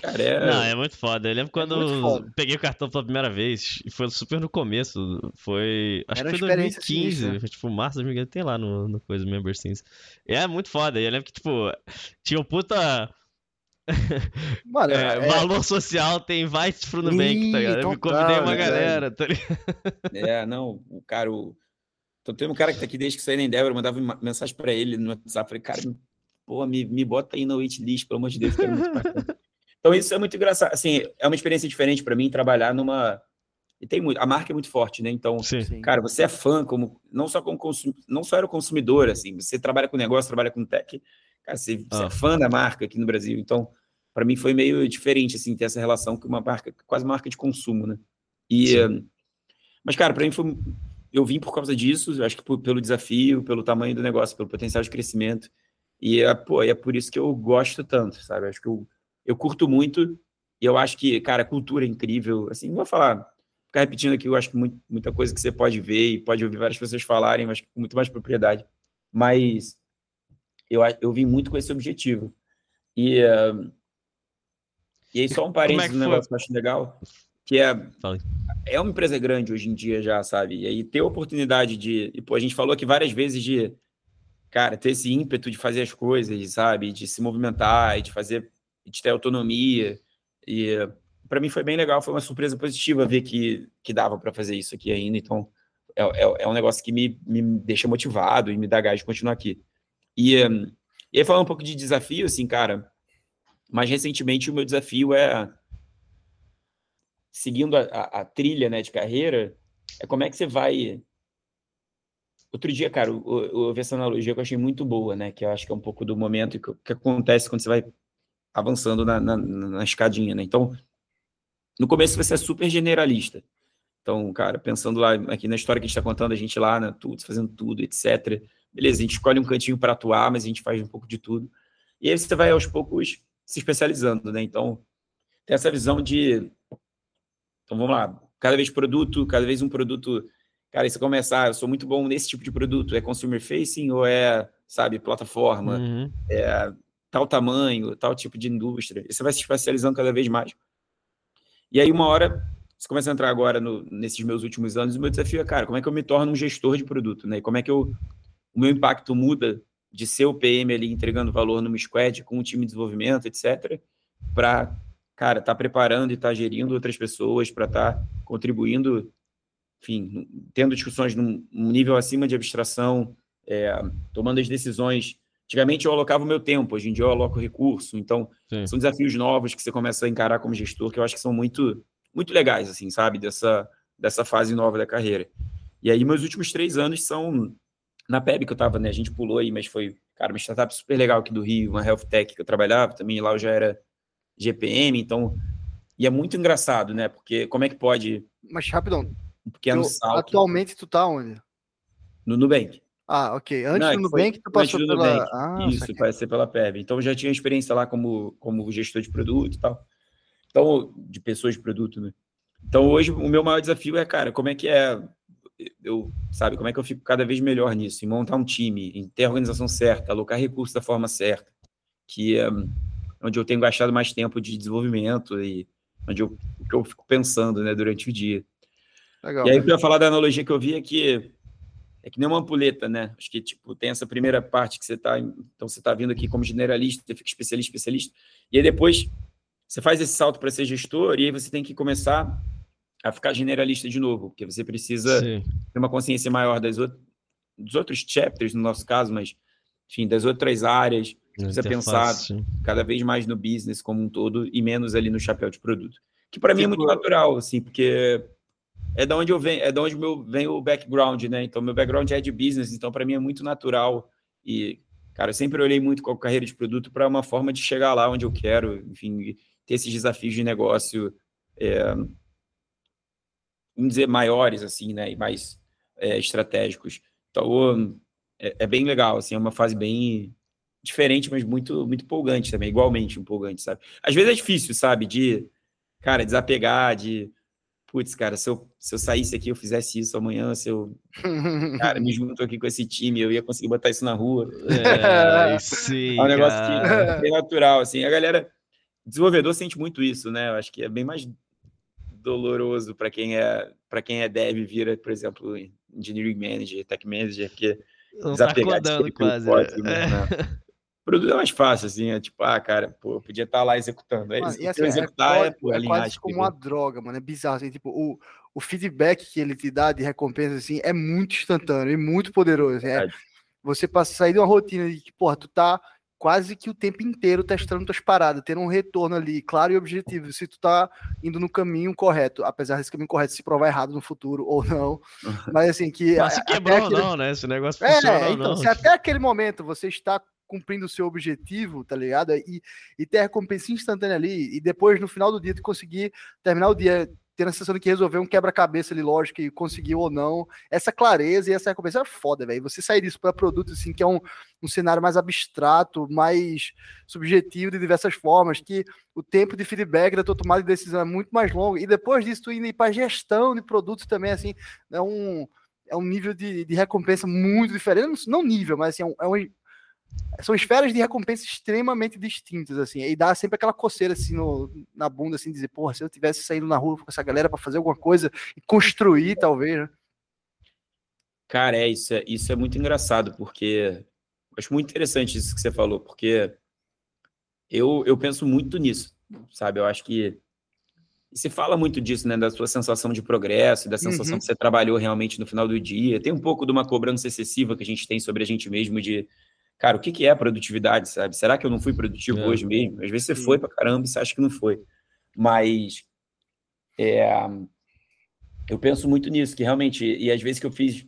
Cara, é... Não, é muito foda. Eu lembro é quando é peguei o cartão pela primeira vez, e foi super no começo. Foi. Acho Era que foi 2015, assim, tipo, março de 2015, tem lá no, no coisa Member Sims. E é muito foda. E eu lembro que, tipo, tinha um puta. Mano, é, é... Valor social tem invites pro Nubank, tá ligado? Eu me convidei uma galera, tá ligado? É, não, o cara. O... Então, tem um cara que tá aqui desde que saiu na Endeavor, eu mandava mensagem pra ele no WhatsApp. Falei, cara, pô, me, me bota aí na waitlist, pelo amor de Deus, quero muito Então isso é muito engraçado. Assim, é uma experiência diferente para mim trabalhar numa e tem muito, a marca é muito forte, né? Então, Sim. cara, você é fã como não só como consum, não só era consumidor, assim, você trabalha com negócio, trabalha com tech, cara, você, ah. você é ah. fã da marca aqui no Brasil. Então, para mim foi meio diferente assim ter essa relação com uma marca, quase marca de consumo, né? E mas cara, para mim foi eu vim por causa disso, eu acho que por, pelo desafio, pelo tamanho do negócio, pelo potencial de crescimento. E é, pô, é por isso que eu gosto tanto, sabe? Eu acho que eu eu curto muito e eu acho que, cara, a cultura é incrível. Assim, não vou falar, ficar repetindo aqui, eu acho que muito, muita coisa que você pode ver e pode ouvir várias pessoas falarem, mas com muito mais propriedade. Mas eu, eu vim muito com esse objetivo. E, uh, e aí, só um é parênteses é do negócio que eu acho legal, que é, é uma empresa grande hoje em dia já, sabe? E aí ter a oportunidade de. E, pô, a gente falou aqui várias vezes de, cara, ter esse ímpeto de fazer as coisas, sabe? De se movimentar e de fazer de ter autonomia. E para mim foi bem legal, foi uma surpresa positiva ver que, que dava para fazer isso aqui ainda. Então é, é, é, um negócio que me, me deixa motivado e me dá gás de continuar aqui. E, e aí, falando um pouco de desafio, assim, cara, mais recentemente o meu desafio é seguindo a, a, a trilha né, de carreira, é como é que você vai Outro dia, cara, eu, eu, vi essa analogia que eu achei muito boa, né? Que eu acho que é um pouco do momento que, que acontece quando você vai avançando na, na, na escadinha, né? Então, no começo você é super generalista. Então, cara, pensando lá aqui na história que a gente está contando, a gente lá, né, tudo, fazendo tudo, etc. Beleza, a gente escolhe um cantinho para atuar, mas a gente faz um pouco de tudo. E aí você vai aos poucos se especializando, né? Então, tem essa visão de. Então, vamos lá, cada vez produto, cada vez um produto. Cara, e você começar, eu sou muito bom nesse tipo de produto, é consumer facing ou é, sabe, plataforma? Uhum. É tal tamanho, tal tipo de indústria. E você vai se especializando cada vez mais. E aí, uma hora, você começa a entrar agora no, nesses meus últimos anos, o meu desafio é, cara, como é que eu me torno um gestor de produto, né? E como é que eu, o meu impacto muda de ser o PM ali entregando valor no squad com um time de desenvolvimento, etc., para, cara, estar tá preparando e estar tá gerindo outras pessoas, para estar tá contribuindo, enfim, tendo discussões num, num nível acima de abstração, é, tomando as decisões. Antigamente eu alocava o meu tempo, hoje em dia eu aloco recurso. Então, Sim. são desafios novos que você começa a encarar como gestor, que eu acho que são muito, muito legais, assim, sabe? Dessa, dessa fase nova da carreira. E aí, meus últimos três anos são na PEB que eu estava, né? A gente pulou aí, mas foi, cara, uma startup super legal aqui do Rio, uma health tech que eu trabalhava também. Lá eu já era GPM, então. E é muito engraçado, né? Porque como é que pode. Mas rapidão. Um pequeno salto. Atualmente tu tá onde? No Nubank. Ah, ok. Antes Não, do Nubank, tu passou pela... Nubank. Ah, Isso, passei pela PEB. Então, eu já tinha experiência lá como, como gestor de produto e tal. Então, de pessoas de produto, né? Então, hoje, o meu maior desafio é, cara, como é que é eu, sabe, como é que eu fico cada vez melhor nisso, em montar um time, em ter a organização certa, alocar recursos da forma certa, que é onde eu tenho gastado mais tempo de desenvolvimento e onde eu, que eu fico pensando, né, durante o dia. Legal, e aí, para falar da analogia que eu vi é que é que nem uma ampuleta, né? Acho que tipo tem essa primeira parte que você está, então você está vindo aqui como generalista, fica especialista, especialista, e aí depois você faz esse salto para ser gestor e aí você tem que começar a ficar generalista de novo, porque você precisa Sim. ter uma consciência maior das dos outros chapters, no nosso caso, mas enfim, das outras áreas, precisa pensar cada vez mais no business como um todo e menos ali no chapéu de produto. Que para mim é muito natural, assim, porque é da onde eu venho, é da onde meu, vem o background, né? Então, meu background é de business, então para mim é muito natural. E, cara, eu sempre olhei muito com a carreira de produto para uma forma de chegar lá onde eu quero, enfim, ter esses desafios de negócio, é, vamos dizer, maiores, assim, né? E mais é, estratégicos. Então, é, é, bem legal, assim, é uma fase bem diferente, mas muito, muito empolgante também, igualmente empolgante, sabe? Às vezes é difícil, sabe? De, cara, desapegar, de putz, cara, se eu, se eu saísse aqui, eu fizesse isso amanhã, se eu, cara, me junto aqui com esse time, eu ia conseguir botar isso na rua. É, sim, é um negócio cara. que é bem natural, assim. A galera, desenvolvedor sente muito isso, né? Eu acho que é bem mais doloroso para quem é para quem é dev vira, por exemplo, engineering manager, tech manager, porque Não tá desapegar tá de quase. Código, né? É. produto é mais fácil, assim, é tipo, ah, cara, pô, podia estar tá lá executando. É, mano, e assim, executar é, é, pô, é quase como uma droga, mano, é bizarro, assim, tipo, o, o feedback que ele te dá de recompensa, assim, é muito instantâneo e muito poderoso. Assim, é, você passa sair de uma rotina de que, porra, tu tá quase que o tempo inteiro testando tuas paradas, tendo um retorno ali claro e objetivo, se tu tá indo no caminho correto, apesar desse caminho correto se provar errado no futuro ou não, mas assim que... Mas se quebrou aquele... ou não, né, esse negócio é, funciona então, não. se até aquele momento você está cumprindo o seu objetivo, tá ligado? E, e ter a recompensa instantânea ali, e depois, no final do dia, tu conseguir terminar o dia tendo a sensação de que resolveu um quebra-cabeça ali, lógico, e conseguiu ou não. Essa clareza e essa recompensa é foda, velho. Você sair disso para produto, assim, que é um, um cenário mais abstrato, mais subjetivo de diversas formas, que o tempo de feedback da tua tomada de decisão é muito mais longo, e depois disso tu indo para gestão de produtos também, assim, é um, é um nível de, de recompensa muito diferente, não nível, mas assim, é um, é um são esferas de recompensa extremamente distintas, assim, e dá sempre aquela coceira, assim, no, na bunda, assim, dizer, porra, se eu tivesse saído na rua com essa galera para fazer alguma coisa e construir, talvez, né? Cara, é isso, é, isso é muito engraçado, porque acho muito interessante isso que você falou, porque eu, eu penso muito nisso, sabe? Eu acho que e se fala muito disso, né? Da sua sensação de progresso, da sensação uhum. que você trabalhou realmente no final do dia. Tem um pouco de uma cobrança excessiva que a gente tem sobre a gente mesmo de cara, o que, que é produtividade, sabe? Será que eu não fui produtivo é. hoje mesmo? Às vezes você foi para caramba e você acha que não foi. Mas é, eu penso muito nisso, que realmente, e às vezes que eu fiz,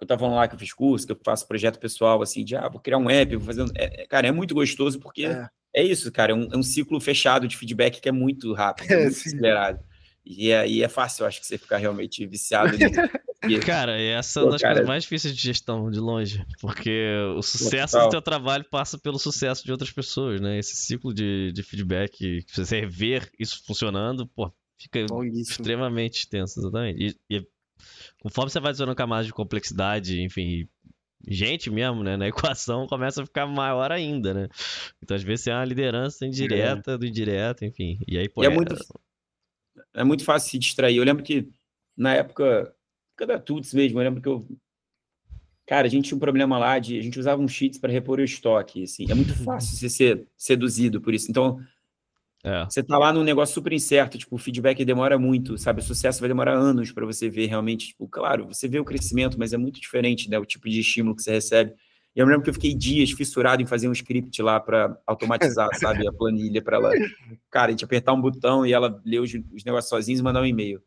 eu estava falando lá que eu fiz curso, que eu faço projeto pessoal, assim, de, ah, vou criar um app, vou fazer... É, é cara, é muito gostoso, porque é, é isso, cara, é um, é um, ciclo fechado de feedback que é muito rápido, muito acelerado. E aí é fácil, eu acho, que você ficar realmente viciado nisso. Cara, essa é uma das cara... coisas mais difíceis de gestão, de longe. Porque o sucesso Total. do teu trabalho passa pelo sucesso de outras pessoas, né? Esse ciclo de, de feedback, você ver isso funcionando, pô, fica extremamente tenso, exatamente. E, e conforme você vai adicionando camadas de complexidade, enfim, gente mesmo, né, na equação começa a ficar maior ainda, né? Então, às vezes, é uma liderança indireta é. do indireto, enfim. E aí, pô, e é, é, muito, é muito fácil se distrair. Eu lembro que, na época, época da Tuts mesmo, eu lembro que eu. Cara, a gente tinha um problema lá de. A gente usava um cheats para repor o estoque. Assim. É muito fácil você ser seduzido por isso. Então, É. Você tá lá num negócio super incerto, tipo, o feedback demora muito, sabe? O sucesso vai demorar anos para você ver realmente, tipo, claro, você vê o crescimento, mas é muito diferente, né? O tipo de estímulo que você recebe. E eu me lembro que eu fiquei dias fissurado em fazer um script lá para automatizar, sabe? A planilha para ela. Cara, a gente apertar um botão e ela ler os, os negócios sozinhos e mandar um e-mail.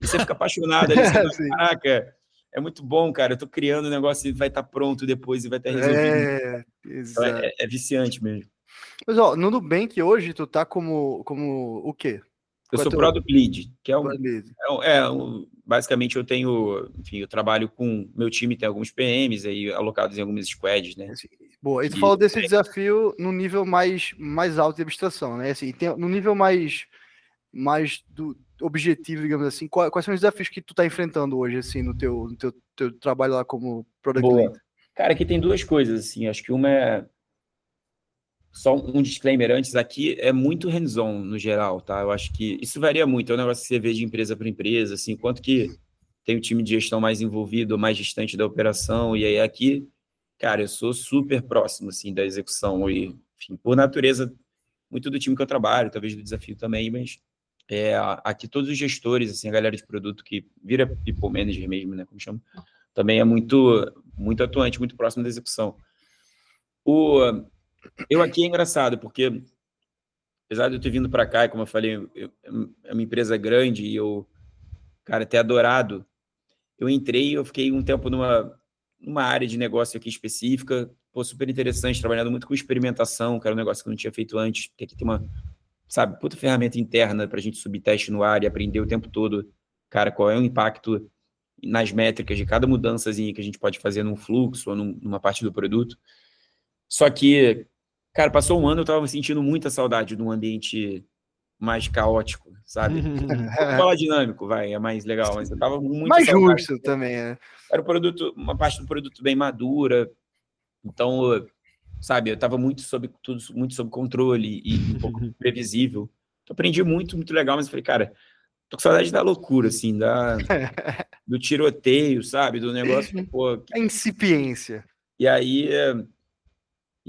E você fica apaixonado ali, você fala, caraca, é muito bom, cara. Eu tô criando um negócio e vai estar tá pronto depois e vai estar resolvido. É, então, é, é, viciante mesmo. Mas, ó, no Nubank hoje, tu tá como, como o quê? Eu Qual sou é Product Lead, que é um, é, é um, basicamente eu tenho, enfim, eu trabalho com meu time tem alguns PMs aí alocados em algumas squads, né? Boa, e tu e, falou desse é, desafio no nível mais, mais alto de abstração, né? Assim, tem, no nível mais, mais do objetivo, digamos assim, quais, quais são os desafios que tu tá enfrentando hoje, assim, no teu, no teu, teu trabalho lá como Product Boa. Lead? Cara, aqui tem duas coisas, assim, acho que uma é só um disclaimer antes, aqui é muito hands-on no geral, tá? Eu acho que isso varia muito, é um negócio que você vê de empresa para empresa, assim, quanto que tem o time de gestão mais envolvido, mais distante da operação, e aí aqui, cara, eu sou super próximo, assim, da execução, e, enfim, por natureza, muito do time que eu trabalho, talvez do desafio também, mas é, aqui todos os gestores, assim, a galera de produto que vira people manager mesmo, né, como chama, também é muito, muito atuante, muito próximo da execução. O eu aqui é engraçado, porque apesar de eu ter vindo para cá, e como eu falei, eu, é uma empresa grande e eu, cara, ter adorado, eu entrei eu fiquei um tempo numa, numa área de negócio aqui específica, pô, super interessante, trabalhando muito com experimentação, que era um negócio que eu não tinha feito antes, porque aqui tem uma, sabe, puta ferramenta interna para a gente subir teste no ar e aprender o tempo todo, cara, qual é o impacto nas métricas de cada mudançazinha que a gente pode fazer num fluxo ou num, numa parte do produto. Só que, cara, passou um ano, eu tava sentindo muita saudade de um ambiente mais caótico, sabe? Vou falar dinâmico, vai, é mais legal, mas eu tava muito mais saudade. justo também, é. Era um produto, uma parte do produto bem madura. Então, sabe, eu tava muito sob tudo muito sob controle e um pouco previsível. Então, aprendi muito, muito legal, mas eu falei, cara, tô com saudade da loucura, assim, da, do tiroteio, sabe? Do negócio, pô. A incipiência. E aí,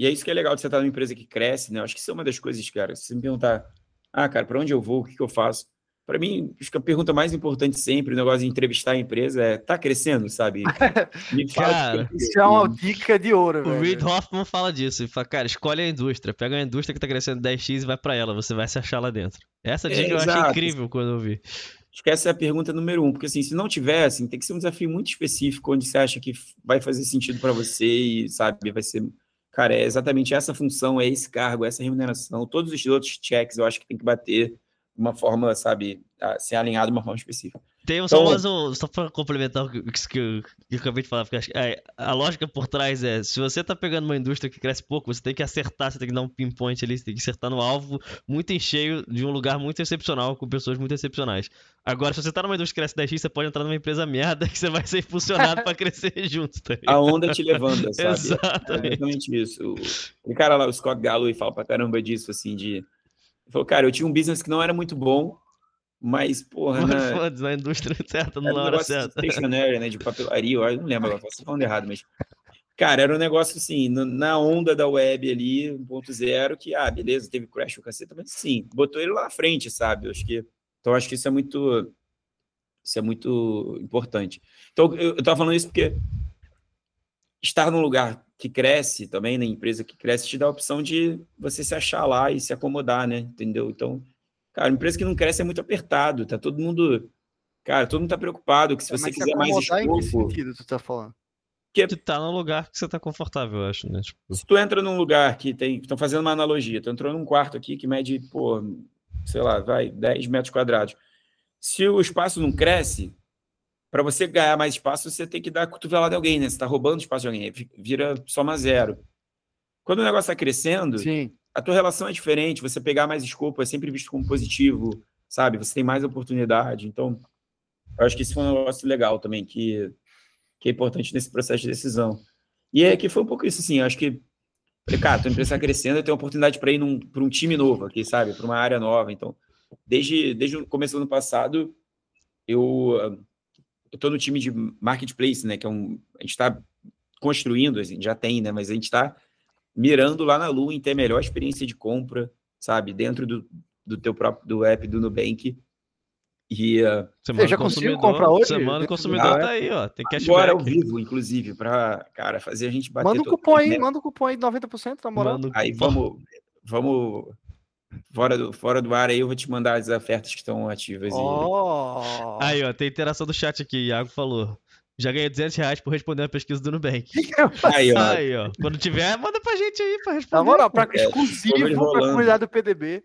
e é isso que é legal de você estar numa empresa que cresce, né? Eu acho que isso é uma das coisas, cara. Se você me perguntar, ah, cara, para onde eu vou, o que, que eu faço? Para mim, acho que a pergunta mais importante sempre, o negócio de entrevistar a empresa é: tá crescendo, sabe? Me fala cara, isso é uma dica de ouro, O velho. Reid Hoffman fala disso. Ele fala, cara, escolhe a indústria. Pega uma indústria que tá crescendo 10x e vai para ela. Você vai se achar lá dentro. Essa dica é, eu achei incrível quando eu vi. Acho que essa é a pergunta número um, porque assim, se não tiver, assim, tem que ser um desafio muito específico, onde você acha que vai fazer sentido para você e, sabe, vai ser Cara, é exatamente essa função, é esse cargo, essa remuneração. Todos os outros checks eu acho que tem que bater de uma forma, sabe, ser alinhado de uma forma específica. Tem um, então, só mais um, só para complementar o que, que, eu, que eu acabei de falar, porque é, a lógica por trás é, se você tá pegando uma indústria que cresce pouco, você tem que acertar, você tem que dar um pinpoint ali, você tem que acertar no alvo muito em cheio de um lugar muito excepcional, com pessoas muito excepcionais. Agora, se você tá numa indústria que cresce 10x, você pode entrar numa empresa merda que você vai ser impulsionado para crescer junto. Tá a onda te levanta, sabe? Exatamente. É exatamente isso. O, cara lá, o Scott Galloway, fala pra caramba disso, assim, de... Ele falou, cara, eu tinha um business que não era muito bom, mas, porra, na, na indústria certa, não na hora certa. Stationary, né, de papelaria, eu não lembro agora, estou falando errado, mas... Cara, era um negócio assim, na onda da web ali, 1.0, que, ah, beleza, teve crash o caceta, mas sim, botou ele lá na frente, sabe? Eu acho que, então, acho que isso é muito, isso é muito importante. Então, eu, eu tava falando isso porque estar num lugar que cresce também, na né, empresa que cresce, te dá a opção de você se achar lá e se acomodar, né? Entendeu? Então, Cara, empresa que não cresce é muito apertado, tá todo mundo. Cara, todo mundo tá preocupado que se é, você quiser mais escopo... Em que sentido tu tá falando? Que tu tá num lugar que você tá confortável, eu acho, né? Tipo... Se tu entra num lugar que tem. Estão fazendo uma analogia, tu entrou num quarto aqui que mede, pô, sei lá, vai, 10 metros quadrados. Se o espaço não cresce, para você ganhar mais espaço, você tem que dar cotovelada de alguém, né? Você tá roubando espaço de alguém, vira soma zero. Quando o negócio tá crescendo, Sim a tua relação é diferente, você pegar mais escopo é sempre visto como positivo, sabe? Você tem mais oportunidade. Então, eu acho que isso foi um negócio legal também, que, que é importante nesse processo de decisão. E é que foi um pouco isso, assim, eu acho que, cara, tua empresa crescendo, eu tenho oportunidade para ir para um time novo aqui, sabe? Para uma área nova. Então, desde, desde o começo do ano passado, eu estou no time de marketplace, né? Que é um. A gente está construindo, já tem, né? Mas a gente está mirando lá na Lua em ter a melhor experiência de compra, sabe? Dentro do, do teu próprio do app do Nubank. E, uh, Você já conseguiu comprar hoje? Semana do consumidor ah, tá aí, ó. Tem cashback. Agora ao vivo, inclusive, para cara, fazer a gente bater. Manda um cupom aí, manda um cupom aí de 90%, na moral. Aí vamos, vamos fora do, fora do ar aí, eu vou te mandar as ofertas que estão ativas. Oh. E... Aí, ó, tem interação do chat aqui, Iago falou. Já ganhei 200 reais por responder a pesquisa do Nubank. Aí, ó. Aí, ó. Quando tiver, manda pra gente aí pra responder. Na moral, pra é, exclusivo pra comunidade do PDB.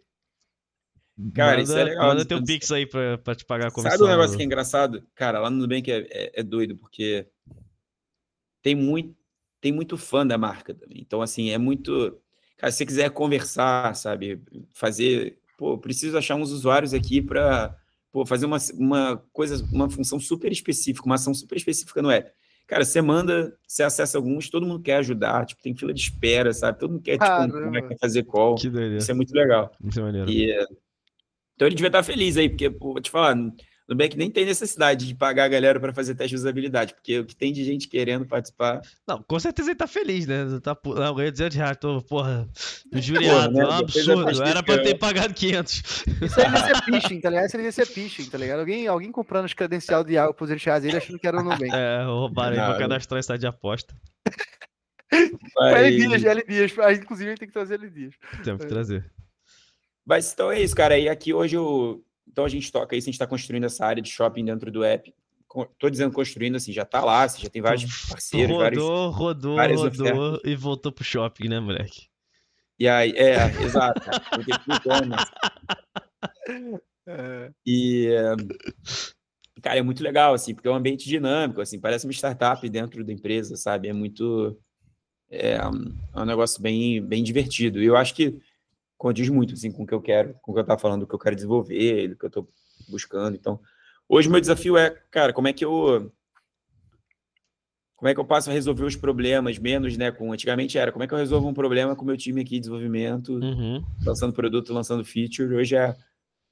Cara, manda, isso é legal. Manda teu Pix aí pra, pra te pagar a comissão. Sabe um negócio que é engraçado? Cara, lá no Nubank é, é, é doido, porque tem muito, tem muito fã da marca também. Então, assim, é muito. Cara, se você quiser conversar, sabe? Fazer. Pô, preciso achar uns usuários aqui para pô, fazer uma, uma coisa, uma função super específica, uma ação super específica no app. Cara, você manda, você acessa alguns, todo mundo quer ajudar, tipo, tem fila de espera, sabe? Todo mundo quer, tipo, quer fazer call. Isso é muito legal. Isso é maneiro. E, então ele devia estar feliz aí, porque, pô, vou te falar, Nubank nem tem necessidade de pagar a galera para fazer teste de usabilidade, porque o que tem de gente querendo participar. Não, com certeza ele tá feliz, né? Tá, não, ganhei 200 reais, tô, porra, injuriado, né? é um absurdo. Era pra ter pagado 500. Isso aí devia ser phishing, tá ligado? Isso aí devia ser phishing, tá ligado? Alguém, alguém comprando os credencial de água por 200 reais ele achando que era o Nubank. É, roubaram aí, vou cadastrar esse site de aposta. Mas... L Dias, L Dias. Inclusive, a gente tem que trazer L Dias. Temos que trazer. Mas então é isso, cara. E aqui hoje eu então a gente toca isso, a gente está construindo essa área de shopping dentro do app. Estou dizendo construindo assim, já está lá, já tem vários parceiros. Rodou, vários, rodou, várias rodou ofertas. e voltou pro shopping, né, moleque? E aí, é, exato. é. E, cara, é muito legal, assim, porque é um ambiente dinâmico, assim, parece uma startup dentro da empresa, sabe? É muito. É, é um negócio bem, bem divertido. E eu acho que condiz muito assim, com o que eu quero, com o que eu estava falando, do que eu quero desenvolver, do que eu estou buscando. Então, hoje meu desafio é, cara, como é que eu como é que eu passo a resolver os problemas menos, né? Com antigamente era como é que eu resolvo um problema com o meu time aqui de desenvolvimento, uhum. lançando produto, lançando feature. Hoje é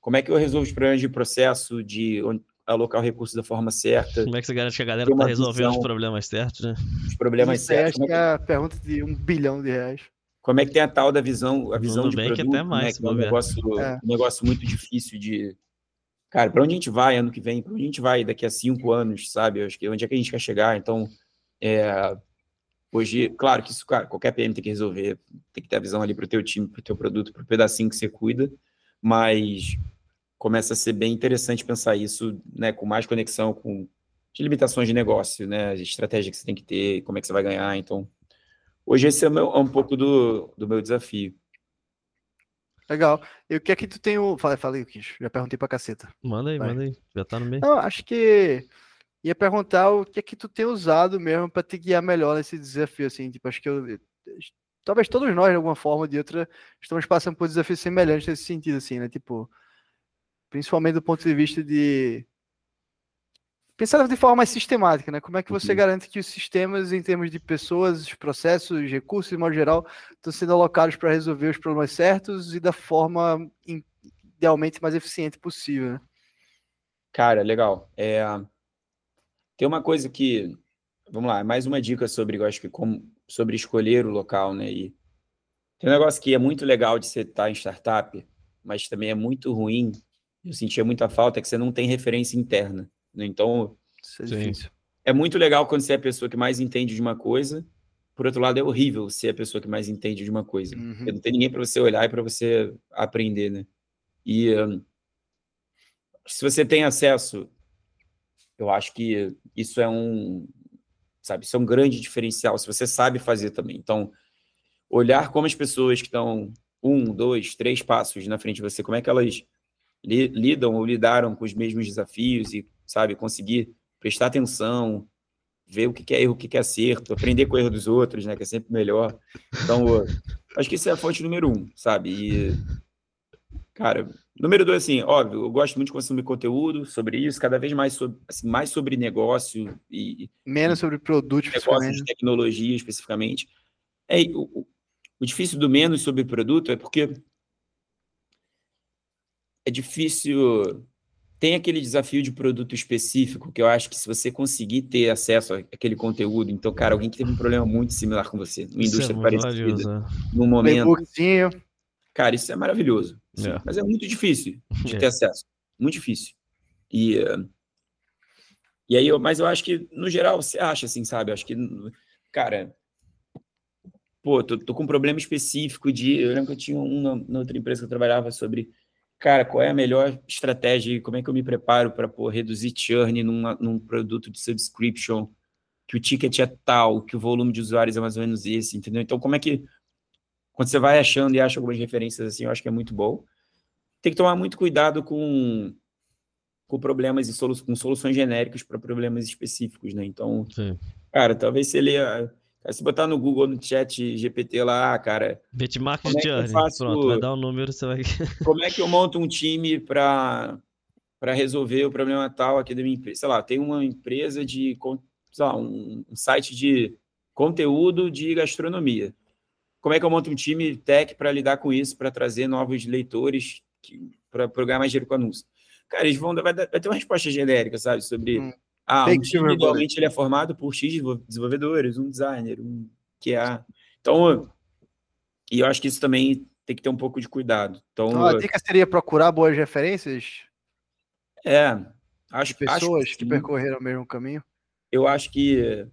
como é que eu resolvo os problemas de processo, de alocar o recurso da forma certa. Como é que você garante que a galera está resolvendo os problemas certos, né? Os problemas certos. Acho que é a pergunta de um bilhão de reais. Como é que tem a tal da visão, a visão de produto, até mais, né, que é um negócio, é. um negócio muito difícil de... Cara, para onde a gente vai ano que vem? Para onde a gente vai daqui a cinco anos, sabe? acho que onde é que a gente quer chegar? Então, é, hoje, claro que isso, cara, qualquer PM tem que resolver, tem que ter a visão ali para o teu time, para o teu produto, para o pedacinho que você cuida, mas começa a ser bem interessante pensar isso, né, com mais conexão com de limitações de negócio, né, a estratégia que você tem que ter, como é que você vai ganhar, então Hoje esse é, meu, é um pouco do, do meu desafio. Legal. E o que é que tu tem o. Falei, falei, Kish. Já perguntei pra caceta. Manda aí, Vai. manda aí. Já tá no meio. Não, acho que ia perguntar o que é que tu tem usado mesmo para te guiar melhor nesse desafio, assim. Tipo, acho que eu. Talvez todos nós, de alguma forma ou de outra, estamos passando por desafios semelhantes nesse sentido, assim, né? Tipo, principalmente do ponto de vista de pensar de forma mais sistemática, né? Como é que você uhum. garante que os sistemas, em termos de pessoas, processos, recursos, de modo geral, estão sendo alocados para resolver os problemas certos e da forma idealmente mais eficiente possível? Né? Cara, legal. É... Tem uma coisa que, vamos lá, mais uma dica sobre, eu acho que como, sobre escolher o local, né? E tem um negócio que é muito legal de você estar em startup, mas também é muito ruim. Eu sentia muita falta é que você não tem referência interna. Né? Então, é, é muito legal quando você é a pessoa que mais entende de uma coisa. Por outro lado, é horrível ser a pessoa que mais entende de uma coisa. Uhum. Não tem ninguém para você olhar e para você aprender, né? E um, se você tem acesso, eu acho que isso é um, sabe, isso é um grande diferencial. Se você sabe fazer também. Então, olhar como as pessoas que estão um, dois, três passos na frente de você, como é que elas li, lidam ou lidaram com os mesmos desafios e sabe? Conseguir prestar atenção, ver o que é erro, o que é acerto, aprender com o erro dos outros, né? Que é sempre melhor. Então, acho que isso é a fonte número um, sabe? E, cara, número dois, assim, óbvio, eu gosto muito de consumir conteúdo sobre isso, cada vez mais sobre, assim, mais sobre negócio e. Menos sobre produto, negócio de tecnologia especificamente. É, o, o difícil do menos sobre produto é porque é difícil tem aquele desafio de produto específico que eu acho que se você conseguir ter acesso àquele conteúdo, então, cara, alguém que teve um problema muito similar com você, uma indústria é parecida, é. num momento. Cara, isso é maravilhoso. É. Mas é muito difícil de ter acesso. Muito difícil. E, e aí, eu, mas eu acho que, no geral, você acha assim, sabe? Eu acho que, cara, pô, tô, tô, com um problema específico de. Eu lembro que eu tinha um na, na, outra empresa que eu trabalhava sobre, cara, qual é a melhor estratégia, como é que eu me preparo para reduzir churn num, num produto de subscription, que o ticket é tal, que o volume de usuários é mais ou menos esse, entendeu? Então, como é que. Quando você vai achando e acha algumas referências assim, eu acho que é muito bom. Tem que tomar muito cuidado com com problemas e solu com soluções genéricas para problemas específicos, né? Então, Sim. cara, talvez se ele ah, se botar no Google, no chat GPT lá, cara. Benchmark de journey. Faço... Pronto, vai dar um número, você vai. como é que eu monto um time para para resolver o problema tal aqui da minha empresa? Sei lá, tem uma empresa de, sei lá, um, um site de conteúdo de gastronomia. Como é que eu monto um time tech para lidar com isso, para trazer novos leitores para programar mais dinheiro com anúncio? Cara, eles vão vai, vai ter uma resposta genérica, sabe? Sobre. Hum. Ah, um time igualmente ele é formado por X desenvolvedores, um designer, um QA. Então, e eu acho que isso também tem que ter um pouco de cuidado. Então, então a dica seria procurar boas referências? É, acho de pessoas acho que, que percorreram o mesmo caminho. Eu acho que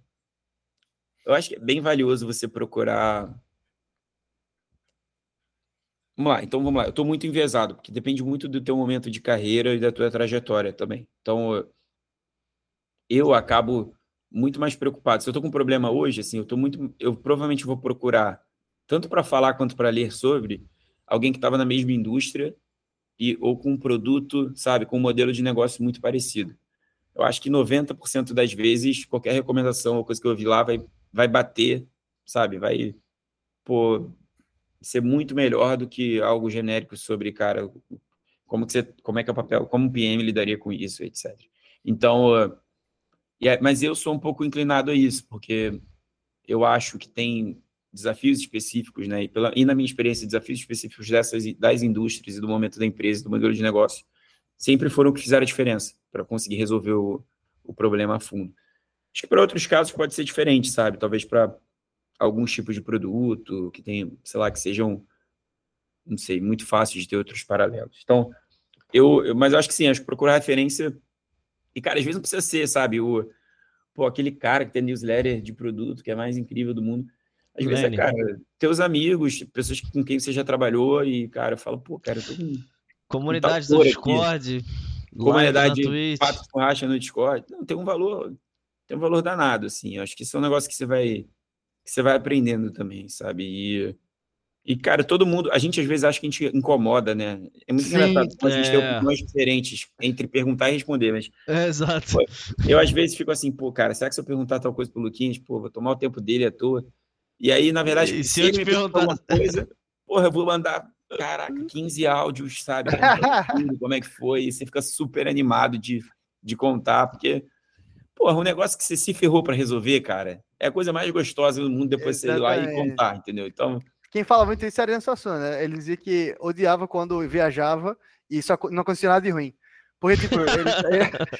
eu acho que é bem valioso você procurar Vamos lá, então vamos lá. Eu estou muito enviesado, porque depende muito do teu momento de carreira e da tua trajetória também. Então, eu acabo muito mais preocupado. Se eu estou com um problema hoje, assim, eu tô muito, eu provavelmente vou procurar tanto para falar quanto para ler sobre alguém que estava na mesma indústria e ou com um produto, sabe, com um modelo de negócio muito parecido. Eu acho que 90% das vezes qualquer recomendação ou coisa que eu vi lá vai vai bater, sabe, vai pô, ser muito melhor do que algo genérico sobre, cara, como que você, como é que é o papel, como o PM lidaria com isso, etc. Então, uh, é, mas eu sou um pouco inclinado a isso, porque eu acho que tem desafios específicos, né? E, pela, e na minha experiência, desafios específicos dessas das indústrias e do momento da empresa, do modelo de negócio, sempre foram o que fizeram a diferença para conseguir resolver o, o problema a fundo. Acho que para outros casos pode ser diferente, sabe? Talvez para alguns tipos de produto que tem, sei lá, que sejam, não sei, muito fáceis de ter outros paralelos. Então, eu, eu mas eu acho que sim, acho que procurar referência. E, cara, às vezes não precisa ser, sabe, o, pô, aquele cara que tem newsletter de produto que é mais incrível do mundo. Às vezes é, cara, teus amigos, pessoas com quem você já trabalhou e, cara, fala, pô, cara, eu tô com. Comunidade do Discord. Aqui. Comunidade de pato com racha no Discord. Não, tem um valor, tem um valor danado, assim. Eu acho que isso é um negócio que você vai que você vai aprendendo também, sabe? E, e, cara, todo mundo, a gente às vezes acha que a gente incomoda, né? É muito Sim, engraçado a gente é. tem opiniões diferentes entre perguntar e responder, mas. É, exato. Pô, eu às vezes fico assim, pô, cara, será que se eu perguntar tal coisa pro Luquinhas, pô, vou tomar o tempo dele à toa? E aí, na verdade, e se, se eu te perguntar uma coisa, porra, eu vou mandar, caraca, 15 áudios, sabe? Como é que foi? E você fica super animado de, de contar, porque Porra, um negócio que você se ferrou para resolver, cara, é a coisa mais gostosa do mundo depois você ir lá e contar, entendeu? Então. Quem fala muito isso é Ariano Suassuna, né? Ele dizia que odiava quando viajava e só não acontecia nada de ruim. Porque, tipo, ele,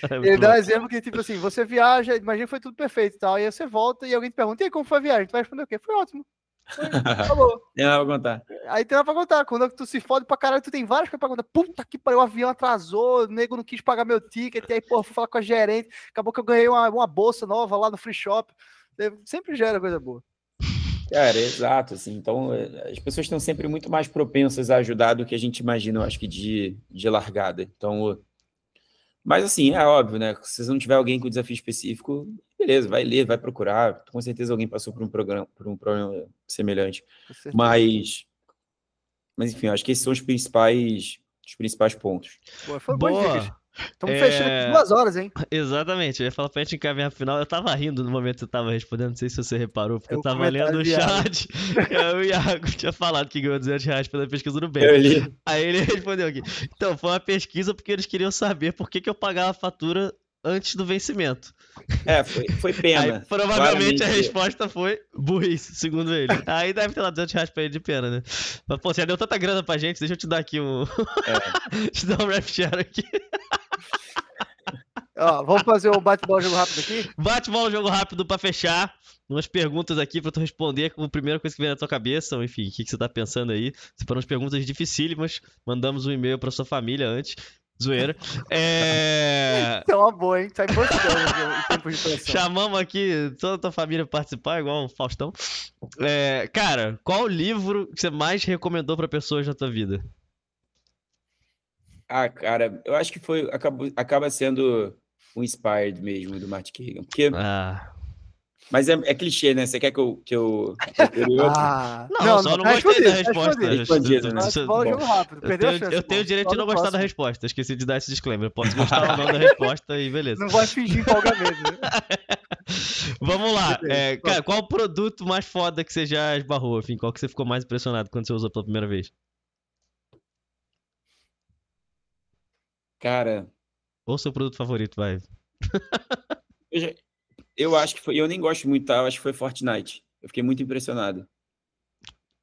ele, ele dá um exemplo que, tipo assim, você viaja, imagina que foi tudo perfeito e tal, e aí você volta e alguém te pergunta, e aí, como foi a viagem? Tu vai responder o quê? Foi ótimo. Falou. Tem nada pra contar. Aí tem nada pra contar. Quando tu se fode pra caralho, tu tem várias coisas pra contar. Puta que pariu, o avião atrasou, o nego não quis pagar meu ticket, e aí, pô, fui falar com a gerente. Acabou que eu ganhei uma, uma bolsa nova lá no free shop. Sempre gera coisa boa. Cara, exato, assim, então é, as pessoas estão sempre muito mais propensas a ajudar do que a gente imagina, eu acho que de, de largada. Então, mas assim, é óbvio, né? Se você não tiver alguém com desafio específico, beleza, vai ler, vai procurar. Com certeza alguém passou por um programa, por um problema semelhante. Mas, mas enfim, acho que esses são os principais, os principais pontos. Boa, foi Boa. Estamos é... fechando aqui duas horas, hein? Exatamente, eu ia falar pra gente encaminhar a final. Eu tava rindo no momento que você tava respondendo, não sei se você reparou, porque eu, eu tava lendo o chat. o Iago tinha falado que ganhou 200 reais pela pesquisa do bem. Aí ele respondeu aqui. Então, foi uma pesquisa porque eles queriam saber por que, que eu pagava a fatura antes do vencimento. É, foi, foi pena. Aí, provavelmente Claramente. a resposta foi burrice, segundo ele. Aí deve ter lá 200 reais pra ele de pena, né? Mas, pô, você já deu tanta grana pra gente, deixa eu te dar aqui um. É. te dar um rap share aqui. Ó, vamos fazer o bate-bola jogo rápido aqui? Bate-bola jogo rápido pra fechar. umas perguntas aqui pra tu responder com a primeira coisa que vem na tua cabeça, ou enfim, o que, que você tá pensando aí. Separamos umas perguntas dificílimas, mandamos um e-mail pra sua família antes. Zoeira. É... Isso é uma boa, hein? Tá tempo de pressão. Chamamos aqui toda a tua família pra participar, igual o Faustão. É... Cara, qual livro que você mais recomendou pra pessoas na tua vida? Ah, cara, eu acho que foi acaba, acaba sendo um Inspired mesmo do Martin Kagan, porque ah. Mas é, é, clichê, né? Você quer que eu. Que eu, ah, não, não, só não, não gostei da resposta. Respondido, né? Eu, tenho, o direito de não gostar da resposta. Esqueci de dar esse disclaimer. Eu posso gostar ou não da resposta e beleza. Não vai fingir empolgamento. Né? Vamos lá. É, cara, qual o produto mais foda que você já esbarrou? Enfim, qual que você ficou mais impressionado quando você usou pela primeira vez? Cara. Ou seu produto favorito, vai. eu, já, eu acho que foi. Eu nem gosto muito, tá? Eu acho que foi Fortnite. Eu fiquei muito impressionado.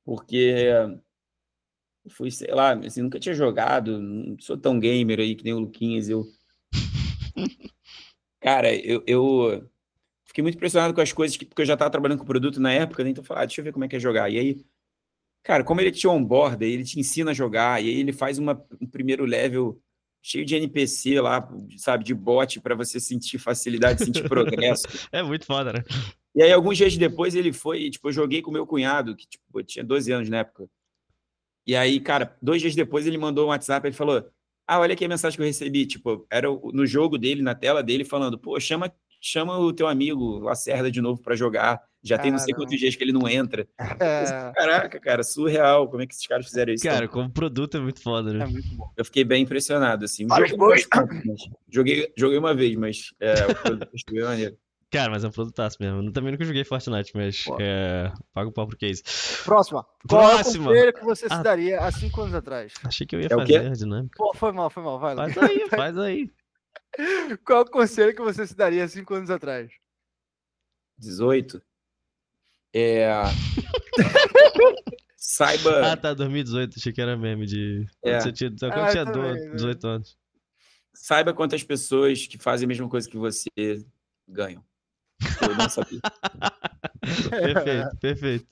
Porque. Eu fui, sei lá, assim, nunca tinha jogado, não sou tão gamer aí que nem o Luquinhas. Eu. Cara, eu, eu fiquei muito impressionado com as coisas, que, porque eu já estava trabalhando com o produto na época, né? então eu falei, ah, deixa eu ver como é que é jogar. E aí, cara, como ele te onboarda, ele te ensina a jogar, e aí ele faz uma, um primeiro level cheio de NPC lá, sabe, de bot para você sentir facilidade, sentir progresso. é muito foda, né? E aí, alguns dias depois, ele foi, tipo, eu joguei com meu cunhado, que tipo, tinha 12 anos na época. E aí, cara, dois dias depois ele mandou um WhatsApp, ele falou: Ah, olha aqui a mensagem que eu recebi. Tipo, era no jogo dele, na tela dele, falando: Pô, chama, chama o teu amigo Lacerda de novo para jogar. Já Caramba. tem não sei quantos dias que ele não entra. É... Caraca, cara, surreal. Como é que esses caras fizeram isso? Cara, como produto é muito foda, né? É muito bom. Eu fiquei bem impressionado, assim. Joguei, joguei, joguei uma vez, mas é, o produto maneiro. Cara, mas é um produtaço mesmo. Eu também nunca joguei Fortnite, mas é... pago o pau pro case. Próxima. Próxima. Qual é o que você se ah. daria há cinco anos atrás? Achei que eu ia é fazer a dinâmica. Pô, foi mal, foi mal. Vai lá. Faz aí, faz aí. Qual o conselho que você se daria há cinco anos atrás? 18. É. Saiba. Ah, tá, 2018. Achei que era meme de. É. Você tinha, quando ah, tinha também, 18 né? anos. Saiba quantas pessoas que fazem a mesma coisa que você ganham. Eu não sabia. perfeito, perfeito.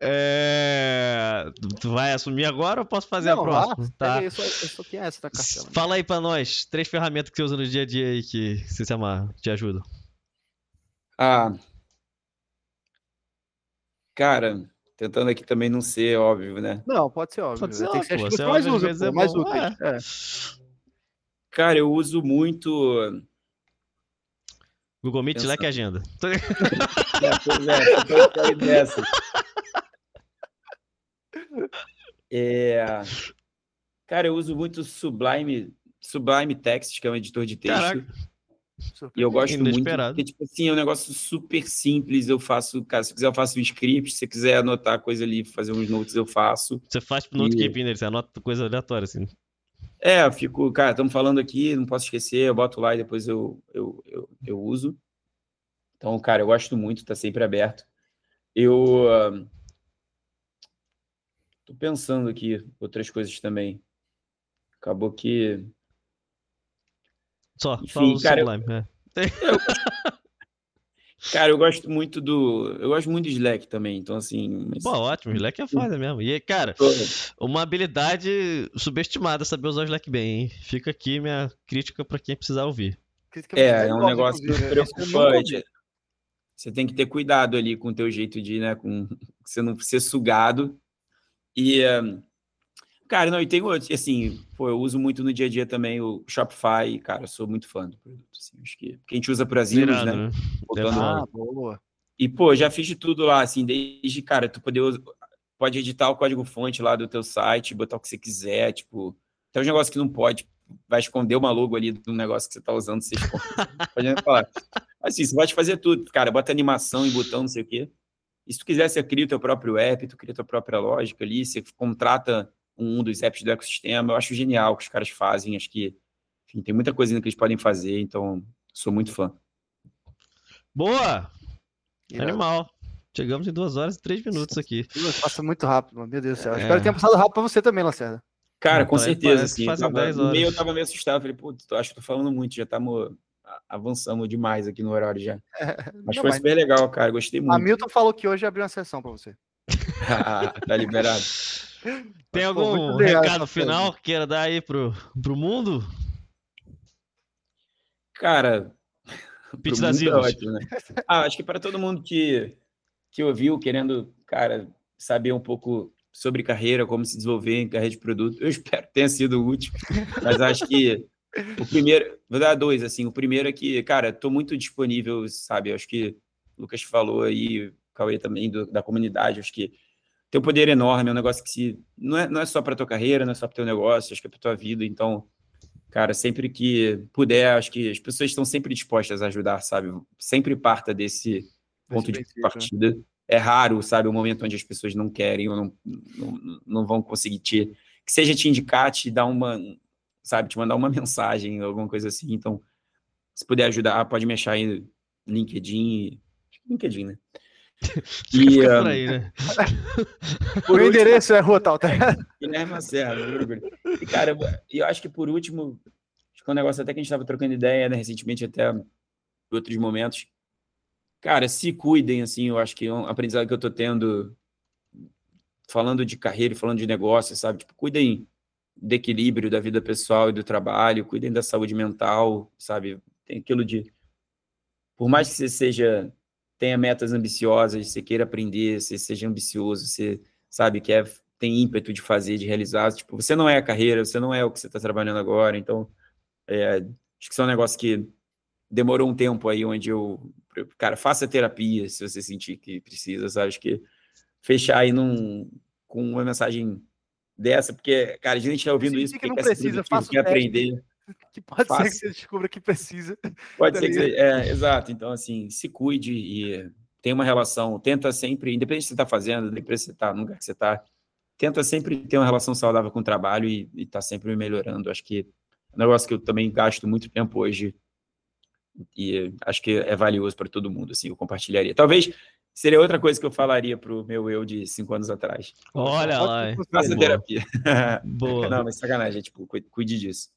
É... Tu vai assumir agora ou posso fazer não, a próxima? tá. Eu sou, eu sou quem é essa da cartela. Fala aí pra nós, três ferramentas que você usa no dia a dia aí que você se amarra, te ajudam. Ah, Cara, tentando aqui também não ser óbvio, né? Não, pode ser óbvio. Pode ser, Tem que ser é mais úteis. É mais úteis. É. Cara, eu uso muito. Google Meet, Pensando. Slack Agenda. É, pois é, dessa. É... Cara, eu uso muito Sublime, Sublime Text, que é um editor de texto. Caraca. E eu gosto muito, porque, tipo assim, é um negócio super simples, eu faço, cara, se quiser eu faço um script, se quiser anotar coisa ali, fazer uns notes, eu faço. Você faz pro notekeeping dele, você anota coisa aleatória, assim. É, eu fico, cara, estamos falando aqui, não posso esquecer, eu boto lá e depois eu, eu, eu, eu uso. Então, cara, eu gosto muito, tá sempre aberto. Eu uh, tô pensando aqui outras coisas também. Acabou que só, Enfim, cara, Sublime, eu, é. eu, cara, eu gosto muito do. Eu gosto muito do Slack também, então assim. Mas... Pô, ótimo, Slack é foda mesmo. E, cara, uma habilidade subestimada saber usar o Slack bem, hein? Fica aqui minha crítica para quem precisar ouvir. É, é um negócio preocupante. Você tem que ter cuidado ali com o teu jeito de, né, com você não ser sugado. E um, Cara, não, e tem outros, assim, pô, eu uso muito no dia a dia também o Shopify, cara, sou muito fã do produto, assim, acho que, que a gente usa para as né? né? Botando, ah, boa. E, pô, já fiz de tudo lá, assim, desde, cara, tu poder, pode editar o código-fonte lá do teu site, botar o que você quiser, tipo, tem um negócio que não pode, vai esconder uma logo ali do negócio que você tá usando, você esconde, pode falar. Assim, você pode fazer tudo, cara, bota animação e botão, não sei o quê. E se tu quiser, você cria o teu próprio app, tu cria a tua própria lógica ali, você contrata um dos apps do ecossistema. Eu acho genial o que os caras fazem. Acho que enfim, tem muita coisa ainda que eles podem fazer, então sou muito fã. Boa! Animal. Chegamos em duas horas e três minutos aqui. Passa muito rápido, meu Deus do céu. É. Espero que tenha passado rápido para você também, Lacerda. Cara, com certeza. Assim, tava, meio, eu tava meio assustado. Falei, pô, acho que tô falando muito, já estamos avançamos demais aqui no horário já. Mas não, foi mas... super legal, cara. Gostei muito. Hamilton falou que hoje abriu uma sessão para você. tá liberado. Tem algum recado final que queira dar aí pro, pro mundo? Cara, Pitch das é ótimo, né? ah, acho que para todo mundo que, que ouviu, querendo, cara, saber um pouco sobre carreira, como se desenvolver em carreira de produto, eu espero que tenha sido útil, mas acho que o primeiro, vou dar dois, assim, o primeiro é que, cara, estou muito disponível, sabe, acho que o Lucas falou aí, o Cauê também, do, da comunidade, acho que tem um poder enorme, é um negócio que se, não, é, não é só para tua carreira, não é só para teu negócio, acho que é para tua vida, então cara, sempre que puder, acho que as pessoas estão sempre dispostas a ajudar, sabe? Sempre parta desse ponto de né? partida. É raro, sabe, o um momento onde as pessoas não querem ou não, não, não vão conseguir te. Que seja te indicar, te dar uma. Sabe, te mandar uma mensagem, alguma coisa assim. Então, se puder ajudar, pode me achar aí no LinkedIn. LinkedIn, né? E, um, por aí, né? o último, endereço é rua tal, tá? Guilherme Serra. E, cara, eu acho que por último, acho que é um negócio até que a gente estava trocando ideia, né, recentemente, até em outros momentos. Cara, se cuidem, assim, eu acho que é um aprendizado que eu tô tendo, falando de carreira falando de negócio, sabe? Tipo, cuidem do equilíbrio da vida pessoal e do trabalho, cuidem da saúde mental, sabe? Tem aquilo de. Por mais que você seja tenha metas ambiciosas, você queira aprender, você seja ambicioso, você sabe que é, tem ímpeto de fazer, de realizar. Tipo, você não é a carreira, você não é o que você está trabalhando agora. Então, é, acho que isso é um negócio que demorou um tempo aí, onde eu, cara, faça terapia se você sentir que precisa, sabe? Acho que fechar aí num, com uma mensagem dessa, porque, cara, a gente está ouvindo isso porque que não precisa, faça quer aprender. Que pode ser que você descubra que precisa. Pode tá ser que você, é, exato. Então, assim, se cuide e tenha uma relação, tenta sempre, independente do que você está fazendo, independente se você está no lugar que você está, tenta sempre ter uma relação saudável com o trabalho e estar tá sempre melhorando. Acho que é um negócio que eu também gasto muito tempo hoje e acho que é valioso para todo mundo, assim, eu compartilharia. Talvez seria outra coisa que eu falaria para o meu eu de cinco anos atrás. Olha lá. Faça terapia. Boa. Não, mas sacanagem, tipo, cuide disso.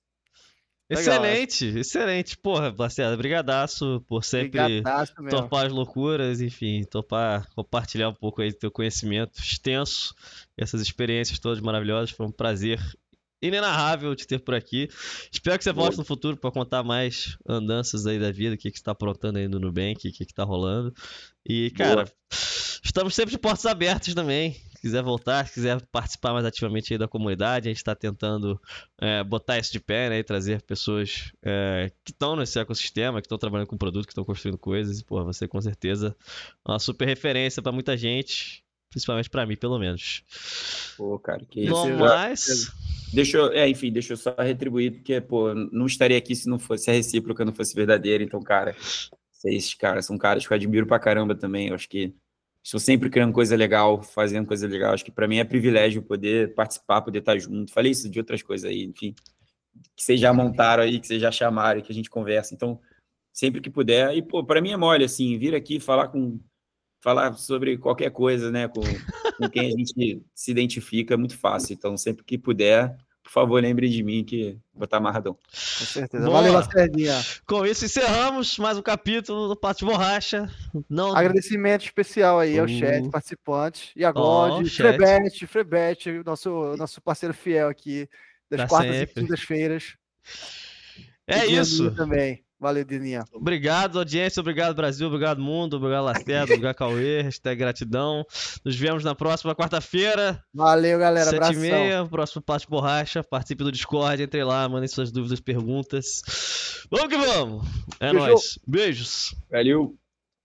Excelente, Legal. excelente. Porra, Lacerda, brigadaço por sempre topar as loucuras, enfim, topar, compartilhar um pouco aí do teu conhecimento extenso, essas experiências todas maravilhosas. Foi um prazer inenarrável te ter por aqui. Espero que você volte no futuro para contar mais andanças aí da vida, o que, que você tá aprontando aí no Nubank, o que, que tá rolando. E, cara, Boa. estamos sempre de portas abertas também quiser voltar, se quiser participar mais ativamente aí da comunidade, a gente está tentando é, botar isso de pé, né? E trazer pessoas é, que estão nesse ecossistema, que estão trabalhando com produto, que estão construindo coisas. E, pô, você com certeza é uma super referência para muita gente, principalmente para mim, pelo menos. Pô, cara, que isso. Não mais. Deixa eu, é, enfim, deixa eu só retribuir, porque, pô, não estaria aqui se não fosse a recíproca, não fosse verdadeira. Então, cara, vocês, cara, são caras que eu admiro pra caramba também. Eu acho que estou sempre criando coisa legal, fazendo coisa legal. Acho que para mim é privilégio poder participar, poder estar junto. Falei isso de outras coisas aí, enfim, que vocês já montaram aí, que vocês já chamaram, que a gente conversa. Então, sempre que puder. E, pô, para mim é mole, assim, vir aqui falar com. Falar sobre qualquer coisa, né, com, com quem a gente se identifica é muito fácil. Então, sempre que puder, por favor, lembre de mim que vou estar amarradão. Com certeza. Boa. Valeu, Lacerdinha. Com isso, encerramos mais um capítulo do Pato de Borracha. Não... Agradecimento especial aí uh. ao chat, participantes, e a God, oh, Frebete, Frebete, nosso, nosso parceiro fiel aqui das pra quartas sempre. e quintas-feiras. É isso. Também. Valeu, Dininha. Obrigado, audiência. Obrigado, Brasil. Obrigado, mundo. Obrigado, Lacerda. obrigado, Cauê. Hashtag gratidão. Nos vemos na próxima quarta-feira. Valeu, galera. Sete e meia. Próximo Passo Borracha. Participe do Discord. Entre lá. Mandem suas dúvidas, perguntas. Vamos que vamos. É Beijo. nóis. Beijos. Valeu.